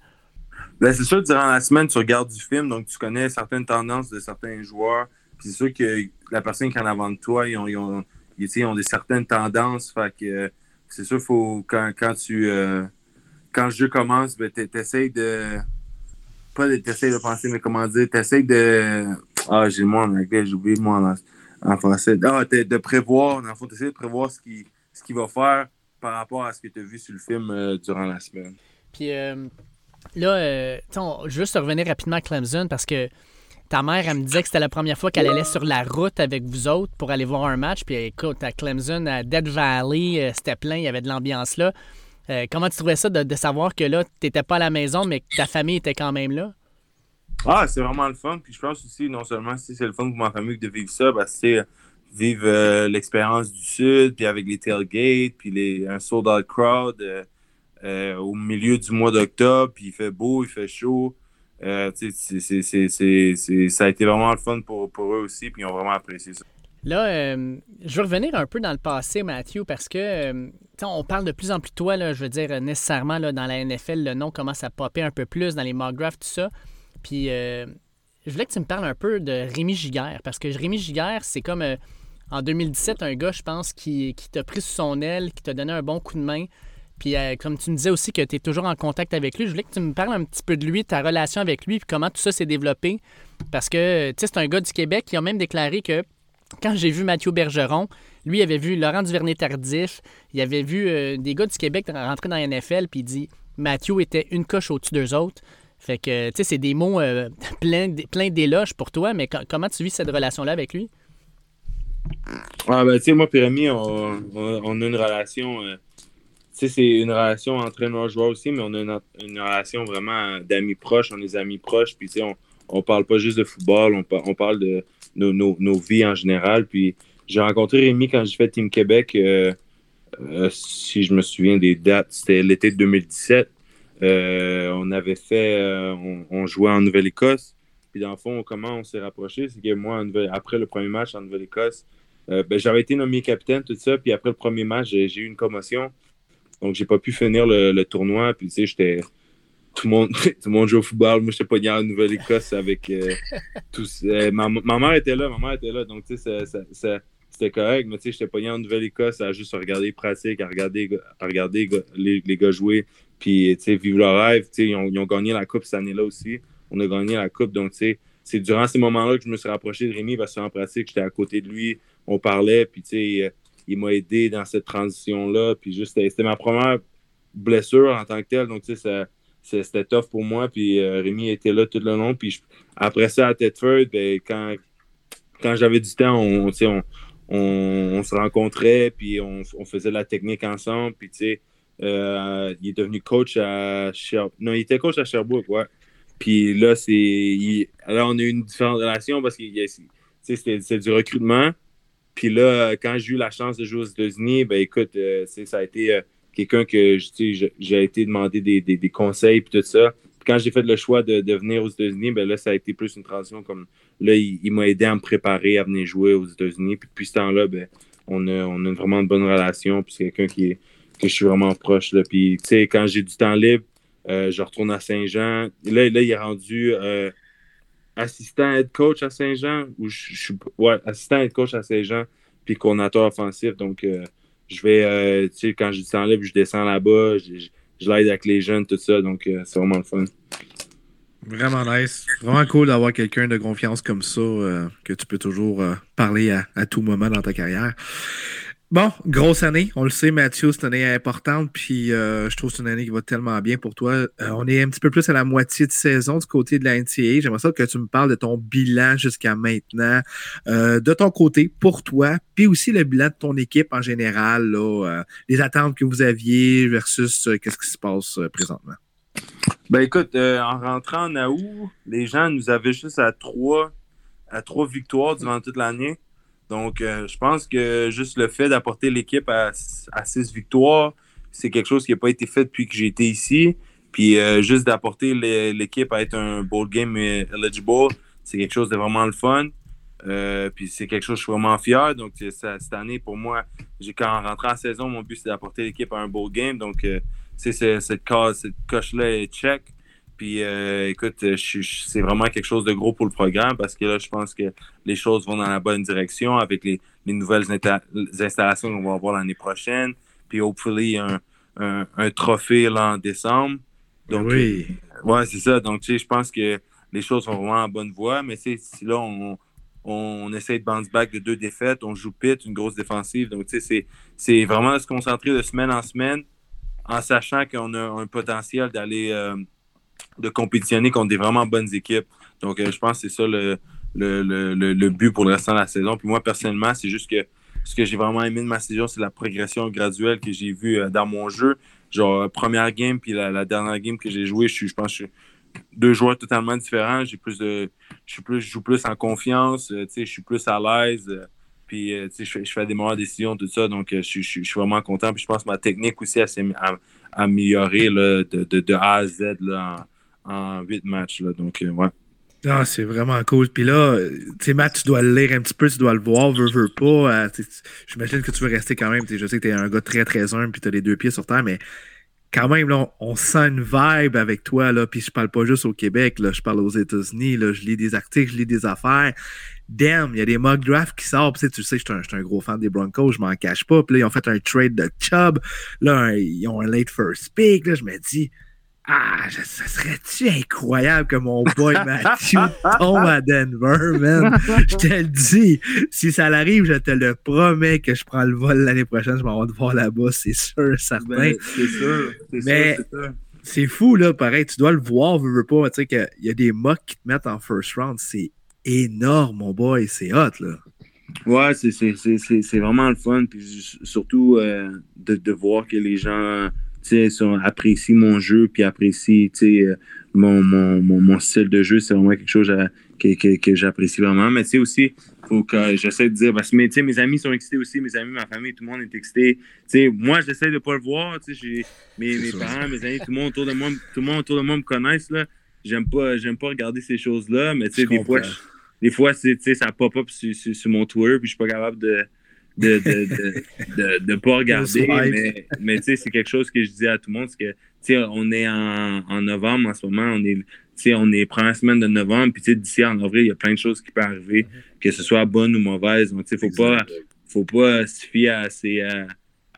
Ben, c'est sûr, durant la semaine, tu regardes du film, donc tu connais certaines tendances de certains joueurs. Puis c'est sûr que la personne qui est en avant de toi, ils ont, ils ont, ils, ont des certaines tendances. Fait que euh, c'est sûr, faut, quand, quand tu euh, quand le jeu commence, ben, t'es- t'essayes de. Pas de t'essayes de penser, mais comment dire, t'essayes de. Ah, j'ai le mot en anglais, j'ai oublié le mot en, français. Ah, de prévoir, dans le fond, t'essayes de prévoir ce qu'il ce va faire par rapport à ce que tu as vu sur le film euh, durant la semaine. Puis là, euh, on- juste revenir rapidement à Clemson parce que ta mère, elle me disait que c'était la première fois qu'elle allait sur la route avec vous autres pour aller voir un match. Puis écoute, à Clemson, à Dead Valley, euh, c'était plein, il y avait de l'ambiance là. Euh, comment tu trouvais ça de, savoir que là, tu n'étais pas à la maison, mais que ta famille était quand même là? Ah, c'est vraiment le fun. Puis je pense aussi, non seulement si c'est le fun pour ma famille de vivre ça, parce que c'est vivre euh, l'expérience du Sud, puis avec les tailgates, puis les, un sold out crowd euh, euh, au milieu du mois d'octobre, puis il fait beau, il fait chaud. Euh, ça a été vraiment le fun pour, pour eux aussi, puis ils ont vraiment apprécié ça. Là, euh, je veux revenir un peu dans le passé, Matthew, parce que euh, on parle de plus en plus de toi, là, je veux dire, nécessairement là, dans la NFL, le nom commence à popper un peu plus dans les mock tout ça. Puis je voulais que tu me parles un peu de Rémi Giguère, parce que Rémi Giguère, c'est comme en 2017, un gars, je pense, qui, qui t'a pris sous son aile, qui t'a donné un bon coup de main. Puis euh, comme tu me disais aussi que tu es toujours en contact avec lui, je voulais que tu me parles un petit peu de lui, ta relation avec lui, puis comment tout ça s'est développé. Parce que, tu sais, c'est un gars du Québec qui a même déclaré que quand j'ai vu Mathieu Bergeron, lui avait vu Laurent Duvernay-Tardif, il avait vu euh, des gars du Québec rentrer dans la NFL, puis il dit Mathieu était une coche au-dessus d'eux autres. Fait que, tu sais, c'est des mots euh, pleins pleins d'éloges pour toi, mais co- comment tu vis cette relation-là avec lui? Ah, ben, tu sais, moi, Pyramide, on, on, a une relation. C'est une relation joueurs aussi, mais on a une, relation vraiment d'amis proches. On est amis proches. Puis, tu sais, on, on parle pas juste de football, on, par- on parle de nos, vies en général. Puis, j'ai rencontré Rémi quand j'ai fait Team Québec. euh, euh, si je me souviens des dates, c'était l'été de 2017. Euh, on avait fait. on, jouait en Nouvelle-Écosse. Puis, dans le fond, comment on s'est rapprochés, c'est que moi, après le premier match en Nouvelle-Écosse, ben, j'avais été nommé capitaine, tout ça. Puis après le premier match, j'ai eu une commotion. Donc, j'ai pas pu finir le, tournoi. Puis, tu sais, j'étais. Tout le, monde, tout le monde joue au football. Moi, j'étais pas en Nouvelle-Écosse avec tous. ma, mère était là, ma mère était là. Donc, tu sais, c'était correct. Mais, tu sais, j'étais pas en Nouvelle-Écosse à juste regarder les pratiques, à regarder, à regarder les, les gars jouer. Puis, tu sais, vivre leur rêve. Tu sais, ils ont, ils ont gagné la Coupe cette année-là aussi. On a gagné la Coupe. Donc, tu sais, c'est durant ces moments-là que je me suis rapproché de Rémi parce qu'en pratique, j'étais à côté de lui, on parlait, puis tu sais, euh, il m'a aidé dans cette transition-là. Puis juste, c'était ma première blessure en tant que telle, donc tu sais, c'était tough pour moi. Puis euh, Rémi était là tout le long. Puis après ça, à Tedford, ben, quand, quand j'avais du temps, on, on, on, se rencontrait, puis on, faisait de la technique ensemble. Puis tu sais, euh, il est devenu coach à Sherbrooke. Non, il était coach à Sherbrooke, ouais. Puis là, c'est. Là, on a eu une différente relation parce que c'était du recrutement. Puis là, quand j'ai eu la chance de jouer aux États-Unis, ben écoute, euh, ça a été euh, quelqu'un que j'ai été demander des, conseils puis tout ça. Puis quand j'ai fait le choix de, venir aux États-Unis, ben là, ça a été plus une transition comme là, il, m'a aidé à me préparer à venir jouer aux États-Unis. Puis depuis ce temps-là, ben, on a, on a vraiment une bonne relation. Puis c'est quelqu'un qui que je suis vraiment proche. Là. Puis tu sais, quand j'ai du temps libre, euh, je retourne à Saint-Jean. Là, là, il est rendu assistant head coach à Saint-Jean. Ou je, suis ouais, assistant head coach à Saint-Jean, puis coordinateur offensif. Donc, euh, je vais, tu sais, quand je je descends là-bas, je, l'aide avec les jeunes, tout ça. Donc, c'est vraiment le fun. Vraiment nice. Vraiment cool d'avoir quelqu'un de confiance comme ça que tu peux toujours parler à, tout moment dans ta carrière. Bon, grosse année. On le sait, Mathieu, c'est une année importante. Puis euh, je trouve que c'est une année qui va tellement bien pour toi. Euh, on est un petit peu plus à la moitié de saison du côté de la NCAA. J'aimerais ça que tu me parles de ton bilan jusqu'à maintenant, euh, de ton côté, pour toi, puis aussi le bilan de ton équipe en général, là, les attentes que vous aviez versus qu'est-ce qui se passe présentement? Ben écoute, en rentrant en août, les gens nous avaient juste à trois, à trois victoires durant toute l'année. Donc, euh, je pense que juste le fait d'apporter l'équipe à, six victoires, c'est quelque chose qui n'a pas été fait depuis que j'ai été ici. Puis euh, juste d'apporter l'équipe à être un bowl game eligible, c'est quelque chose de vraiment le fun. Euh, puis c'est quelque chose que je suis vraiment fier. Donc, cette année, pour moi, quand on rentre en saison, mon but, c'est d'apporter l'équipe à un bowl game. Donc, c'est cette, cette coche-là est check. Puis euh, écoute, c'est vraiment quelque chose de gros pour le programme parce que là, je pense que les choses vont dans la bonne direction avec les, nouvelles installations qu'on va avoir l'année prochaine. Puis hopefully un, un, trophée là en décembre. Donc, oui. Euh, ouais, c'est ça. Donc, tu sais, je pense que les choses sont vraiment en bonne voie. Mais si là, on, on, essaie de bounce back de deux défaites, on joue pit, une grosse défensive. Donc, tu sais, c'est vraiment se concentrer de semaine en semaine en sachant qu'on a un potentiel d'aller. Euh, de compétitionner contre des vraiment bonnes équipes. Donc, euh, je pense que c'est ça le, le, but pour le restant de la saison. Puis moi, personnellement, c'est juste que ce que j'ai vraiment aimé de ma saison, c'est la progression graduelle que j'ai vue euh, dans mon jeu. Genre, euh, première game, puis la, dernière game que j'ai joué, je, je pense que je suis deux joueurs totalement différents. J'ai plus. Je suis plus, je joue plus en confiance, je suis plus à l'aise. Puis, je, je, fais des meilleures décisions, tout ça. Donc, je, suis vraiment content. Puis, je pense que ma technique aussi s'est améliorée de, de, de, A à Z là, en huit matchs. Là, donc, euh, ouais. Ah, c'est vraiment cool. Puis là, tu sais, Matt, tu dois le lire un petit peu, tu dois le voir, veux, veux pas. Euh, j'imagine que tu veux rester quand même. Je sais que tu es un gars très, très humble, puis tu as les deux pieds sur terre, mais quand même, là, on, sent une vibe avec toi. Là, puis je parle pas juste au Québec, là, je parle aux États-Unis. Là, je lis des articles, je lis des affaires. Damn, il y a des mock drafts qui sortent. Tu sais, je suis un, gros fan des Broncos, je m'en cache pas. Puis là, ils ont fait un trade de Chubb. Là, ils ont un late first pick. Là, je me dis ah, ça serait-tu incroyable que mon boy Matthew tombe à Denver, man? Je te le dis. Si ça l'arrive, je te le promets que je prends le vol l'année prochaine. Je m'en vais te voir là-bas, c'est sûr, certain. Ben, c'est sûr. Mais c'est fou, là, pareil. Tu dois le voir, veux, veux pas. Tu sais qu'il y a des mocks qui te mettent en first round. C'est énorme, mon boy. C'est hot, là. Ouais, c'est vraiment le fun. Puis surtout euh, de, de voir que les gens apprécie mon jeu, puis apprécie euh, mon, mon, mon, style de jeu. C'est vraiment quelque chose que, que, j'apprécie vraiment. Mais tu sais aussi, faut que j'essaie de dire, parce que mes, mes amis sont excités aussi, mes amis, ma famille, tout le monde est excité. sais moi, j'essaie de ne pas le voir. Mes, mes parents, mes amis, tout le monde autour de moi, tout le monde autour de moi me connaissent. Là. J'aime pas, j'aime pas regarder ces choses-là, mais des fois, des fois ça pop up sur, mon Twitter, puis je suis pas capable de de de, de, pas regarder. mais mais c'est quelque chose que je dis à tout le monde, c'est que on est en, en, novembre en ce moment, on est on est première semaine de novembre, puis d'ici en avril, il y a plein de choses qui peuvent arriver, mm-hmm. que ce soit bonne ou mauvaise. Donc, il ne faut pas, faut pas se fier à ces,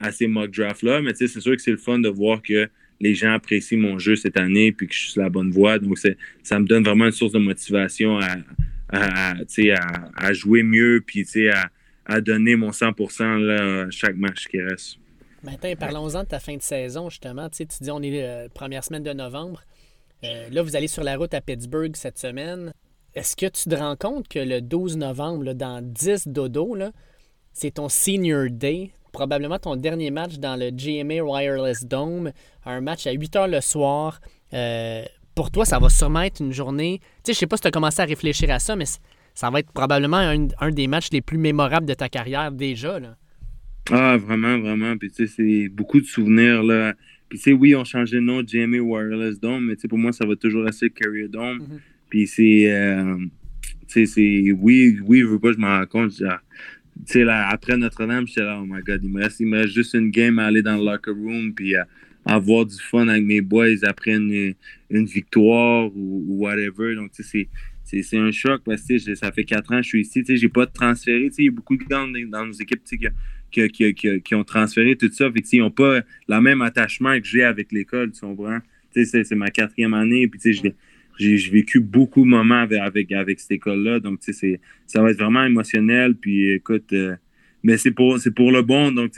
à, ces mock drafts-là, mais c'est sûr que c'est le fun de voir que les gens apprécient mon jeu cette année, puis que je suis sur la bonne voie. Donc, ça me donne vraiment une source de motivation à, à, à jouer mieux, puis à, à donner mon 100% là, chaque match qui reste. Maintenant, parlons-en de ta fin de saison, justement. Tu dis on est la première semaine de novembre. Euh, là, vous allez sur la route à Pittsburgh cette semaine. Est-ce que tu te rends compte que le 12 novembre, dans 10 dodo, c'est ton senior day, probablement ton dernier match dans le GMA Wireless Dome, un match à 8 heures le soir. Euh, pour toi, ça va sûrement être une journée. Tu sais, je sais pas si tu as commencé à réfléchir à ça, mais ça va être probablement un, des matchs les plus mémorables de ta carrière déjà. Là. Ah, vraiment, vraiment. Puis tu sais, c'est beaucoup de souvenirs là. Puis, tu sais, oui, on changé de nom GMA Wireless Dome, mais tu sais, pour moi, ça va toujours rester Carrier Dome. Mm-hmm. Puis, c'est. Euh, tu sais, c'est. Oui, oui, je veux pas, je m'en rends compte. Tu sais, là, après Notre-Dame, j'étais là, oh my god, il me, reste, il me reste juste une game à aller dans le locker room, puis à, avoir du fun avec mes boys après une, une victoire ou, whatever. Donc, tu sais, c'est un choc parce que ça fait quatre ans que je suis ici. Tu sais, j'ai pas transféré. Tu sais, il y a beaucoup de gars dans, nos équipes qui, qui, ont transféré tout ça. Ils n'ont pas le même attachement que j'ai avec l'école, tu comprends? C'est ma quatrième année, puis j'ai vécu beaucoup de moments avec, avec, cette école-là. Donc, ça va être vraiment émotionnel. Puis, écoute, euh, mais c'est pour, pour le bon. Donc,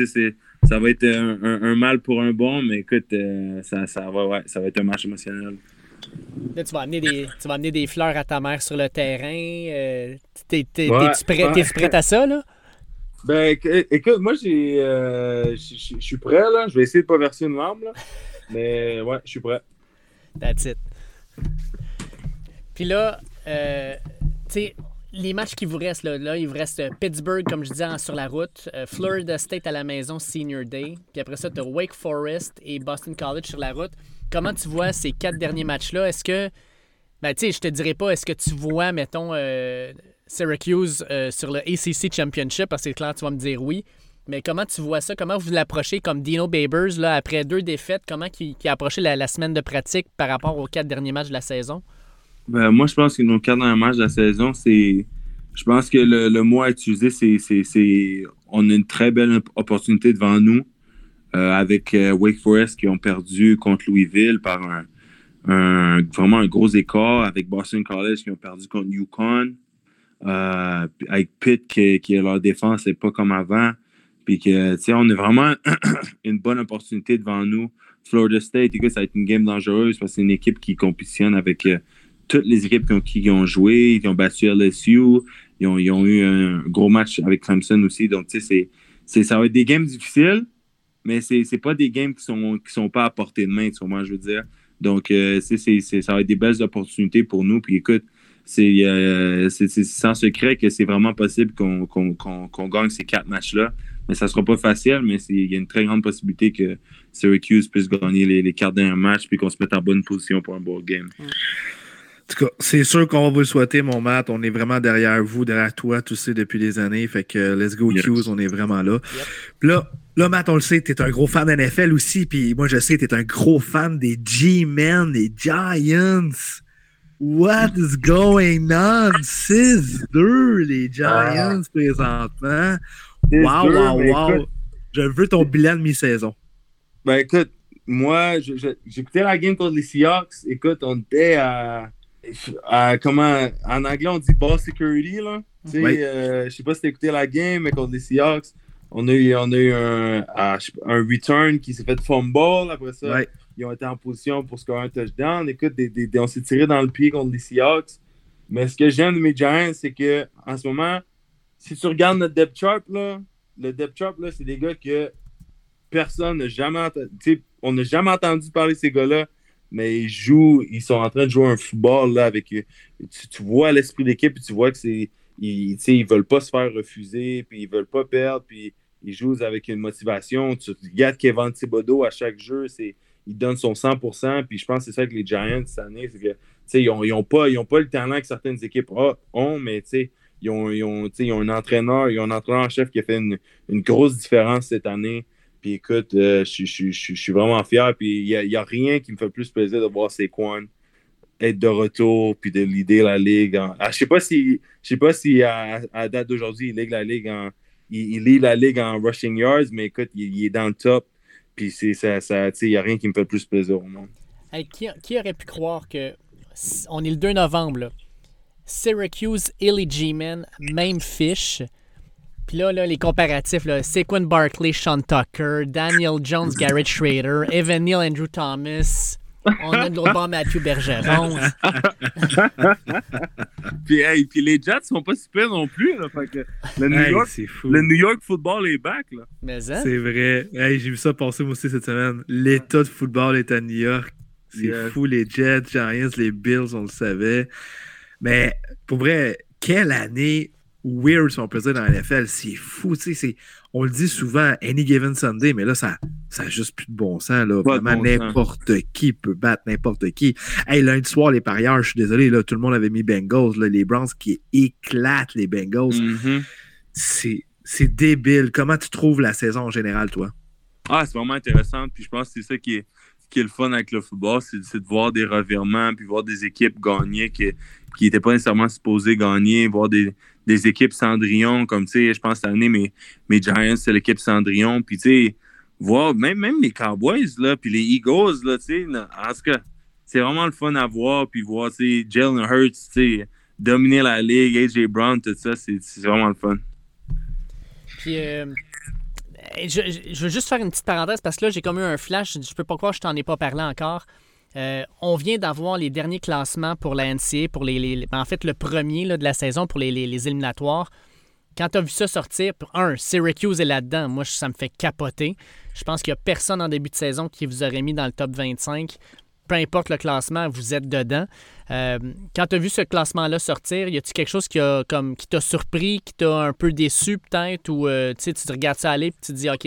ça va être un, mal pour un bon. Mais écoute, euh, ça, ça, va, ça va être un match émotionnel. Là, tu vas, amener des, tu vas amener des fleurs à ta mère sur le terrain. Euh, T'es-tu prête à ça, là? Ben, écoute, moi, j'ai, euh, je suis prêt, là. Je vais essayer de pas verser une larme, là. Mais ouais, je suis prêt. That's it. Puis là, euh, tu sais, les matchs qui vous restent, là, il vous reste Pittsburgh, comme je disais, sur la route, euh, Florida State à la maison, Senior Day. Puis après ça, tu as Wake Forest et Boston College sur la route. Comment tu vois ces quatre derniers matchs-là? Est-ce que, ben, tu sais, je te dirais pas, est-ce que tu vois, mettons, Syracuse euh, sur le ACC Championship, parce que clair, tu vas me dire oui. Mais comment tu vois ça? Comment vous l'approchez comme Dino Babers, là, après deux défaites? Comment qui a approché la, semaine de pratique par rapport aux quatre derniers matchs de la saison? Ben, moi, je pense que nos quatre derniers matchs de la saison, c'est. Je pense que le, mot à utiliser, c'est. On a une très belle opportunité devant nous euh, avec euh, Wake Forest qui ont perdu contre Louisville par un, vraiment un gros écart, avec Boston College qui ont perdu contre Yukon. Euh, avec Pitt, qui, qui leur défense n'est pas comme avant. Puis que, tu sais, on a vraiment une bonne opportunité devant nous. Florida State, écoute, ça va être une game dangereuse parce que c'est une équipe qui compétitionne avec toutes les équipes qui ont, joué, qui ont battu LSU. Ils ont, ils ont, eu un gros match avec Clemson aussi. Donc, ça va être des games difficiles, mais c'est n'est pas des games qui sont, qui sont pas à portée de main, je veux dire. Donc, euh, c'est ça va être des belles opportunités pour nous. Puis écoute, euh, c'est sans secret que c'est vraiment possible qu'on gagne ces quatre matchs-là. Mais ça ne sera pas facile, mais il y a une très grande possibilité que Syracuse puisse gagner les, quatre derniers matchs puis qu'on se mette en bonne position pour un beau game. Tout cas, c'est sûr qu'on va vous le souhaiter, mon Matt. On est vraiment derrière vous, derrière toi, tu sais, depuis des années. Fait que let's go, Q's, on est vraiment là. là, là, Matt, on le sait, tu es un gros fan d'NFL aussi. Puis moi, je sais, tu es un gros fan des G-Men, des Giants. What is going on? 6-2, les Giants, ah. présentement. Wow, wow, wow. je veux ton bilan de mi-saison. Ben, écoute, moi, j'ai écouté la game contre les Seahawks. Écoute, on était à. Comment. En anglais, on dit ball security, là. Sais, euh, je sais pas si t'as écouté la game, mais contre les Seahawks, on a eu, on a eu un, un return qui s'est fait fumble. Après ça, ils ont été en position pour scorer un touchdown. Écoute, on s'est tiré dans le pied contre les Seahawks. Mais ce que j'aime de mes Giants, c'est que en ce moment, si tu regardes notre depth chart, là, le depth chart, c'est des gars que personne n'a jamais entendu. On n'a jamais entendu parler de ces gars-là, mais ils jouent, ils sont en train de jouer un football là, avec. Tu, vois l'esprit d'équipe, et tu vois que c'est. Ils, ils veulent pas se faire refuser, puis ils veulent pas perdre, puis ils jouent avec une motivation. Tu regardes Kevin Thibodeau à chaque jeu, c'est il donne son 100%. Puis je pense que c'est ça que les Giants cette année, c'est que ils n'ont ont pas, pas le talent que certaines équipes ont, mais ils ont, ils ont, ils un entraîneur, ils ont un entraîneur en chef qui a fait une grosse différence cette année. Puis écoute, euh, je, je, je, suis vraiment fier. Puis il n'y a, a rien qui me fait plus plaisir de voir Saquon être de retour puis de l'idée la ligue. Ah, je sais pas si je sais pas si à, à date d'aujourd'hui il ligue la ligue en il, il lit la ligue en rushing yards, mais écoute, il, il est dans le top. Puis c'est ça, ça il n'y a rien qui me fait plus plaisir au monde. Qui, qui, aurait pu croire que on est le 2 novembre. Syracuse, Illy G-Man, même fiche. Puis là, là, les comparatifs, là, Saquon Barkley, Sean Tucker, Daniel Jones, Garrett Schrader, Evan Neal, Andrew Thomas, on a de l'autre bord Mathieu Bergeron. puis, hey, puis les Jets sont pas super non plus. Là, fait que le, New Hey, York, fou. le New York football est back. Là. Mais hein? C'est vrai. Hey, J'ai vu ça passer moi aussi cette semaine. L'état de football est à New York. C'est fou. Les Jets, Giants, les Bills, on le savait. Mais pour vrai, quelle année weird, si on peut dire, dans la NFL. C'est fou. tu sais, On le dit souvent, any given Sunday, mais là, ça ça a juste plus de bon sens. Là. Pas Vraiment, bon n'importe qui peut battre n'importe qui. Hey, lundi soir, les parieurs, je suis désolé, là, tout le monde avait mis Bengals. Là, les Browns qui éclatent les Bengals. Mhm. C'est c'est débile. Comment tu trouves la saison en général, toi? Ah, c'est vraiment intéressant. Puis je pense que c'est ça qui est, qui est le fun avec le football, c'est de voir des revirements, puis voir des équipes gagner qui qui n'étaient pas nécessairement supposées gagner, voir des, des équipes Cendrillon, comme tu sais, je pense cette année, mes, Giants, c'est l'équipe Cendrillon. Puis tu sais, voir même, même les Cowboys, là, puis les Eagles, là, tu sais, en tout cas, c'est vraiment le fun à voir, puis voir, tu sais, Jalen Hurts, tu sais, dominer la ligue, AJ Brown, tout ça, c'est c'est vraiment le fun. Puis, euh, je, je- je veux juste faire une petite parenthèse parce que là, j'ai comme eu un flash. Je peux pas croire que je t'en ai pas parlé encore. Euh, on vient d'avoir les derniers classements pour la NCA, pour les, en fait le premier de la saison pour les, les- éliminatoires. Quand tu as vu ça sortir, un, Syracuse est là-dedans. Moi, ça me fait capoter. Je pense qu'il n'y a personne en début de saison qui vous aurait mis dans le top 25. Peu importe le classement, vous êtes dedans. Euh, quand tu as vu ce classement-là sortir, y a-t-il quelque chose qui, a, t'a surpris, qui t'a un peu déçu peut-être, ou euh, tu te regardes ça aller et tu te dis, OK,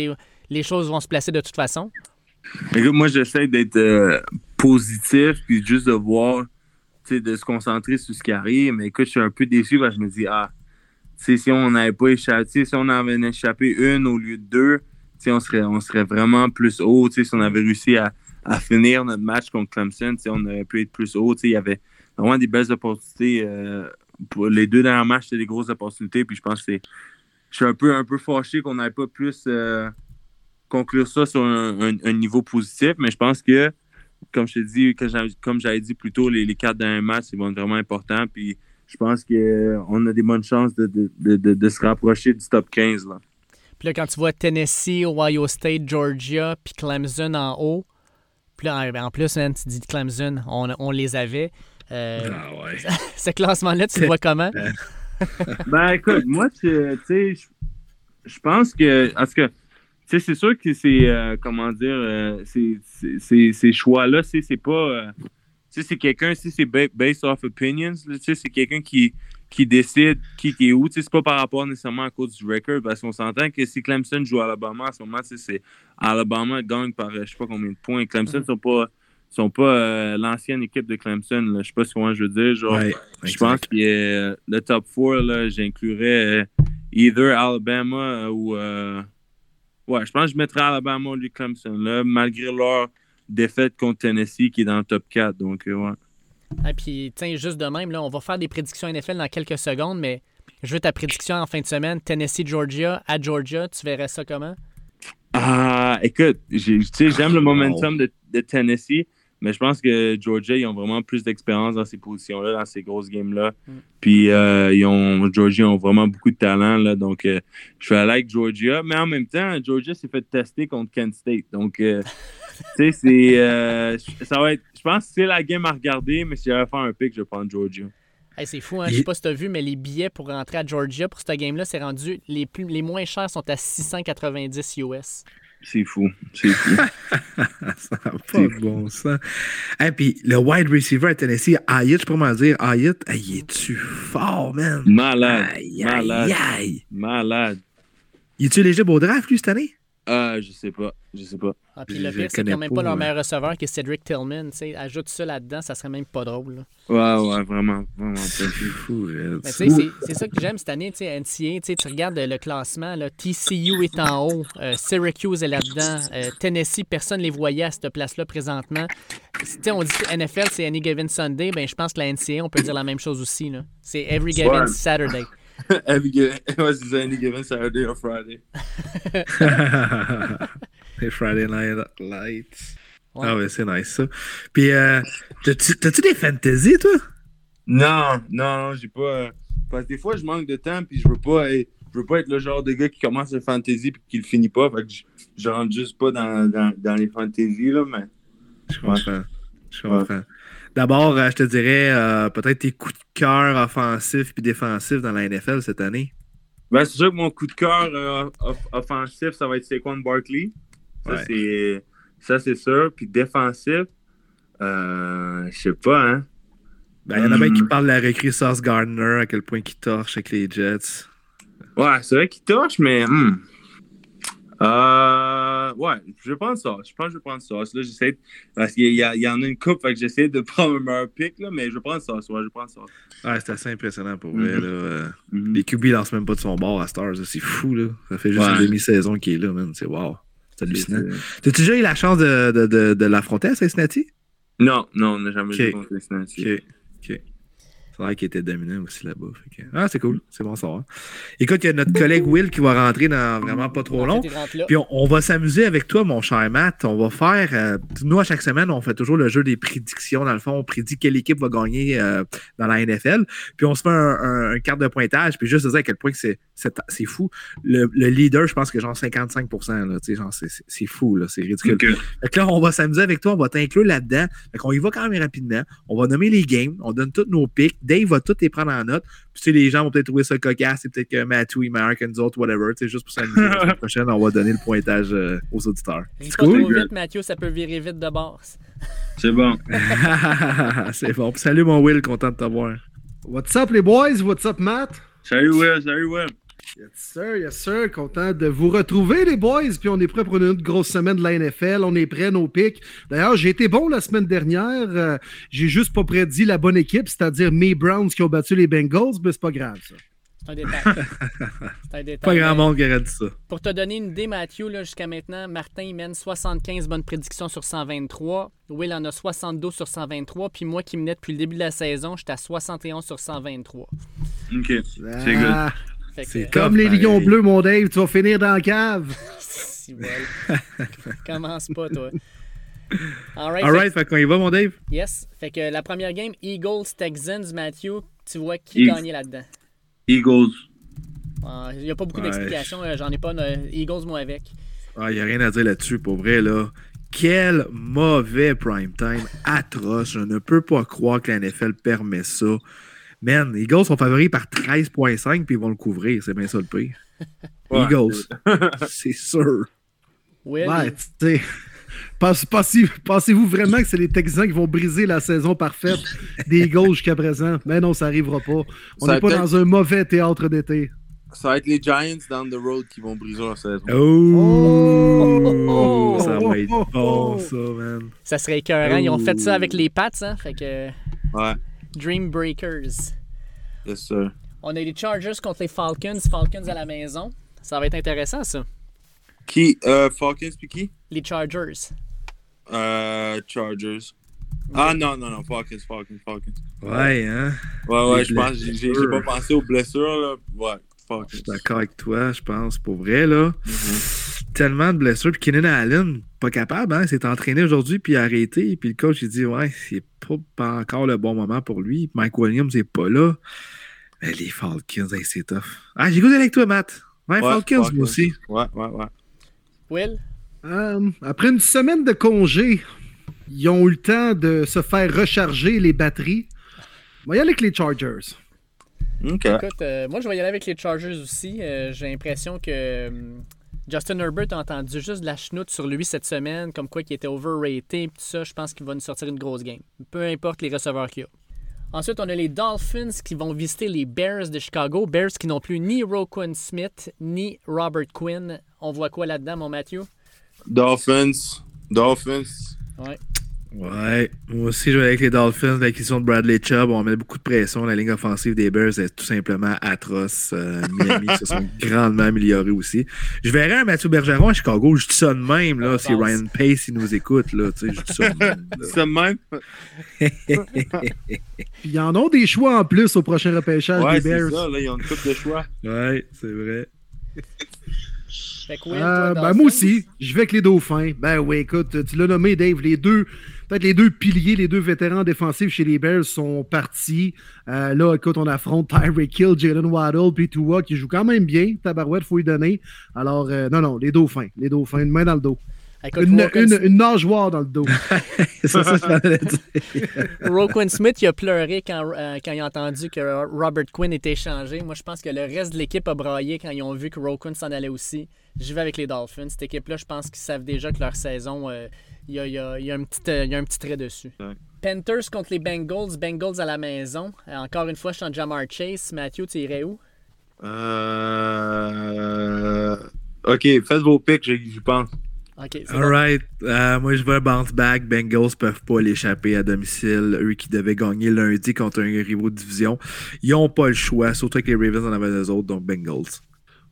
les choses vont se placer de toute façon? Écoute, moi, j'essaie d'être positif, puis juste de voir, de se concentrer sur ce qui arrive. Mais écoute, je suis un peu déçu parce que je me dis, ah, si on n'avait pas échappé, si on avait échappé une au lieu de deux, on serait, on serait vraiment plus haut. Si on avait réussi à, à finir notre match contre Clemson, on aurait pu être plus haut. Il y avait vraiment des belles opportunités. euh, pour les deux derniers matchs, c'était des grosses opportunités. Puis je pense que. Je suis un peu, un peu fâché qu'on n'avait pas plus. euh, conclure ça sur un niveau positif, mais je pense que, comme je te dis, comme j'avais dit plus tôt, les, les quatre derniers matchs, ils vont être vraiment importants. Puis je pense qu'on a des bonnes chances de, de, de, de- de se rapprocher du top 15. Là. Puis là, quand tu vois Tennessee, Ohio State, Georgia, puis Clemson en haut, puis là, en plus, tu dis Clemson, on, on les avait. Euh, Ah ouais. ce classement-là, tu le vois comment? Ben écoute, moi, tu sais, je- je pense que. Parce que, tu sais, c'est sûr que c'est. euh, comment dire. euh, ces choix-là, c'est pas. euh, tu sais, c'est quelqu'un, si c'est ba- based off opinions, tu sais, c'est quelqu'un qui, qui décide qui, qui est où. Tu sais, c'est pas par rapport nécessairement à cause du record, parce qu'on s'entend que si Clemson joue à Alabama, à ce moment, tu sais, c'est Alabama gagne par je sais pas combien de points. Clemson sont pas sont pas euh, l'ancienne équipe de Clemson. Là. Je sais pas que je veux dire. Genre, Ouais, je pense que euh, le top 4, là, j'inclurais euh, either Alabama ou. Ouais, je pense que je mettrais Alabama ou Clemson, là, malgré leur défaite contre Tennessee qui est dans le top 4. Donc, euh, ouais. Et puis, tiens, juste de même, là, on va faire des prédictions NFL dans quelques secondes, mais je veux ta prédiction en fin de semaine. Tennessee-Georgia, à Georgia, tu verrais ça comment? Ah, écoute, j'ai- tu sais, j'aime le momentum de, de Tennessee, mais je pense que Georgia, ils ont vraiment plus d'expérience dans ces positions-là, dans ces grosses games-là. Mm. Puis, euh, ils ont, Georgia ont vraiment beaucoup de talent, là. Donc, euh, je vais aller avec Georgia. Mais en même temps, Georgia s'est fait tester contre Kent State. Donc, euh, tu sais, c'est. euh, ça va être. Je pense que c'est la game à regarder, mais si j'avais faire un pick, je vais prendre Georgia. Hey, c'est fou, hein? Je sais pas si tu as vu, mais les billets pour rentrer à Georgia pour cette game-là, c'est rendu. Les, plus, les moins chers sont à 690 US. C'est fou. C'est fou. ça n'a pas de bon sens. Et puis, le wide receiver à Tennessee, Ayat, je peux m'en dire, hey, il est-tu fort, man? Malade. Aïe, aïe, Malade. aïe. Malade. Il est-tu éligible au draft, lui, cette année? Ah, je sais pas. Je sais pas. Ah, puis le pire, c'est n'ont même pas, pas leur meilleur receveur qui est Cedric Tillman. tu sais. Ajoute ça là-dedans, ça serait même pas drôle. là. Ouais, ouais, vraiment. Vraiment pas. C'est fou, Red. Mais tu sais, c'est- c'est ça que j'aime cette année, tu sais, NCAA, tu sais, tu regardes le classement, là, TCU est en haut, euh, Syracuse est là-dedans, euh, Tennessee, personne ne les voyait à cette place-là présentement. Tu sais, on dit que NFL, c'est Any Given Sunday, ben je pense que la NCAA, on peut dire la même chose aussi, là. C'est Every Given. Saturday. Every given, ouais, c'est ça, any given Saturday or Friday? Les Friday Night Lights. Ouais. Ah ouais, c'est nice ça. Puis, euh, t'as-tu des fantasy, toi? Non, non, non, j'ai pas. euh, Parce que des fois, je manque de temps, puis je veux pas être, je veux pas être le genre de gars qui commence le fantasy puis qui le finit pas. Fait que je, je rentre juste pas dans, dans, dans les fantasy, là, mais. Je comprends. Je comprends. D'abord, euh, je te dirais euh, peut-être tes coups de cœur offensifs puis défensifs dans la NFL cette année. Ben, c'est sûr que mon coup de cœur euh, off- offensif, ça va être Saquon Barkley. Ça, Ouais. c'est. Sûr. Puis défensif, euh, je sais pas, hein. Ben, il y en a Hmm. qui parlent de la recrue Sauce Gardner, à quel point il torche avec les Jets. Ouais, c'est vrai qu'il touche, mais. hmm. Euh, ouais, je prendre ça. Je pense que je vais prendre ça. Là, j'essaie. Parce qu'il y, y en a une coupe, fait que j'essaie de prendre un meilleur pick, là, mais je prendre ça. Ouais, je prendre ça. Ouais, c'est assez impressionnant pour vrai. Mhm. Là. Euh, Mhm. Les QB lancent même pas de son bord à Stars. C'est fou, là. Ça fait juste Ouais. une demi-saison qui est là, man. C'est wow. C'est hallucinant. T'as-tu déjà eu la chance de, de, de, de l'affronter à Cincinnati? Non, non, on n'a jamais Ok. joué contre Cincinnati. Ok. Ok. C'est vrai qu'il était dominant aussi là-bas. que- Ah, c'est cool. C'est bon ça. va. Écoute, il y a notre collègue Will qui va rentrer dans vraiment pas trop long. Puis on, on va s'amuser avec toi, mon cher Matt. On va faire. euh, nous, à chaque semaine, on fait toujours le jeu des prédictions. Dans le fond, on prédit quelle équipe va gagner euh, dans la NFL. Puis on se fait un, un- un carte de pointage. Puis juste te dire à quel point que c'est, c'est, fou. Le, le leader, je pense que genre 55 là, tu sais, genre, c'est, fou. Là, c'est ridicule. Fait que là, on va s'amuser avec toi, on va t'inclure là-dedans. Fait qu'on y va quand même rapidement. On va nommer les games, on donne tous nos picks. Dave va tout les prendre en note. Puis tu sais, les gens vont peut-être trouver ça cocasse, et peut-être que Matthew est meilleur que nous autres, whatever. Tu sais, juste pour s'amuser. la semaine prochaine, on va donner le pointage euh, aux auditeurs. C'est cool? trop vite, Mathieu, ça peut virer vite de bord. C'est bon. C'est bon. Puis salut mon Will, content de t'avoir. What's up les boys? What's up Matt? Salut, Will. Salut, Will. Yes sir, yes sir. Content de vous retrouver les boys. Puis on est prêt pour une autre grosse semaine de la NFL. On est prêt, nos pics. D'ailleurs, j'ai été bon la semaine dernière. Euh, j'ai juste pas prédit la bonne équipe, c'est-à-dire mes Browns qui ont battu les Bengals, mais c'est pas grave ça. C'est un détail. C'est un détail. Pas grand monde qui aurait dit ça. Pour te donner une idée, Mathieu, là, jusqu'à maintenant, Martin il mène 75 bonnes prédictions sur 123. Will en a 72 sur 123. Puis moi qui menais depuis le début de la saison, j'étais à 71 sur 123. Ok. C'est Ah, Fait que, C'est comme les lions bleus, mon Dave, tu vas finir dans la cave. si. Commence pas, toi. All right, Alright, fait qu'on y va, mon Dave? Yes. Fait que la première game, Eagles-Texans, Mathieu, tu vois qui gagnait là-dedans? Eagles. Il n'y a pas beaucoup Ouais. d'explications. euh, J'en ai pas. euh, Eagles, moi, avec. Ah, il n'y a rien à dire là-dessus, pour vrai, là. Quel mauvais prime time atroce. Je ne peux pas croire que la NFL permet ça. Man, les Eagles sont favoris par 13,5 puis ils vont le couvrir. C'est bien ça le pire. Ouais. Eagles. C'est sûr. Ouais, tu sais. Pense- pensez- Pensez-vous vraiment que c'est les Texans qui vont briser la saison parfaite des Eagles jusqu'à présent? Mais non, ça n'arrivera pas. On n'est pas dans un mauvais théâtre d'été. Ça va être les Giants down the road qui vont briser leur saison. Oh! Ça va être Oh! bon, ça, man. ça serait écœurant. Ils ont fait ça avec les Pats, hein? Fait que. Ouais. Dream Breakers. Yes, sir. On a les Chargers contre les Falcons. Falcons à la maison. Ça va être intéressant, ça. Qui euh, Falcons puis qui? Les Chargers. euh, Chargers. Ah non, non, non, Falcons, Falcons, Falcons. Ouais, hein? Ouais, ouais, Les je pense, j'ai pas pensé aux blessures, là. Ouais, Je Falcons. suis d'accord avec toi, je pense, pour vrai, là. Tellement de blessures. Puis Keenan Allen, pas capable, hein? Il s'est entraîné aujourd'hui, puis arrêté. Puis le coach, il dit, ouais, c'est pas, pas encore le bon moment pour lui. Mike Williams n'est pas là. Mais les Falcons, hey, c'est tough. Ah, j'ai goûté avec toi, Matt. Ouais, Ouais, Falcons, Falcons. moi aussi. Ouais, ouais, ouais. Will? Euh, après une semaine de congé, ils ont eu le temps de se faire recharger les batteries. On va y aller avec les Chargers. Ok. Écoute, euh, moi, je vais y aller avec les Chargers aussi. Euh, J'ai l'impression que Justin Herbert a entendu juste de la chenoute sur lui cette semaine, comme quoi qu'il était overrated, tout ça. Je pense qu'il va nous sortir une grosse game. Peu importe les receveurs qu'il y a. Ensuite, on a les Dolphins qui vont visiter les Bears de Chicago. Bears qui n'ont plus ni Roquan Smith ni Robert Quinn. on voit quoi là-dedans, mon Mathieu? Dolphins. Dolphins. Ouais. Ouais, moi aussi, je vais avec les Dolphins. L'acquisition de Bradley Chubb, on met beaucoup de pression. La ligne offensive des Bears est tout simplement atroce. Euh, Miami se sont grandement améliorés aussi. Je verrais un Mathieu Bergeron à Chicago. Je dis ça de même, là, si. Ryan Pace il nous écoute. Là, tu sais, je dis ça de même. là. C'est même? Puis ils en ont des choix en plus au prochain repêchage Ouais, des c'est Bears. ça. Là, ils ont une coupe de choix. Ouais, c'est vrai. Fait que Will, Euh, toi, ben, moi aussi, je vais avec les Dauphins. Ben oui, écoute, tu l'as nommé, Dave. Les deux, peut-être les deux piliers, les deux vétérans défensifs chez les Bears sont partis. Euh, là, écoute, on affronte Tyreek Hill, Jalen Waddle, puis Tua qui joue quand même bien. Tabarouette, faut y donner. Alors, euh, non, non, les Dauphins. Les Dauphins, une main dans le dos. Écoute, Une, une, une nageoire dans le dos. c'est ça que je dire. Roquan Smith, il a pleuré quand, euh, quand il a entendu que Robert Quinn était échangé. Moi, je pense que le reste de l'équipe a braillé quand ils ont vu que Roquan s'en allait aussi. Je vais avec les Dolphins. Cette équipe-là, je pense qu'ils savent déjà que leur saison, euh, il y, a, il y a- il y a un petit, euh, il y a un petit trait dessus. Ouais. Panthers contre les Bengals. Bengals à la maison. Encore une fois, je suis en Jamar Chase. Matthew, tu irais où? Euh... Ok, faites vos picks, j'y pense. OK, c'est bon. Alright. Euh, moi, je vais bounce back. Bengals peuvent pas l'échapper à domicile. Eux qui devaient gagner lundi contre un rivaux de division. Ils n'ont pas le choix, surtout avec les Ravens en avant des autres, donc Bengals.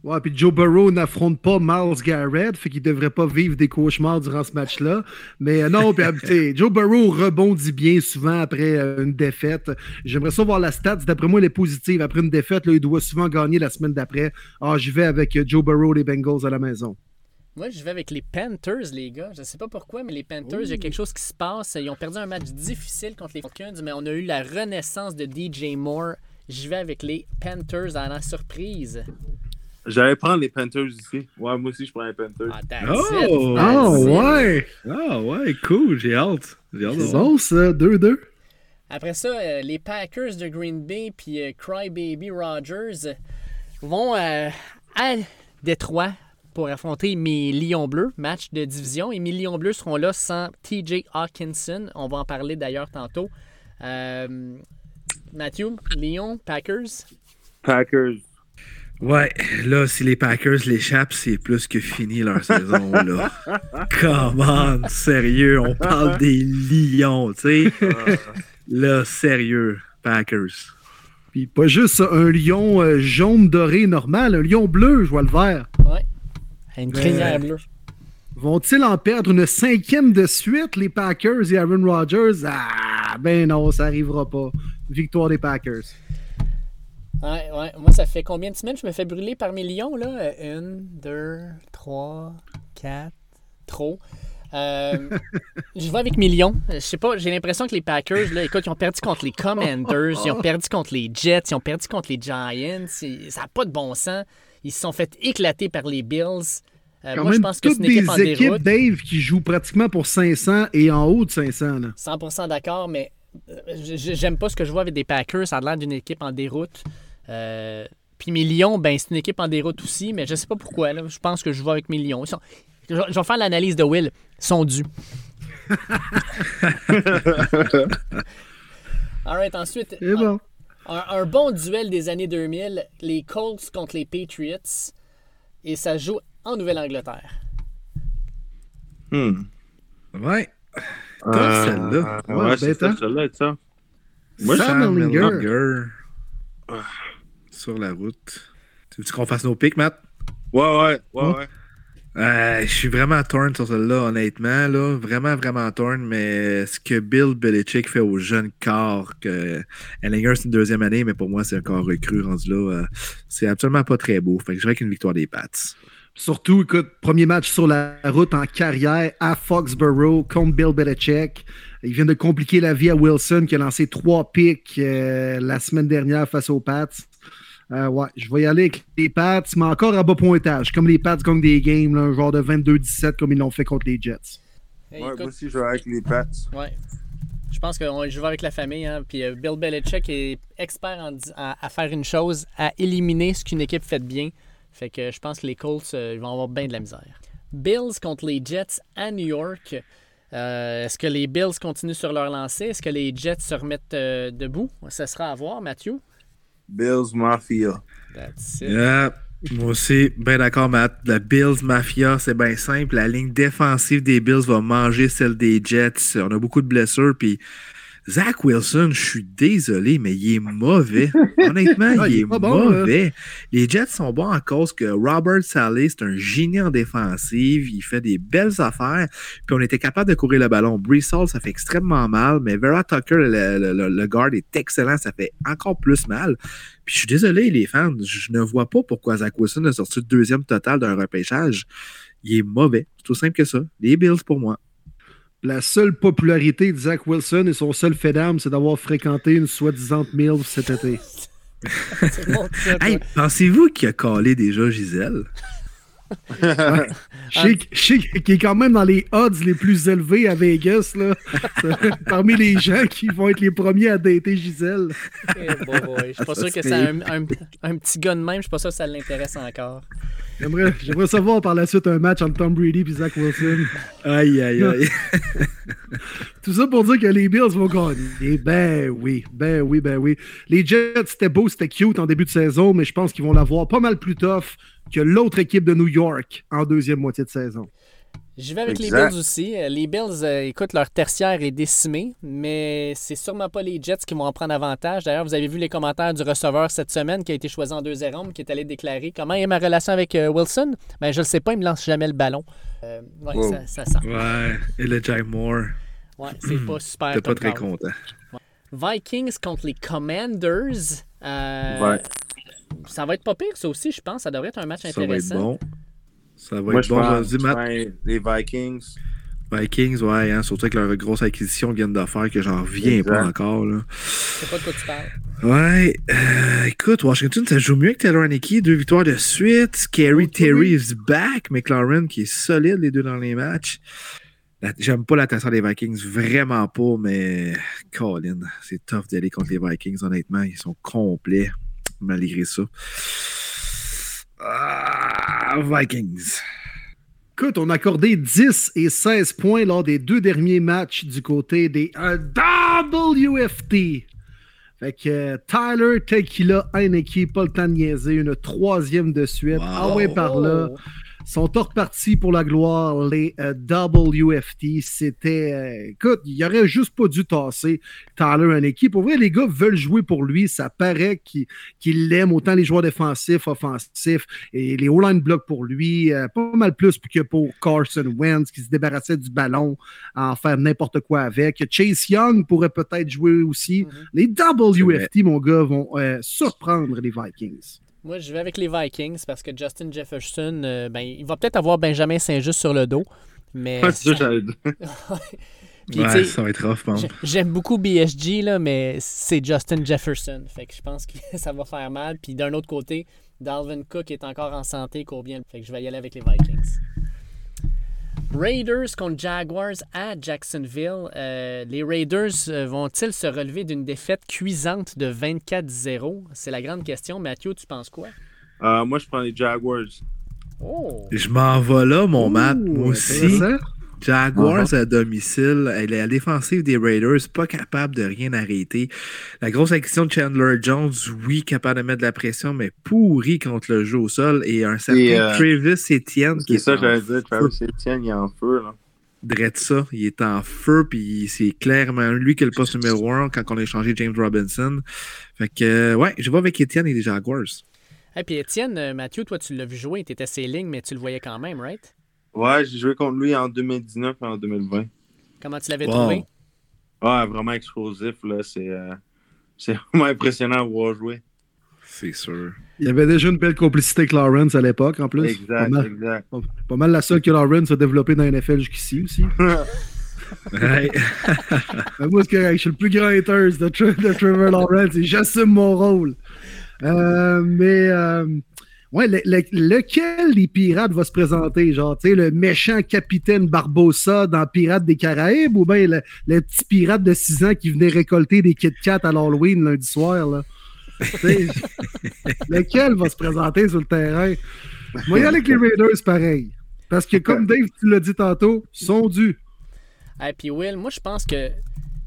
Ouais, puis Joe Burrow n'affronte pas Miles Garrett, fait qu'il devrait pas vivre des cauchemars durant ce match-là. Mais euh, non, puis Joe Burrow rebondit bien souvent après euh, une défaite. J'aimerais ça voir la stats. D'après moi, elle est positive. Après une défaite, il doit souvent gagner la semaine d'après. Ah, j'y vais avec euh, Joe Burrow, les Bengals à la maison. Moi, je vais avec les Panthers, les gars. Je sais pas pourquoi, mais les Panthers, il y a quelque chose qui se passe. Ils ont perdu un match difficile contre les Falcons, mais on a eu la renaissance de DJ Moore. Je vais avec les Panthers à la surprise. J'allais prendre les Panthers ici. Ouais, moi aussi, je prends les Panthers. Ah, that's Oh! it, Ah, it. ouais! Ah ouais, cool, j'ai hâte. J'ai hâte de C'est bon, ça. 2-2. Après ça, euh, les Packers de Green Bay puis euh, Crybaby Rogers vont euh, à Détroit pour affronter mes Lions Bleus, match de division. Et mes Lions Bleus seront là sans TJ Hawkinson. On va en parler d'ailleurs tantôt. Euh, Matthew, Lyon, Packers? Packers. Ouais, là, si les Packers l'échappent, c'est plus que fini leur saison, là. Come on, sérieux, on parle des Lions, tu sais. Là, sérieux, Packers. Puis pas juste un lion euh, jaune doré normal, un lion bleu, je vois le vert. Ouais. Une crinière bleue. Vont-ils en perdre une cinquième de suite, les Packers et Aaron Rodgers? Ah, ben non, ça arrivera pas. Victoire des Packers. Ouais, ouais. Moi, ça fait combien de semaines que je me fais brûler par mes lions, là? Euh, Une, deux, trois, quatre, trop. Euh, je vais avec mes lions. Je sais pas, j'ai l'impression que les Packers, là, écoute, ils ont perdu contre les Commanders, ils ont perdu contre les Jets, ils ont perdu contre les Giants. Ça n'a pas de bon sens. Ils se sont fait éclater par les Bills. Euh, Quand moi, je même, pense que c'est toutes une équipe des équipes, déroute. Dave, qui jouent pratiquement pour 500 et en haut de 500. Là. 100% d'accord, mais euh, j'aime pas ce que je vois avec des Packers. Ça a l'air d'une équipe en déroute. Euh, Puis mes Lions, ben, c'est une équipe en déroute aussi, mais je sais pas pourquoi. là. Je pense que je vais avec mes Lions. Sont- Je vais faire l'analyse de Will. Ils sont dus. Alright, ensuite, C'est bon. un, un bon duel des années 2000, les Colts contre les Patriots, et ça joue en Nouvelle-Angleterre. Hmm. Ouais. Euh, celle-là. Ouais, Ouais, c'est hein? celle-là, ça. Moi, Sam Ellinger. Sur la route. Tu veux qu'on fasse nos pics, Matt? Ouais, ouais, ouais, Ouais. ouais. Euh, je suis vraiment torn sur celle-là, honnêtement. Là. Vraiment, vraiment torn. Mais ce que Bill Belichick fait aux jeunes corps, que Ellinger, c'est une deuxième année, mais pour moi, c'est un corps recru rendu là. euh, c'est absolument pas très beau. Fait que je dirais qu'une victoire des Pats. Surtout, écoute, premier match sur la route en carrière à Foxborough contre Bill Belichick. Il vient de compliquer la vie à Wilson qui a lancé trois pics euh, la semaine dernière face aux Pats. Euh, ouais, je vais y aller avec les Pats, mais encore à bas pointage. Comme les Pats gagnent des games, là, un genre de 22-17 comme ils l'ont fait contre les Jets. Hey, Ouais, écoute, moi aussi, je vais avec les Pats. Ouais. Je pense qu'on joue avec la famille. Hein. Puis euh, Bill Belichick est expert en à, à faire une chose, à éliminer ce qu'une équipe fait de bien. Fait que je pense que les Colts euh, ils vont avoir bien de la misère. Bills contre les Jets à New York. Euh, Est-ce que les Bills continuent sur leur lancée? Est-ce que les Jets se remettent euh, debout? Ça sera à voir, Mathieu. Bills Mafia. That's it. Yeah. Moi aussi, bien d'accord, Matt. La Bills Mafia, c'est bien simple. La ligne défensive des Bills va manger celle des Jets. On a beaucoup de blessures, puis Zach Wilson, je suis désolé, mais il est mauvais. Honnêtement, Ah, il, il est est pas bon, mauvais. Les Jets sont bons en cause que Robert Saleh, c'est un génie en défensive. Il fait des belles affaires. Puis on était capable de courir le ballon. Hall, ça fait extrêmement mal, mais Vera Tucker, le, le- le- le guard, est excellent. Ça fait encore plus mal. Puis je suis désolé, les fans, je ne vois pas pourquoi Zach Wilson a sorti le deuxième total d'un repêchage. Il est mauvais. C'est tout simple que ça. Les Bills pour moi. La seule popularité de Zach Wilson et son seul fait d'arme, c'est d'avoir fréquenté une soi-disant MILF cet été. Bon. Hey, pensez-vous qu'il a collé déjà Gisèle? Je sais que- je sais qu'il est quand même dans les odds les plus élevés à Vegas, là. parmi les gens qui vont être les premiers à dater Gisèle. Eh. Je suis pas sûr que c'est un, un- un petit gars de même. Je suis pas sûr que ça l'intéresse encore. J'aimerais j'aimerais savoir par la suite un match entre Tom Brady et Zach Wilson. Aïe, aïe, aïe. Tout ça pour dire que les Bills vont gagner. Ben oui, ben oui, ben oui. Les Jets, c'était beau, c'était cute en début de saison, mais je pense qu'ils vont l'avoir pas mal plus tough que l'autre équipe de New York en deuxième moitié de saison. J'y vais avec les. Bills aussi. Euh, Les Bills, euh, écoute, leur tertiaire est décimé, mais c'est sûrement pas les Jets qui vont en prendre avantage. D'ailleurs, vous avez vu les commentaires du receveur cette semaine qui a été choisi en deuxième ronde, qui est allé déclarer comment est ma relation avec euh, Wilson? Ben, je le sais pas, il me lance jamais le ballon. Euh, ouais, Wow. ça, ça sent. Ouais, et le Jack Moore, Ouais, c'est pas super. t'es pas très content. Vikings contre les Commanders. Euh, Ouais. Ça va être pas pire, ça aussi, je pense. Ça devrait être un match Ça va être intéressant. bon. Ça va Moi, être je bon. pense Vas-y, Matt. les Vikings. Vikings, ouais, hein, surtout avec leur grosse acquisition qu'ils viennent de faire, que j'en reviens Exact. pas encore. Là. Je sais pas de quoi tu parles. Ouais, euh, écoute, Washington, ça joue mieux que Taylor Haneke. Deux victoires de suite. Scary Oh, Terry oui. is back. McLaren qui est solide les deux dans les matchs. J'aime pas l'attention des Vikings, vraiment pas, mais Colin, c'est tough d'aller contre les Vikings, honnêtement. Ils sont complets, malgré ça. Ah, Vikings. Écoute, on a accordé 10 et 16 points lors des deux derniers matchs du côté des euh, WFT. Fait que euh, Tyler Tequila, Heineke, pas le temps de niaiser, une troisième de suite. Wow. Ah ouais, par là. Sont hors partis pour la gloire, les euh, WFT. C'était. euh, écoute, il aurait juste pas dû tasser Tyler Haneke. Pour vrai, les gars veulent jouer pour lui. Ça paraît qu'il qu'il l'aime autant les joueurs défensifs, offensifs et les O-line bloquent pour lui. euh, pas mal plus que pour Carson Wentz qui se débarrassait du ballon à en faire n'importe quoi avec. Chase Young pourrait peut-être jouer aussi. Mhm. Les WFT, mon gars, vont euh, surprendre les Vikings. Moi, je vais avec les Vikings parce que Justin Jefferson, euh, ben, il va peut-être avoir Benjamin Saint-Just sur le dos. Mais Ouais, ça. Puis, ouais, va être rough, J'aime beaucoup BSG, là, mais c'est Justin Jefferson. Fait que je pense que ça va faire mal. Puis d'un autre côté, Dalvin Cook est encore en santé, court bien. Fait que je vais y aller avec les Vikings. Raiders contre Jaguars à Jacksonville. Euh, les Raiders euh, vont-ils se relever d'une défaite cuisante de 24-0? C'est la grande question. Mathieu, tu penses quoi? Euh, moi, je prends les Jaguars. Oh! Je m'en vais là, mon Matt. Ouh, Moi aussi. intéressant. Jaguars à domicile, elle est à la défensive des Raiders, pas capable de rien arrêter. La grosse acquisition de Chandler Jones, oui, capable de mettre de la pression, mais pourri contre le jeu au sol. Et un certain Et, euh, Travis Etienne qui C'est est ça, j'allais dire. Travis Etienne, il est en feu, là. Drette ça, il est en feu, puis c'est clairement lui qui est le poste numéro un quand on a échangé James Robinson. Fait que, euh, ouais, je vais avec Etienne et les Jaguars. Et puis Étienne, euh, Mathieu, toi, tu l'as vu jouer. Tu étais ses lignes, mais tu le voyais quand même, right? Ouais, j'ai joué contre lui en 2019 et en 2020. Comment tu l'avais Wow. trouvé? Ouais, vraiment explosif, là. C'est euh, c'est vraiment impressionnant à voir jouer. C'est sûr. Il y avait déjà une belle complicité avec Lawrence à l'époque, en plus. Pas Exact, mal, exact. pas mal la seule que Lawrence a développée dans la NFL jusqu'ici aussi. Ouais. Euh, Moi, c'est correct. Je suis le plus grand hater de Trevor Lawrence et j'assume mon rôle. Euh, mais, euh, ouais, le- le- lequel des pirates va se présenter? Genre, tu sais, le méchant capitaine Barbossa dans Pirates des Caraïbes ou bien le, le petit pirate de 6 ans qui venait récolter des Kit Kat à l'Halloween lundi soir, là? Lequel va se présenter sur le terrain? Moi, y aller avec les Raiders, pareil. Parce que, comme Dave, tu l'as dit tantôt, sont dus. Et puis Will, moi je pense que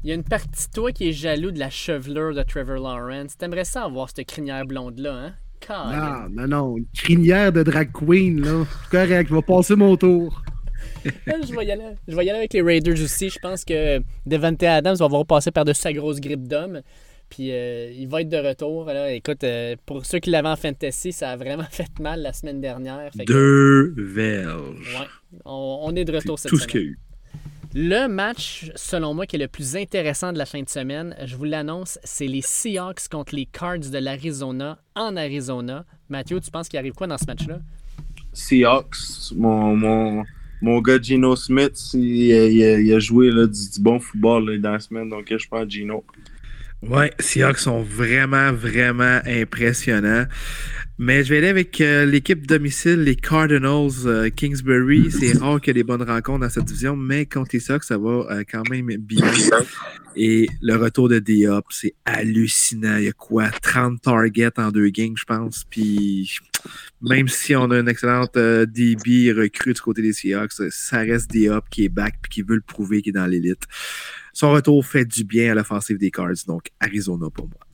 il y a une partie de toi qui est jaloux de la chevelure de Trevor Lawrence. T'aimerais ça avoir cette crinière blonde-là, hein? Non, non, non. Une crinière de drag queen, là. Correct, je vais passer mon tour. je, vais y aller, je vais y aller avec les Raiders aussi. Je pense que Devante Adams va voir passer par-dessus sa grosse grippe d'homme. Puis euh, il va être de retour. Là. Écoute, euh, pour ceux qui l'avaient en fantasy, ça a vraiment fait mal la semaine dernière. Fait que- Deux verges. Ouais, on, on est de retour cette tout ce semaine. qu'il y a eu. Le match, selon moi, qui est le plus intéressant de la fin de semaine, je vous l'annonce, c'est les Seahawks contre les Cards de l'Arizona en Arizona. Mathieu, tu penses qu'il arrive quoi dans ce match-là? Seahawks, mon, mon, mon gars Gino Smith, il, il a, il a joué là, du, du bon football là, dans la semaine, donc je prends Gino. Ouais, Seahawks sont vraiment, vraiment impressionnants. Mais je vais aller avec euh, l'équipe domicile, les Cardinals euh, Kingsbury. C'est rare qu'il y ait des bonnes rencontres dans cette division, mais contre les Seahawks, ça va euh, quand même bien. Et le retour de Diop, c'est hallucinant. Il y a quoi? 30 targets en deux games, je pense. Puis même si on a une excellente DB recrue du côté des Seahawks, ça reste Diop qui est back puis qui veut le prouver qu'il est dans l'élite. Son retour fait du bien à l'offensive des Cards, donc Arizona pour moi.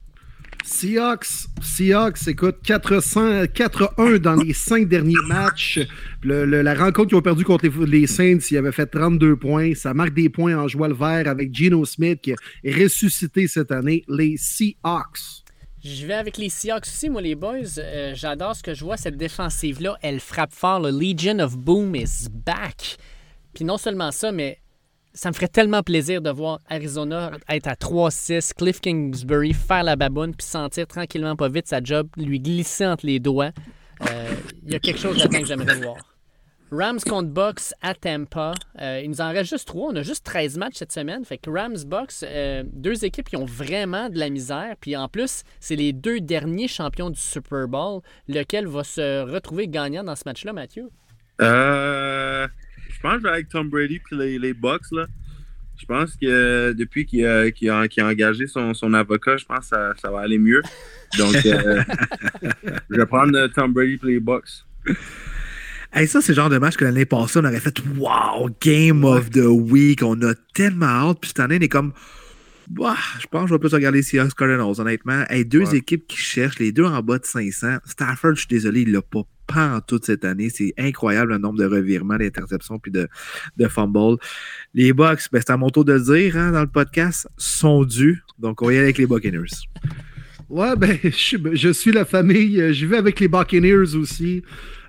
Seahawks, Seahawks, écoute, 400 4-1 dans les cinq derniers matchs. La rencontre qu'ils ont perdu contre les, Saints, ils avaient fait 32 points. Ça marque des points en joie le vert avec Geno Smith qui est ressuscité cette année. Les Seahawks. Je vais avec les Seahawks aussi, moi, les boys. Euh, J'adore ce que je vois, cette défensive-là. Elle frappe fort. Le Legion of Boom is back. Puis non seulement ça, mais ça me ferait tellement plaisir de voir Arizona être à 3-6, Cliff Kingsbury faire la baboune, puis sentir tranquillement pas vite sa job, lui glisser entre les doigts. Euh, Il y a quelque chose là-dedans que j'aimerais voir. Rams contre Bucks à Tampa. Euh, il nous en reste juste trois. On a juste 13 matchs cette semaine. Fait que Rams, Bucks, euh, deux équipes qui ont vraiment de la misère. Puis en plus, c'est les deux derniers champions du Super Bowl. Lequel va se retrouver gagnant dans ce match-là, Mathieu? Euh, pense que je vais avec Tom Brady puis les, les Bucks. Là. Je pense que euh, depuis qu'il a, engagé son, son avocat, je pense que ça, ça va aller mieux. Donc, euh, je vais prendre euh, Tom Brady puis les Bucks. Hey, ça, c'est le genre de match que l'année passée, on aurait fait Wow, Game of the Week. On a tellement hâte. Puis cette année, on est comme Bah, je pense que je vais plus regarder Seahawks Cardinals, honnêtement. Hey, deux Ouais. équipes qui cherchent, les deux en bas de 500. Stafford, je suis désolé, il l'a pas en toute cette année. C'est incroyable le nombre de revirements, d'interceptions puis de, de fumbles. Les Bucks, ben, c'est à mon tour de le dire hein, dans le podcast, sont dus. Donc, on y aller avec les Buccaneers. Ouais, ben, je, je suis la famille. euh, Je vais avec les Buccaneers aussi.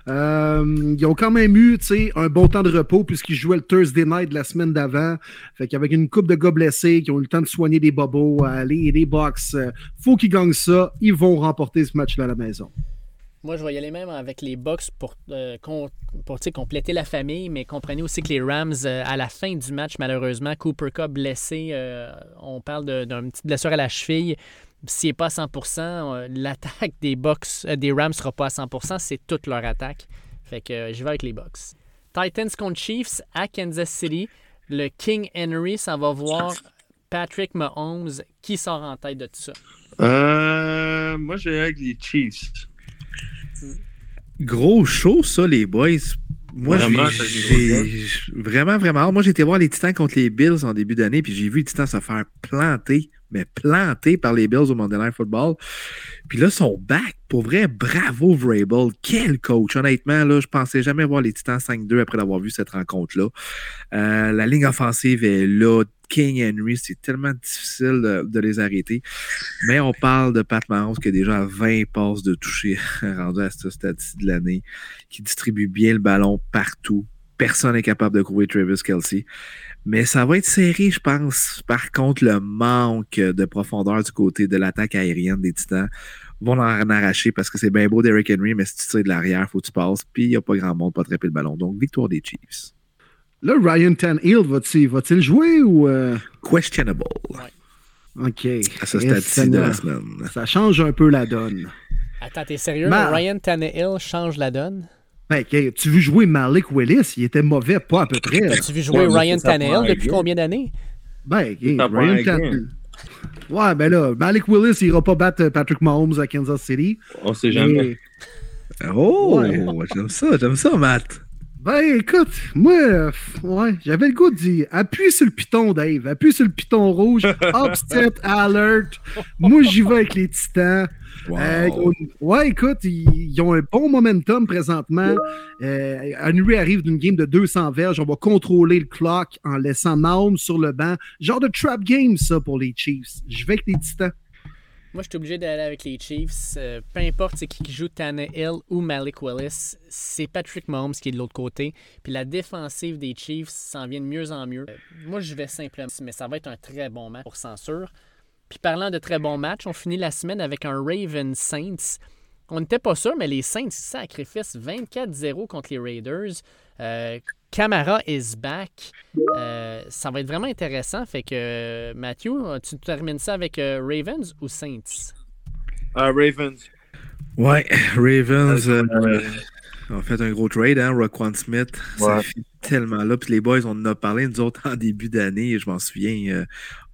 Euh, ils ont quand même eu un bon temps de repos puisqu'ils jouaient le Thursday night de la semaine d'avant. Fait qu'avec une coupe de gars blessés qui ont eu le temps de soigner des bobos, les, les Bucks, euh, faut qu'ils gagnent ça. Ils vont remporter ce match-là à la maison. Moi, je vais y aller même avec les Bucks pour, euh, compléter la famille, mais comprenez aussi que les Rams, euh, à la fin du match, malheureusement, Cooper Cup blessé, euh, on parle d'une petite blessure à la cheville. S'il n'est pas à 100%, euh, l'attaque des des Rams ne sera pas à 100%, c'est toute leur attaque. Fait que je vais avec les Bucks. Titans contre Chiefs à Kansas City. Le King Henry, ça va voir Patrick Mahomes qui sort en tête de tout ça? Moi, je vais avec les Chiefs. Gros show, ça, les boys. Moi, Vraiment, j'ai- vraiment, vraiment. Moi, j'ai été voir les Titans contre les Bills en début d'année, puis j'ai vu les Titans se faire planter, mais planter par les Bills au Monday Night Football. Puis là, sont back. Pour vrai, bravo, Vrabel. Quel coach. Honnêtement, là, je pensais jamais voir les Titans 5-2 après d'avoir vu cette rencontre-là. Euh, la ligne offensive est là. King Henry, c'est tellement difficile de, de les arrêter. Mais on parle de Pat Mahomes qui a déjà 20 passes de toucher rendu à ce stade-ci de l'année, qui distribue bien le ballon partout. Personne n'est capable de trouver Travis Kelsey. Mais ça va être serré, je pense. Par contre, le manque de profondeur du côté de l'attaque aérienne des Titans vont en arracher parce que c'est bien beau Derrick Henry, mais si tu tires de l'arrière, faut que tu passes. Puis il n'y a pas grand monde pour attraper le ballon. Donc, victoire des Chiefs. Là, Ryan Tannehill, va-t-il va-t-il jouer ou. euh, Questionable OK. à ce Et stade-ci de la ça, semaine. ça change un peu la donne. Attends, t'es sérieux? Ma- Ryan Tannehill change la donne? Ben, OK, tu veux jouer Malik Willis? Il était mauvais, pas à peu près. T'as-tu vu jouer Ouais, Ryan Tannehill depuis combien d'années? Ben, Ryan. Tannehill. Ouais, ben là, Malik Willis, il ira pas battre Patrick Mahomes à Kansas City. On sait jamais. Mais- Oh, Ouais. j'aime ça, j'aime ça, Matt. Ben, écoute, moi, euh, ouais, j'avais le goût de dire appuie sur le piton, Dave. Appuie sur le piton rouge. Upset alert. Moi, j'y vais avec les titans. Wow. Euh, ouais, écoute, ils, ils ont un bon momentum présentement. Euh, Henry arrive d'une game de 200 verges. On va contrôler le clock en laissant Mahomes sur le banc. Genre de trap game, ça, pour les Chiefs. Je vais avec les titans. Moi, je suis obligé d'aller avec les Chiefs. Euh, peu importe c'est qui joue Tannehill ou Malik Willis, c'est Patrick Mahomes qui est de l'autre côté. Puis la défensive des Chiefs s'en vient de mieux en mieux. Euh, moi, je vais simplement, mais ça va être un très bon match pour censure. Puis parlant de très bons matchs, on finit la semaine avec un Ravens Saints. On n'était pas sûr, mais les Saints sacrificent 24-0 contre les Raiders. Euh, Camara is back. Euh, ça va être vraiment intéressant. Fait que, euh, Matthew, tu termines ça avec euh, Ravens ou Saints? Ah, Ravens. Ouais, Ravens euh, Euh, ont fait un gros trade, hein, Roquan Smith. Ça Ouais. fait tellement là. Puis les boys, on en a parlé, nous autres, en début d'année. Je m'en souviens, euh,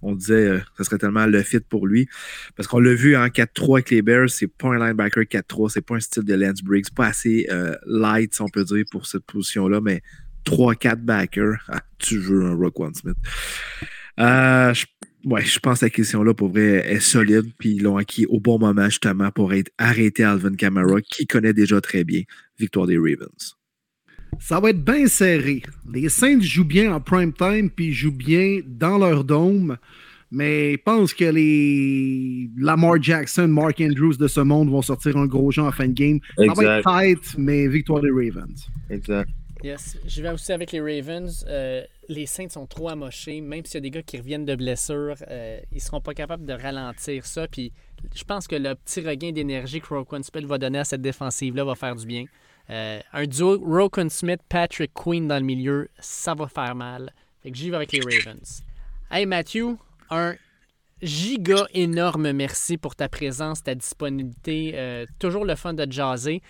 on disait euh, ce serait tellement le fit pour lui. Parce qu'on l'a vu en 4-3 avec les Bears, c'est pas un linebacker 4-3, c'est pas un style de Lance Briggs, c'est pas assez euh, light, si on peut dire, pour cette position-là, mais 3-4 backers, ah, tu veux un Roquan Smith. Euh, je Ouais, je pense que la question-là, pour vrai, est solide. Puis ils l'ont acquis au bon moment, justement, pour être arrêté Alvin Kamara, qui connaît déjà très bien victoire des Ravens. Ça va être bien serré. Les Saints jouent bien en prime time, puis ils jouent bien dans leur dôme. Mais je pense que les Lamar Jackson, Mark Andrews de ce monde vont sortir un gros jeu en fin de game. Ça va être tight, mais victoire des Ravens. Exact. Yes, je vais aussi avec les Ravens. Euh, les Saints sont trop amochés. Même s'il y a des gars qui reviennent de blessure, euh, ils seront pas capables de ralentir ça. Puis je pense que le petit regain d'énergie que Roquan Smith va donner à cette défensive-là va faire du bien. Euh, un duo Roquan Smith, Patrick Queen dans le milieu, ça va faire mal. Fait que j'y vais avec les Ravens. Hey Matthew, un giga énorme merci pour ta présence, ta disponibilité. Toujours le fun de jaser.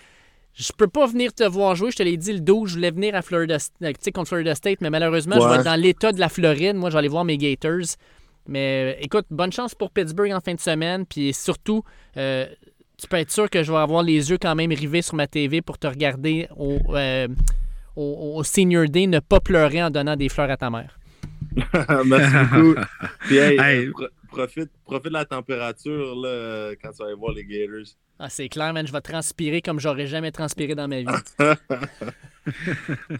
Je peux pas venir te voir jouer, je te l'ai dit le 12, je voulais venir à Florida, euh, tu sais, contre Florida State, mais malheureusement, je vais être dans l'état de la Floride. Moi, je vais aller voir mes Gators. Mais euh, écoute, bonne chance pour Pittsburgh en fin de semaine. Puis surtout, euh, tu peux être sûr que je vais avoir les yeux quand même rivés sur ma TV pour te regarder au, euh, au, au Senior Day, ne pas pleurer en donnant des fleurs à ta mère. Merci beaucoup. Puis, hey, Hey. Pro- profite, profite de la température là, quand tu vas aller voir les Gators. Ah, c'est clair, man, je vais transpirer comme j'aurais jamais transpiré dans ma vie.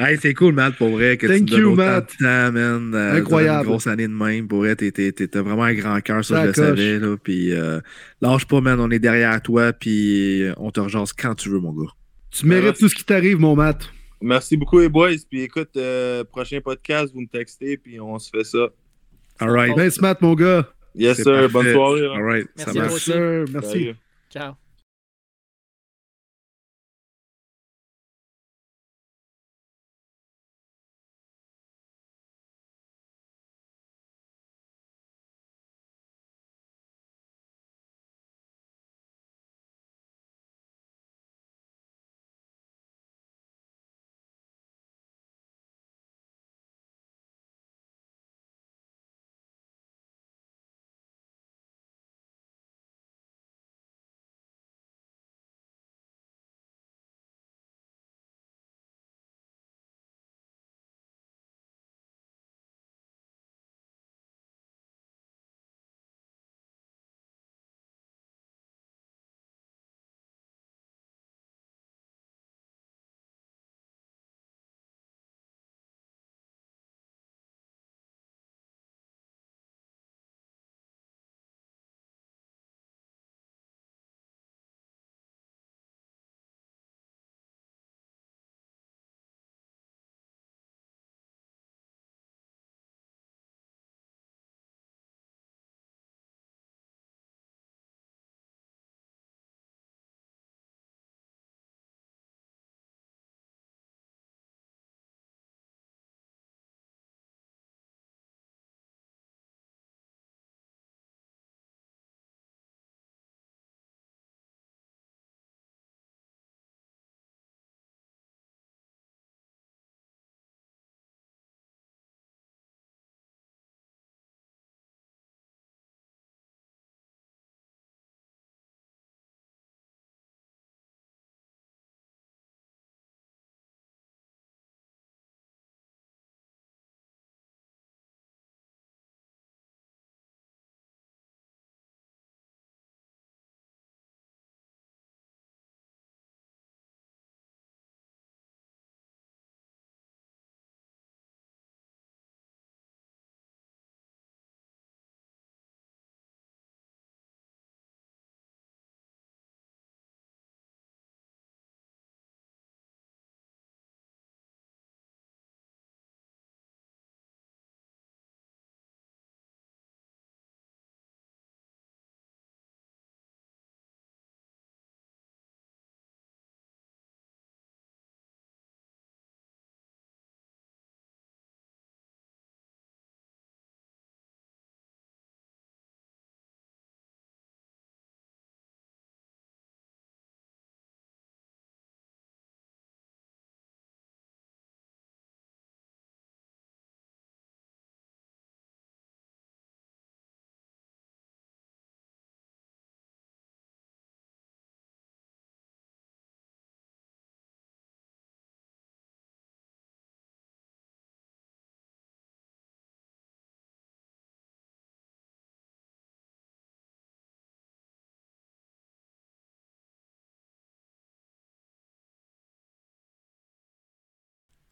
Hey, c'est cool, Matt, pour vrai, que Thank tu me donnes you, Matt. de temps, man. euh, Incroyable. Une grosse année de même. Pour vrai, t'es- t'es- t'étais vraiment un grand cœur, ça, Ça je le coche. savais. Là, puis, euh, lâche pas, man. On est derrière toi, puis euh, on te rejase quand tu veux, mon gars. Tu mérites merci. tout ce qui t'arrive, mon Matt. Merci beaucoup, les boys. Puis écoute, euh, prochain podcast, vous me textez, puis on se fait ça. All right. Ben smart, mon gars. Yes, sir. parfait. Bonne soirée. là. All right. Merci ça à marche. toi Yes, aussi. sir. Merci. Salut. Ciao.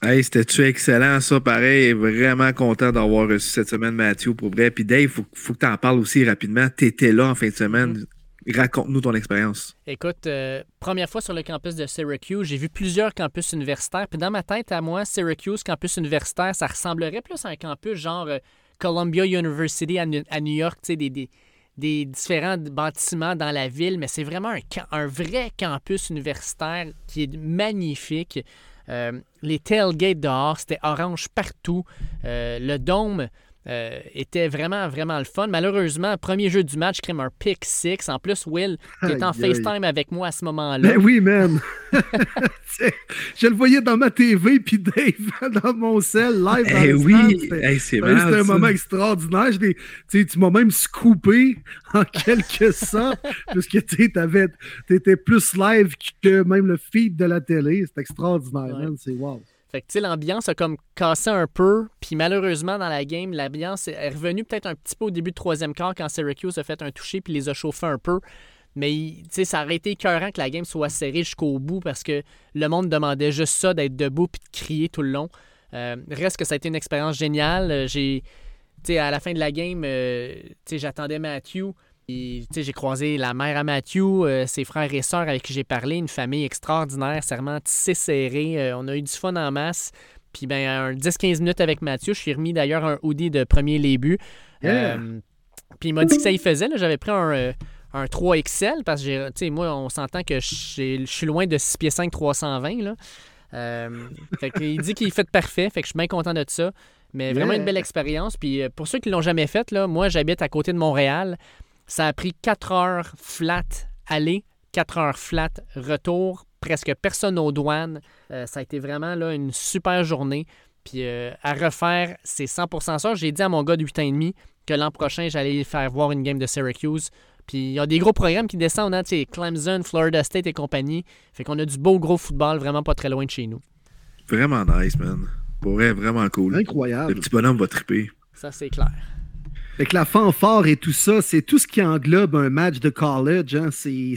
Hey, c'était-tu excellent, ça, pareil. Vraiment content d'avoir reçu cette semaine Mathieu pour vrai. Puis Dave, faut, faut que tu en parles aussi rapidement. Tu étais là en fin de semaine. Raconte-nous ton expérience. Écoute, euh, première fois sur le campus de Syracuse, j'ai vu plusieurs campus universitaires. Puis dans ma tête, à moi, Syracuse, campus universitaire, ça ressemblerait plus à un campus genre euh, Columbia University à, New York, tu sais, des, des, des, différents bâtiments dans la ville. Mais c'est vraiment un, un vrai campus universitaire qui est magnifique. Euh, les tailgates dehors, c'était orange partout. Euh, le dôme, euh, était vraiment, vraiment le fun. Malheureusement, premier jeu du match, crée un pick six. En plus, Will, qui est en FaceTime avec moi à ce moment-là. Ben oui, man. je le voyais dans ma TV, puis Dave dans mon cell, live dans eh oui, c'est C'était un moment extraordinaire. tu m'as même scoopé en quelque sorte, parce que tu étais plus live que même le feed de la télé. C'est extraordinaire, man. C'est wow. Fait que, tu sais, l'ambiance a comme cassé un peu. Puis malheureusement, dans la game, l'ambiance est revenue peut-être un petit peu au début du troisième quart quand Syracuse a fait un toucher puis les a chauffés un peu. Mais, ça aurait été écœurant que la game soit serrée jusqu'au bout parce que le monde demandait juste ça, d'être debout puis de crier tout le long. Euh, reste que ça a été une expérience géniale. Euh, j'ai, à la fin de la game, euh, j'attendais Matthew j'ai croisé la mère à Matthew, euh, ses frères et sœurs avec qui j'ai parlé, une famille extraordinaire, serment tissée serrée. Euh, on a eu du fun en masse. Puis ben, 10-15 minutes avec Mathieu. Je suis remis d'ailleurs un hoodie de premier début. Euh, puis il m'a dit que ça y faisait. J'avais pris un, 3XL parce que moi, on s'entend que je suis loin de 6 pieds 5 320. Là. fait il dit qu'il fait parfait. Fait que je suis bien content de ça. Mais vraiment une belle expérience. Puis pour ceux qui ne l'ont jamais fait, là, moi j'habite à côté de Montréal. Ça a pris 4 heures flat aller, 4 heures flat retour, presque personne aux douanes. Euh, ça a été vraiment là, une super journée. Puis euh, à refaire, c'est 100% ça. J'ai dit à mon gars de 8 ans et demi que l'an prochain, j'allais faire voir une game de Syracuse. Puis il y a des gros programmes qui descendent, hein, Clemson, Florida State et compagnie. Fait qu'on a du beau gros football vraiment pas très loin de chez nous. Vraiment nice, man. Pour vrai, vraiment cool. Incroyable. Le petit bonhomme va triper. Ça, c'est clair. Avec la fanfare et tout ça, c'est tout ce qui englobe un match de college. Hein. C'est,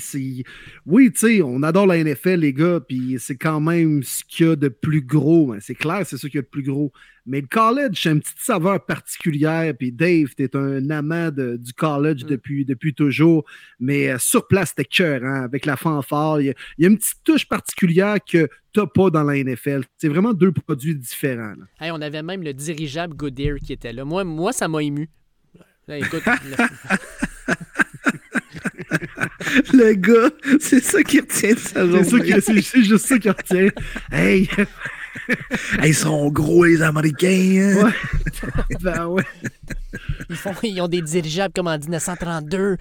Oui, tu sais, on adore la NFL, les gars, puis c'est quand même ce qu'il y a de plus gros. Hein. C'est clair, c'est ce qu'il y a de plus gros. Mais le college, c'est une petite saveur particulière. Puis Dave, tu es un amant du college mm. depuis, depuis toujours. Mais euh, sur place, c'était cœur, hein, avec la fanfare. Il y, a, une petite touche particulière que tu n'as pas dans la NFL. C'est vraiment deux produits différents. on avait même le dirigeable Goodyear qui était là. Moi, moi ça m'a ému. le gars, c'est ça qui retient de sa journée. C'est juste ça qui retient. Hey! Ils sont gros, les Américains. Hein? Ouais. ben ouais. Ils, font, ils ont des dirigeables comme en 1932.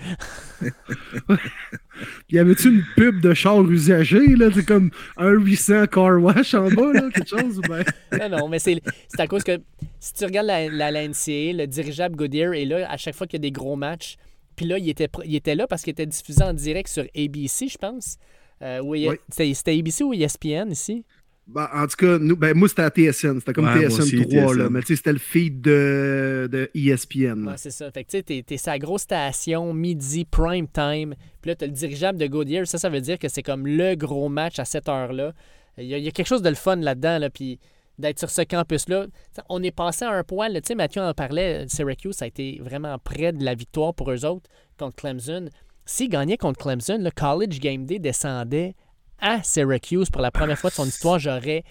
Y avait-tu une pub de char usagé, là? C'est comme un 800 car wash en bas, là, quelque chose? Ben... non, non, mais c'est à cause que si tu regardes la, la, NCA, le dirigeable Goodyear est là à chaque fois qu'il y a des gros matchs. Puis là, il était, il était là parce qu'il était diffusé en direct sur ABC, je pense. Euh, oui. C'était ABC ou ESPN ici? Ben, en tout cas, nous, ben, moi, c'était à TSN. C'était comme TSN 3, là, mais c'était le feed de, de ESPN. Ouais, c'est ça. Fait que tu sais, t'es sa grosse station, midi, prime time. Puis là, t'as le dirigeable de Goodyear. Ça, ça veut dire que c'est comme le gros match à cette heure-là. Il y, a quelque chose de le fun là-dedans, là, puis d'être sur ce campus-là. On est passé à un point, tu sais, Mathieu en parlait, Syracuse, ça a été vraiment près de la victoire pour eux autres contre Clemson. S'ils gagnaient contre Clemson, le College Game Day descendait à Syracuse pour la première fois de son histoire, j'aurais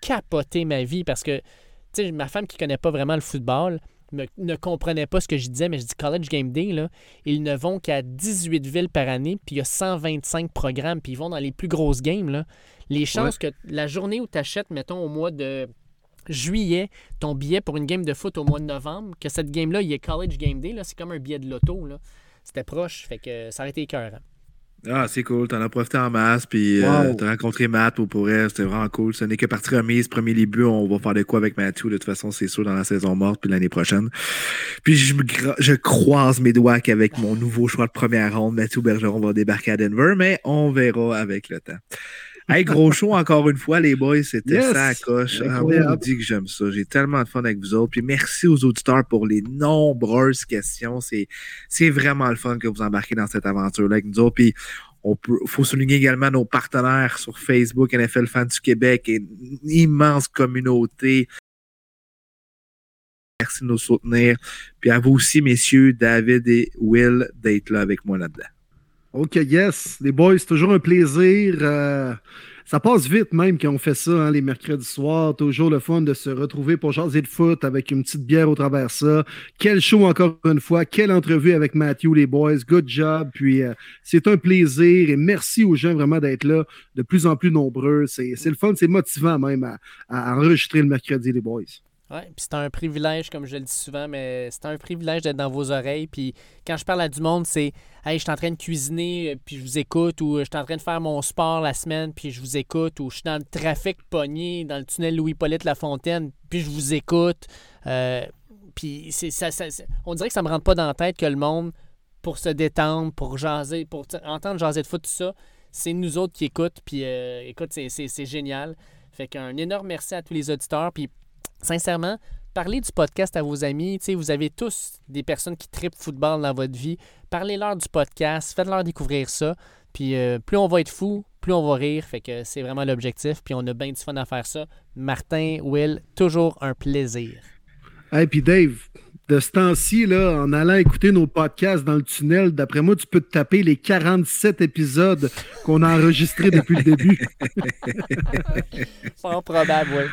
capoté ma vie parce que ma femme qui connaît pas vraiment le football ne comprenait pas ce que je disais, mais je dis College Game Day, là, ils ne vont qu'à 18 villes par année, puis il y a 125 programmes, puis ils vont dans les plus grosses games. Là. Les chances que la journée où tu achètes, mettons, au mois de juillet, ton billet pour une game de foot au mois de novembre, que cette game-là, il y ait College Game Day, c'est comme un billet de loto. C'était proche, fait que ça aurait été écœurant. Ah, c'est cool. T'en as profité en masse. Puis euh, t'as rencontré Matt pour elle. C'était vraiment cool. Ce n'est que partie remise. Premier début, on va faire de quoi avec Mathieu. De toute façon, c'est sûr dans la saison morte. Puis l'année prochaine. Puis je, je croise mes doigts qu'avec mon nouveau choix de première ronde, Mathieu Bergeron va débarquer à Denver. Mais on verra avec le temps. Hey, gros show encore une fois, les boys. C'était Yes! ça à coche. Ah, on dit que j'aime ça. J'ai tellement de fun avec vous autres. Puis merci aux auditeurs pour les nombreuses questions. C'est, c'est vraiment le fun que vous embarquez dans cette aventure-là avec nous autres. Puis on peut, faut souligner également nos partenaires sur Facebook, NFL Fans du Québec, et une immense communauté. Merci de nous soutenir. Puis à vous aussi, messieurs, David et Will, d'être là avec moi là-dedans. OK, yes. Les boys, c'est toujours un plaisir. Euh, ça passe vite même quand on fait ça, hein, les mercredis soirs. Toujours le fun de se retrouver pour jaser de foot avec une petite bière au travers de ça. Quel show encore une fois. Quelle entrevue avec Matthew, les boys. Good job. Puis euh, c'est un plaisir et merci aux gens vraiment d'être là, de plus en plus nombreux. C'est le fun, c'est motivant même à, à enregistrer le mercredi, les boys. Ouais, puis c'est un privilège, comme je le dis souvent, mais c'est un privilège d'être dans vos oreilles. Puis quand je parle à du monde, c'est Hey, je suis en train de cuisiner, euh, puis je vous écoute, ou je suis en train de faire mon sport la semaine, puis je vous écoute, ou je suis dans le trafic pogné, dans le tunnel Louis-Polyte Lafontaine, puis je vous écoute. Euh, puis c'est ça, ça- on dirait que ça me rentre pas dans la tête que le monde, pour se détendre, pour jaser, pour entendre jaser de foot, tout ça, c'est nous autres qui écoutent. Puis euh, écoute, c'est- c'est c'est génial. Fait qu'un énorme merci à tous les auditeurs. Puis sincèrement, parlez du podcast à vos amis. Tu sais, vous avez tous des personnes qui tripent football dans votre vie. Parlez-leur du podcast, faites-leur découvrir ça. Puis euh, plus on va être fou, plus on va rire. Fait que c'est vraiment l'objectif. Puis on a bien du fun à faire ça. Martin, Will, toujours un plaisir. Hey, puis Dave, de ce temps-ci, là, en allant écouter nos podcasts dans le tunnel, d'après moi, tu peux te taper les 47 épisodes qu'on a enregistrés depuis le début. Fort probable, oui.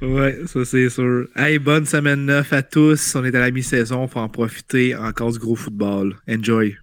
Ouais, ça c'est sûr. Hey, bonne semaine 9 à tous. On est à la mi-saison, faut en profiter. Encore du gros football. Enjoy.